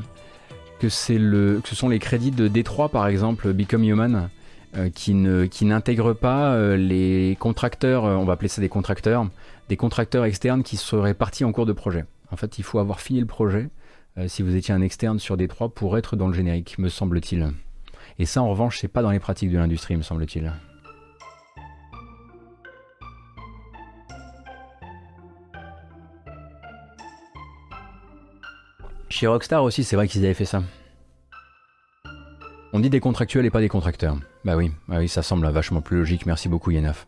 que c'est le que ce sont les crédits de Détroit par exemple, Become Human, qui ne qui n'intègrent pas les contracteurs. on va appeler ça des contracteurs, des contracteurs externes qui seraient partis en cours de projet. En fait, il faut avoir fini le projet si vous étiez un externe sur Détroit pour être dans le générique, me semble-t-il. Et ça, en revanche, c'est pas dans les pratiques de l'industrie, me semble-t-il. Chez Rockstar aussi, c'est vrai qu'ils avaient fait ça. On dit des contractuels et pas des contracteurs. Bah oui, bah oui, ça semble vachement plus logique. Merci beaucoup, Yenaf.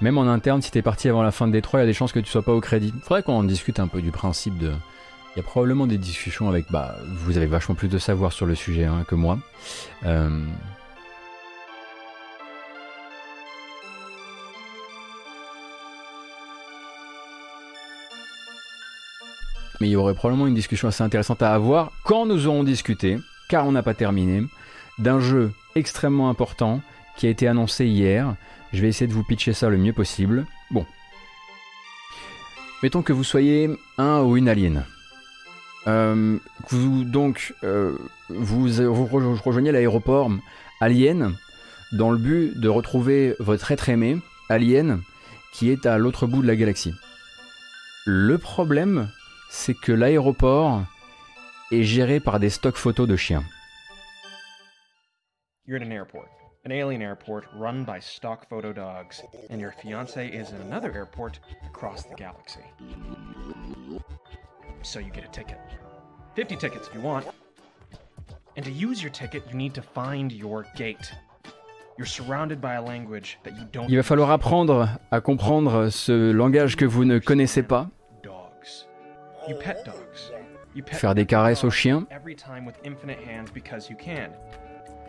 Même en interne, si t'es parti avant la fin de Détroit, il y a des chances que tu sois pas au crédit. Faudrait qu'on en discute un peu du principe de. Il y a probablement des discussions avec. Bah, vous avez vachement plus de savoir sur le sujet hein, que moi. Euh, mais il y aurait probablement une discussion assez intéressante à avoir quand nous aurons discuté, car on n'a pas terminé, d'un jeu extrêmement important qui a été annoncé hier. Je vais essayer de vous pitcher ça le mieux possible. Bon. Mettons que vous soyez un ou une alien. Euh, vous, donc, euh, vous, rejoignez l'aéroport Alien dans le but de retrouver votre être aimé, Alien, qui est à l'autre bout de la galaxie. Le problème, c'est que l'aéroport est géré par des stocks photos de chiens. You're at an airport, an alien airport run by stock photo dogs, and your fiance is in another airport across the galaxy. So you get a ticket. 50 tickets if you want. And to use your ticket, you need to find your gate. You're surrounded by a language that you don't Il va falloir apprendre à comprendre ce langage que vous ne connaissez pas Faire des caresses aux chiens.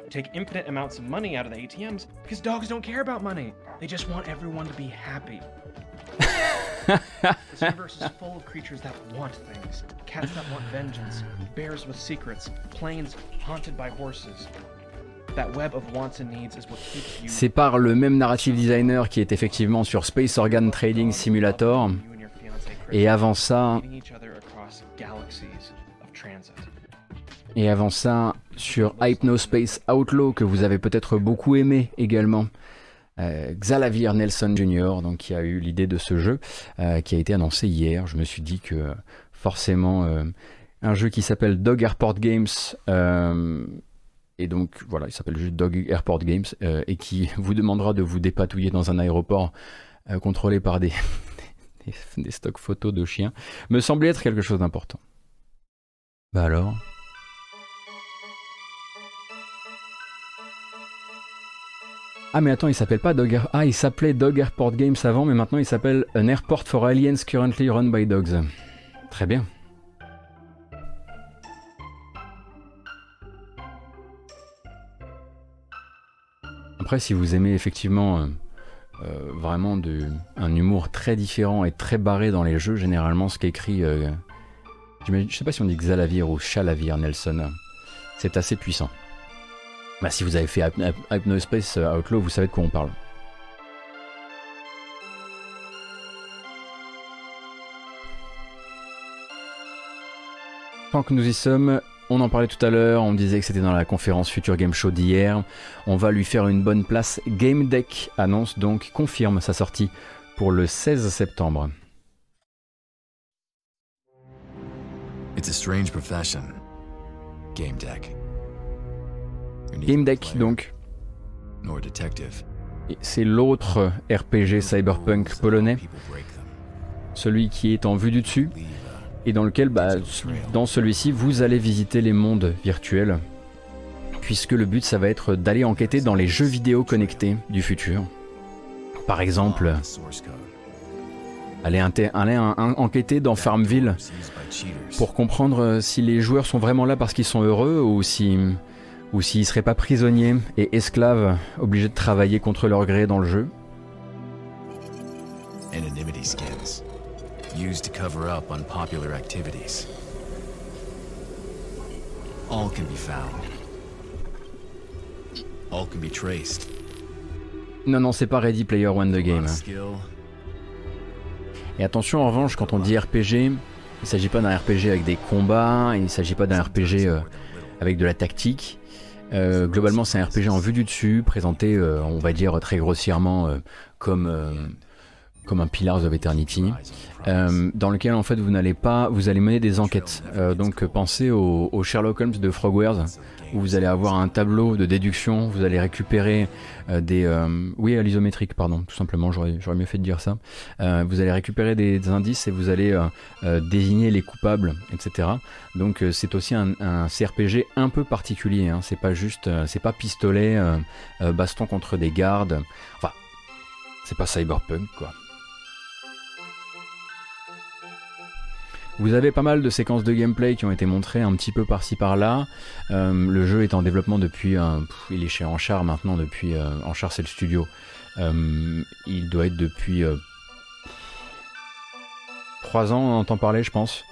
Take infinite amounts of money out of the ATMs because dogs don't care about money. They just want everyone to be happy. <laughs> this universe is full of creatures that want things. Cats that want vengeance, bears with secrets, planes haunted by horses. That web of wants and needs is what keeps you C'est par le même narrative designer qui est effectivement sur Space Organ Trading Simulator. Et avant ça, et avant ça, sur Hypnospace Outlaw, que vous avez peut-être beaucoup aimé également, euh, Xavier Nelson Jr., donc, qui a eu l'idée de ce jeu, euh, qui a été annoncé hier. Je me suis dit que forcément, euh, un jeu qui s'appelle Dog Airport Games, et donc voilà, il s'appelle juste Dog Airport Games, et qui <laughs> vous demandera de vous dépatouiller dans un aéroport contrôlé par <laughs> des, des stocks photos de chiens, me semblait être quelque chose d'important. Bah alors? Ah mais attends, il s'appelle pas Dog Ah, il s'appelait Dog Airport Games avant, mais maintenant il s'appelle An Airport for Aliens Currently Run by Dogs. Très bien. Après, si vous aimez effectivement euh, euh, vraiment un humour très différent et très barré dans les jeux, généralement ce qu'écrit, euh, je sais pas si on dit Xalavir ou Chalavir Nelson, c'est assez puissant. Bah, si vous avez fait Hypnospace euh, Outlaw, vous savez de quoi on parle. Tant que nous y sommes, on en parlait tout à l'heure, on disait que c'était dans la conférence Future Game Show d'hier. On va lui faire une bonne place. Game Deck annonce donc, confirme sa sortie pour le 16 septembre. It's a strange profession. Game Deck. Game Deck donc. C'est l'autre RPG cyberpunk polonais, celui qui est en vue du dessus, et dans lequel, bah, dans celui-ci, vous allez visiter les mondes virtuels, puisque le but, ça va être d'aller enquêter dans les jeux vidéo connectés du futur. Par exemple, aller, aller enquêter dans Farmville pour comprendre si les joueurs sont vraiment là parce qu'ils sont heureux ou si ou s'ils seraient pas prisonniers et esclaves obligés de travailler contre leur gré dans le jeu. Anonymity skins, used to cover up unpopular activities. All can be found. All can be traced. Non, non, c'est pas Ready Player One the game. Et attention en revanche, quand on dit RPG, il s'agit pas d'un RPG avec des combats, il s'agit pas d'un RPG euh, avec de la tactique. Euh, globalement, c'est un RPG en vue du dessus, présenté, euh, on va dire très grossièrement, euh, comme comme un Pillars of Eternity, dans lequel en fait vous n'allez pas, vous allez mener des enquêtes. donc pensez au, au, Sherlock Holmes de Frogwares, où vous allez avoir un tableau de déduction, vous allez récupérer euh, des... Euh, oui, à l'isométrique, pardon, tout simplement, j'aurais mieux fait de dire ça. Euh, vous allez récupérer des, indices et vous allez désigner les coupables, etc. Donc c'est aussi un, CRPG un peu particulier, hein. c'est pas juste, c'est pas pistolet, baston contre des gardes, enfin, c'est pas cyberpunk quoi. Vous avez pas mal de séquences de gameplay qui ont été montrées un petit peu par-ci par-là. Euh, le jeu est en développement depuis, il est chez Anchar maintenant depuis, euh, c'est le studio. Euh, il doit être depuis 3 ans, on entend parler je pense.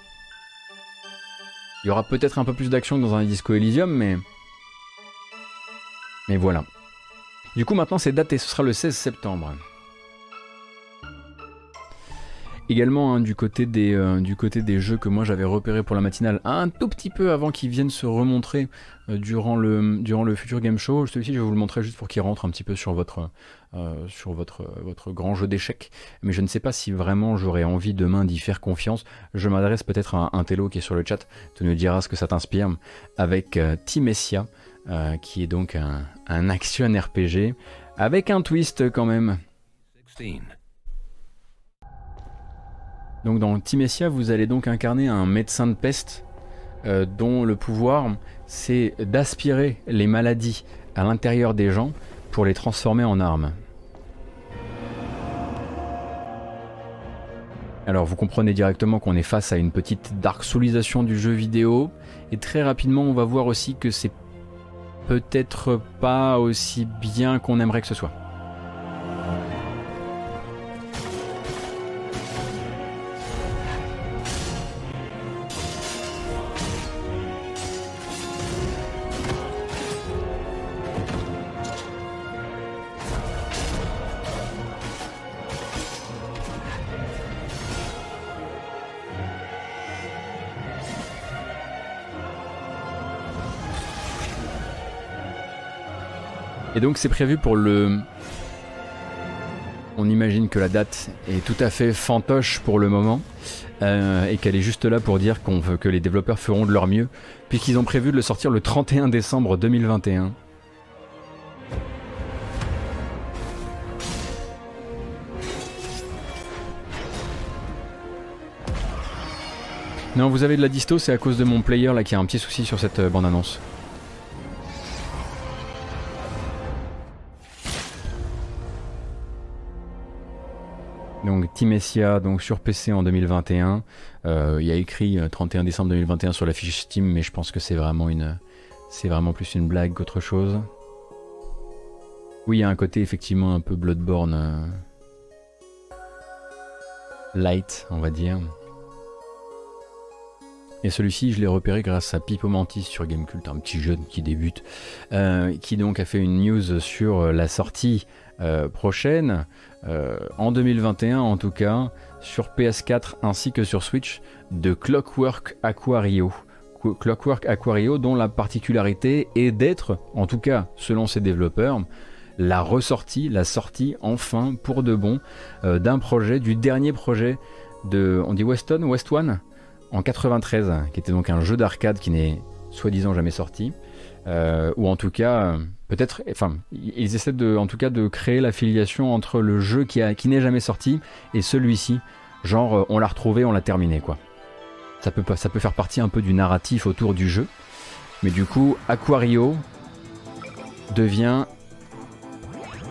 Il y aura peut-être un peu plus d'action dans un Disco Elysium, mais... Mais voilà. Du coup maintenant c'est daté, ce sera le 16 septembre. Également hein, du, côté des, euh, du côté des jeux que moi j'avais repéré pour la matinale un tout petit peu avant qu'ils viennent se remontrer euh, durant, le, durant le futur game show. Celui-ci je vais vous le montrer juste pour qu'il rentre un petit peu sur votre, euh, sur votre, votre grand jeu d'échecs. Mais je ne sais pas si vraiment j'aurais envie demain d'y faire confiance. Je m'adresse peut-être à un, télo qui est sur le chat, tu nous diras ce que ça t'inspire, avec Timessia, qui est donc un, un action RPG, avec un twist quand même. Donc dans Timessia, vous allez donc incarner un médecin de peste euh, dont le pouvoir c'est d'aspirer les maladies à l'intérieur des gens pour les transformer en armes. Alors vous comprenez directement qu'on est face à une petite dark soulisation du jeu vidéo et très rapidement on va voir aussi que c'est peut-être pas aussi bien qu'on aimerait que ce soit. Et donc c'est prévu pour le... On imagine que la date est tout à fait fantoche pour le moment euh, et qu'elle est juste là pour dire qu'on veut que les développeurs feront de leur mieux puisqu'ils ont prévu de le sortir le 31 décembre 2021. Non, vous avez de la disto, c'est à cause de mon player là qui a un petit souci sur cette euh, bande-annonce. Donc Timessia donc sur PC en 2021. il y a écrit 31 décembre 2021 sur la fiche Steam, mais je pense que c'est vraiment une, c'est vraiment plus une blague qu'autre chose. Oui, il y a un côté effectivement un peu Bloodborne light, on va dire. Et celui-ci, je l'ai repéré grâce à Pipo Mantis sur Gamecult, un petit jeune qui débute, euh, qui donc a fait une news sur euh, la sortie euh, prochaine, en 2021 en tout cas, sur PS4 ainsi que sur Switch, de Clockwork Aquario. Clockwork Aquario dont la particularité est d'être, en tout cas selon ses développeurs, la ressortie, la sortie enfin pour de bon d'un projet, du dernier projet de, on dit Weston, West One? En 93, qui était donc un jeu d'arcade qui n'est soi-disant jamais sorti, euh, ou en tout cas, peut-être, enfin, ils essaient de, en tout cas de créer l'affiliation entre le jeu qui, qui n'est jamais sorti et celui-ci, genre euh, on l'a retrouvé, on l'a terminé quoi. Ça peut, ça peut faire partie un peu du narratif autour du jeu, mais du coup, Aquario devient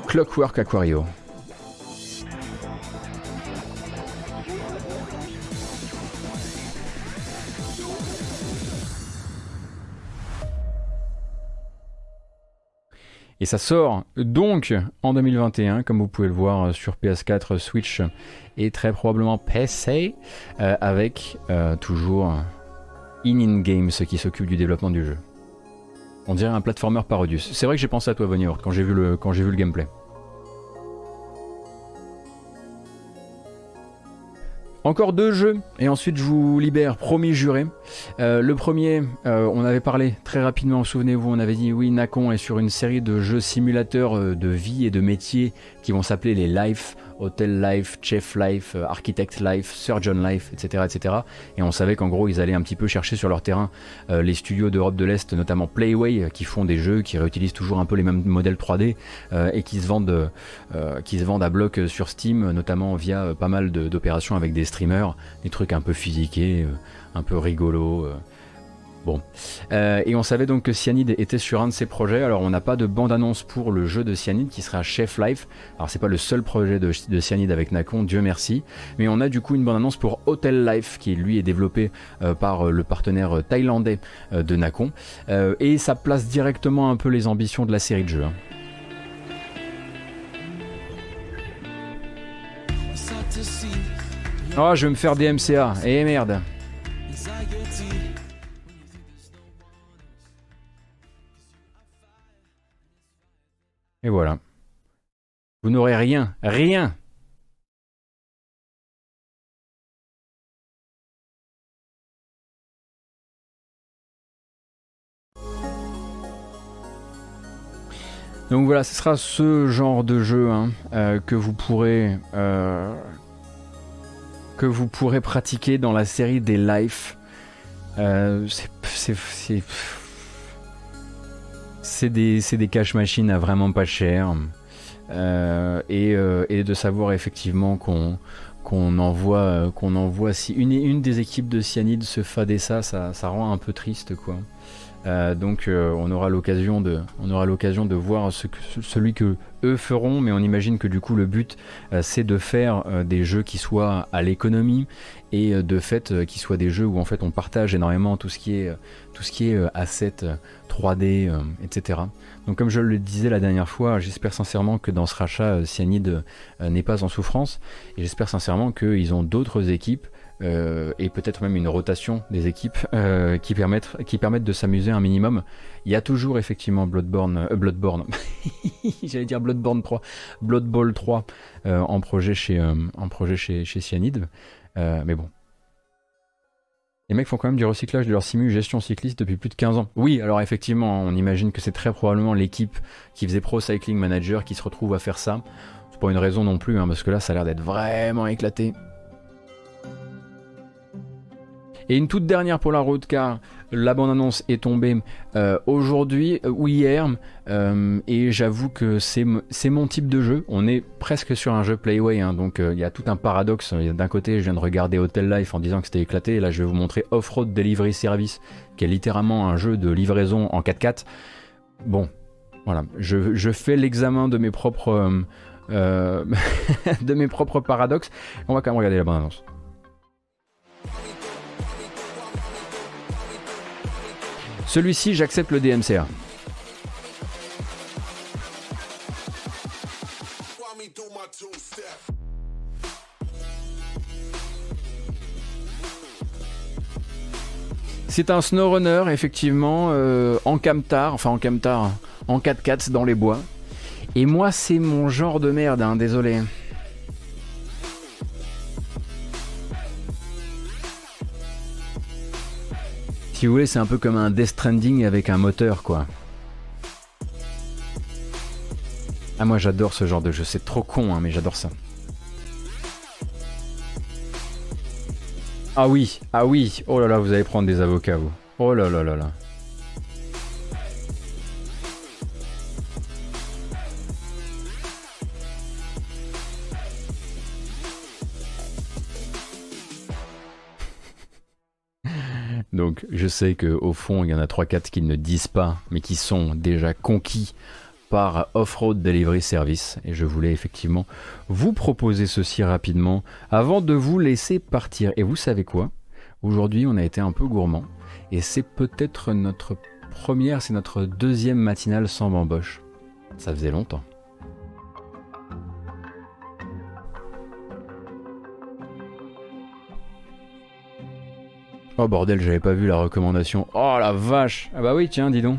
Clockwork Aquario. Et ça sort donc en 2021, comme vous pouvez le voir sur PS4, Switch et très probablement PC, euh, avec euh, toujours In-In Games qui s'occupe du développement du jeu. On dirait un platformer parodius. C'est vrai que j'ai pensé à toi, Vonyor, quand j'ai vu, le, quand j'ai vu le gameplay. Encore deux jeux et ensuite je vous libère, promis juré. Euh, le premier, euh, on avait parlé très rapidement, souvenez-vous, on avait dit oui, Nacon est sur une série de jeux simulateurs euh, de vie et de métiers qui vont s'appeler les Life. Hotel Life, Chef Life, euh, Architect Life, Surgeon Life, etc. etc. Et on savait qu'en gros, ils allaient un petit peu chercher sur leur terrain euh, les studios d'Europe de l'Est, notamment Playway, euh, qui font des jeux qui réutilisent toujours un peu les mêmes modèles 3D et qui se, vendent, qui se vendent à bloc sur Steam, notamment via pas mal d'opérations avec des streamers, des trucs un peu physiqués, un peu rigolos. Bon. Euh, et on savait donc que Cyanide était sur un de ses projets. Alors on n'a pas de bande-annonce pour le jeu de Cyanide qui sera Chef Life. Alors c'est pas le seul projet de, Cyanide avec Nacon, Dieu merci. Mais on a du coup une bande-annonce pour Hotel Life qui lui est développé euh, par euh, le partenaire thaïlandais de Nacon. et ça place directement un peu les ambitions de la série de jeux. Oh, je vais me faire des MCA. Eh merde. Et voilà. Vous n'aurez rien, rien. Donc voilà, ce sera ce genre de jeu hein, euh, que vous pourrez euh, que vous pourrez pratiquer dans la série des Life. Euh, c'est c'est des, des cash machines à vraiment pas cher. Euh, euh, et, de savoir effectivement qu'on qu'on envoie, qu'on envoie si une, une des équipes de Cyanide se fader ça, ça, ça rend un peu triste quoi. Euh, donc euh, on aura l'occasion de, voir ce celui que eux feront, mais on imagine que du coup le but euh, c'est de faire des jeux qui soient à l'économie et de fait qui soient des jeux où en fait on partage énormément tout ce qui est tout ce qui est asset 3D, etc. Donc comme je le disais la dernière fois, j'espère sincèrement que dans ce rachat Cyanide n'est pas en souffrance et j'espère sincèrement qu'ils ont d'autres équipes euh, et peut-être même une rotation des équipes euh, qui, permettent, de s'amuser un minimum. Il y a toujours effectivement Bloodborne, euh, Bloodborne, <laughs> j'allais dire Bloodborne 3, Blood Bowl 3 en projet chez, en Cyanide, mais bon. Les mecs font quand même du recyclage de leur simu gestion cycliste depuis plus de 15 ans. Oui, alors effectivement, on imagine que c'est très probablement l'équipe qui faisait Pro Cycling Manager qui se retrouve à faire ça. C'est pas une raison non plus, hein, parce que là, ça a l'air d'être vraiment éclaté. Et une toute dernière pour la route car la bande-annonce est tombée euh, aujourd'hui euh, ou hier euh, et j'avoue que c'est mon type de jeu. On est presque sur un jeu Playway, hein, donc il y a tout un paradoxe. D'un côté, je viens de regarder Hotel Life en disant que c'était éclaté, et là je vais vous montrer Off-Road Delivery Service, qui est littéralement un jeu de livraison en 4x4. Bon, voilà, je, je fais l'examen de mes propres <laughs> de mes propres paradoxes. On va quand même regarder la bande-annonce. Celui-ci, j'accepte le DMCA. C'est un SnowRunner, effectivement, euh, en camtar, enfin en camtar, en 4x4 dans les bois. Et moi, c'est mon genre de merde, hein, désolé. Vous voulez, c'est un peu comme un Death Stranding avec un moteur, quoi. Ah, moi j'adore ce genre de jeu, c'est trop con, hein, mais j'adore ça. Ah oui, ah oui, oh là là, vous allez prendre des avocats, vous. Oh là là là là. Donc je sais qu'au fond, il y en a 3-4 qui ne disent pas, mais qui sont déjà conquis par Off-Road Delivery Service. Et je voulais effectivement vous proposer ceci rapidement avant de vous laisser partir. Et vous savez quoi? Aujourd'hui, on a été un peu gourmand. Et c'est peut-être notre première, c'est notre deuxième matinale sans bamboche. Ça faisait longtemps. Oh bordel, j'avais pas vu la recommandation. Oh la vache Ah bah oui, tiens, dis donc.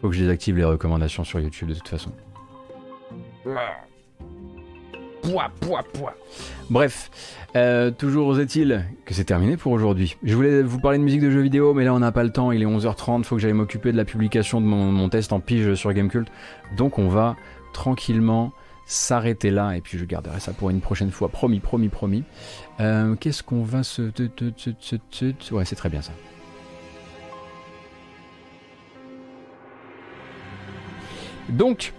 Faut que je désactive les recommandations sur YouTube de toute façon. Bref, euh, toujours est-il que c'est terminé pour aujourd'hui. Je voulais vous parler de musique de jeux vidéo, mais là on n'a pas le temps, il est 11h30, faut que j'aille m'occuper de la publication de mon, test en pige sur Gamecult. Donc on va tranquillement s'arrêter là, et puis je garderai ça pour une prochaine fois, promis, promis, promis. Euh, qu'est-ce qu'on va se... Ouais, c'est très bien ça. Donc,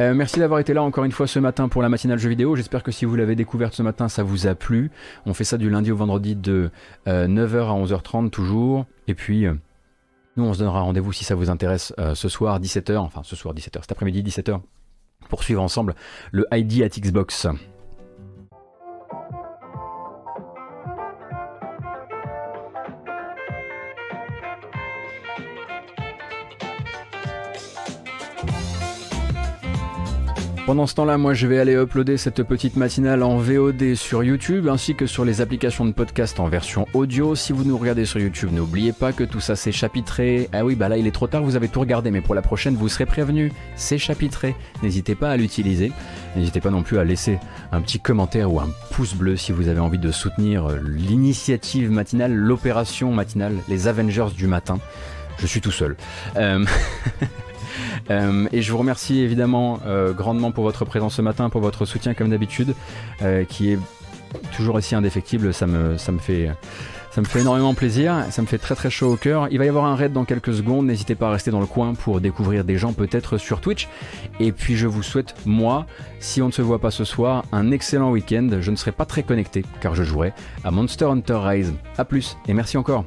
euh, merci d'avoir été là encore une fois ce matin pour la matinale jeu vidéo. J'espère que si vous l'avez découverte ce matin, ça vous a plu. On fait ça du lundi au vendredi de 9h euh, à 11h30 toujours. Et puis, nous, on se donnera rendez-vous si ça vous intéresse ce soir 17h, enfin ce soir 17h, cet après-midi 17h, pour suivre ensemble le ID at Xbox. Pendant ce temps-là, moi je vais aller uploader cette petite matinale en VOD sur YouTube ainsi que sur les applications de podcast en version audio. Si vous nous regardez sur YouTube, n'oubliez pas que tout ça c'est chapitré. Ah oui, bah là il est trop tard, vous avez tout regardé, mais pour la prochaine vous serez prévenu, c'est chapitré. N'hésitez pas à l'utiliser. N'hésitez pas non plus à laisser un petit commentaire ou un pouce bleu si vous avez envie de soutenir l'initiative matinale, l'opération matinale, les Avengers du matin. Je suis tout seul. Euh... <laughs> Euh, et je vous remercie évidemment euh, grandement pour votre présence ce matin, pour votre soutien comme d'habitude, euh, qui est toujours aussi indéfectible. Ça me, fait. Ça me fait énormément plaisir, ça me fait très très chaud au cœur. Il va y avoir un raid dans quelques secondes, n'hésitez pas à rester dans le coin pour découvrir des gens peut-être sur Twitch. Et puis je vous souhaite, moi, si on ne se voit pas ce soir, un excellent week-end. Je ne serai pas très connecté car je jouerai à Monster Hunter Rise. A plus et merci encore.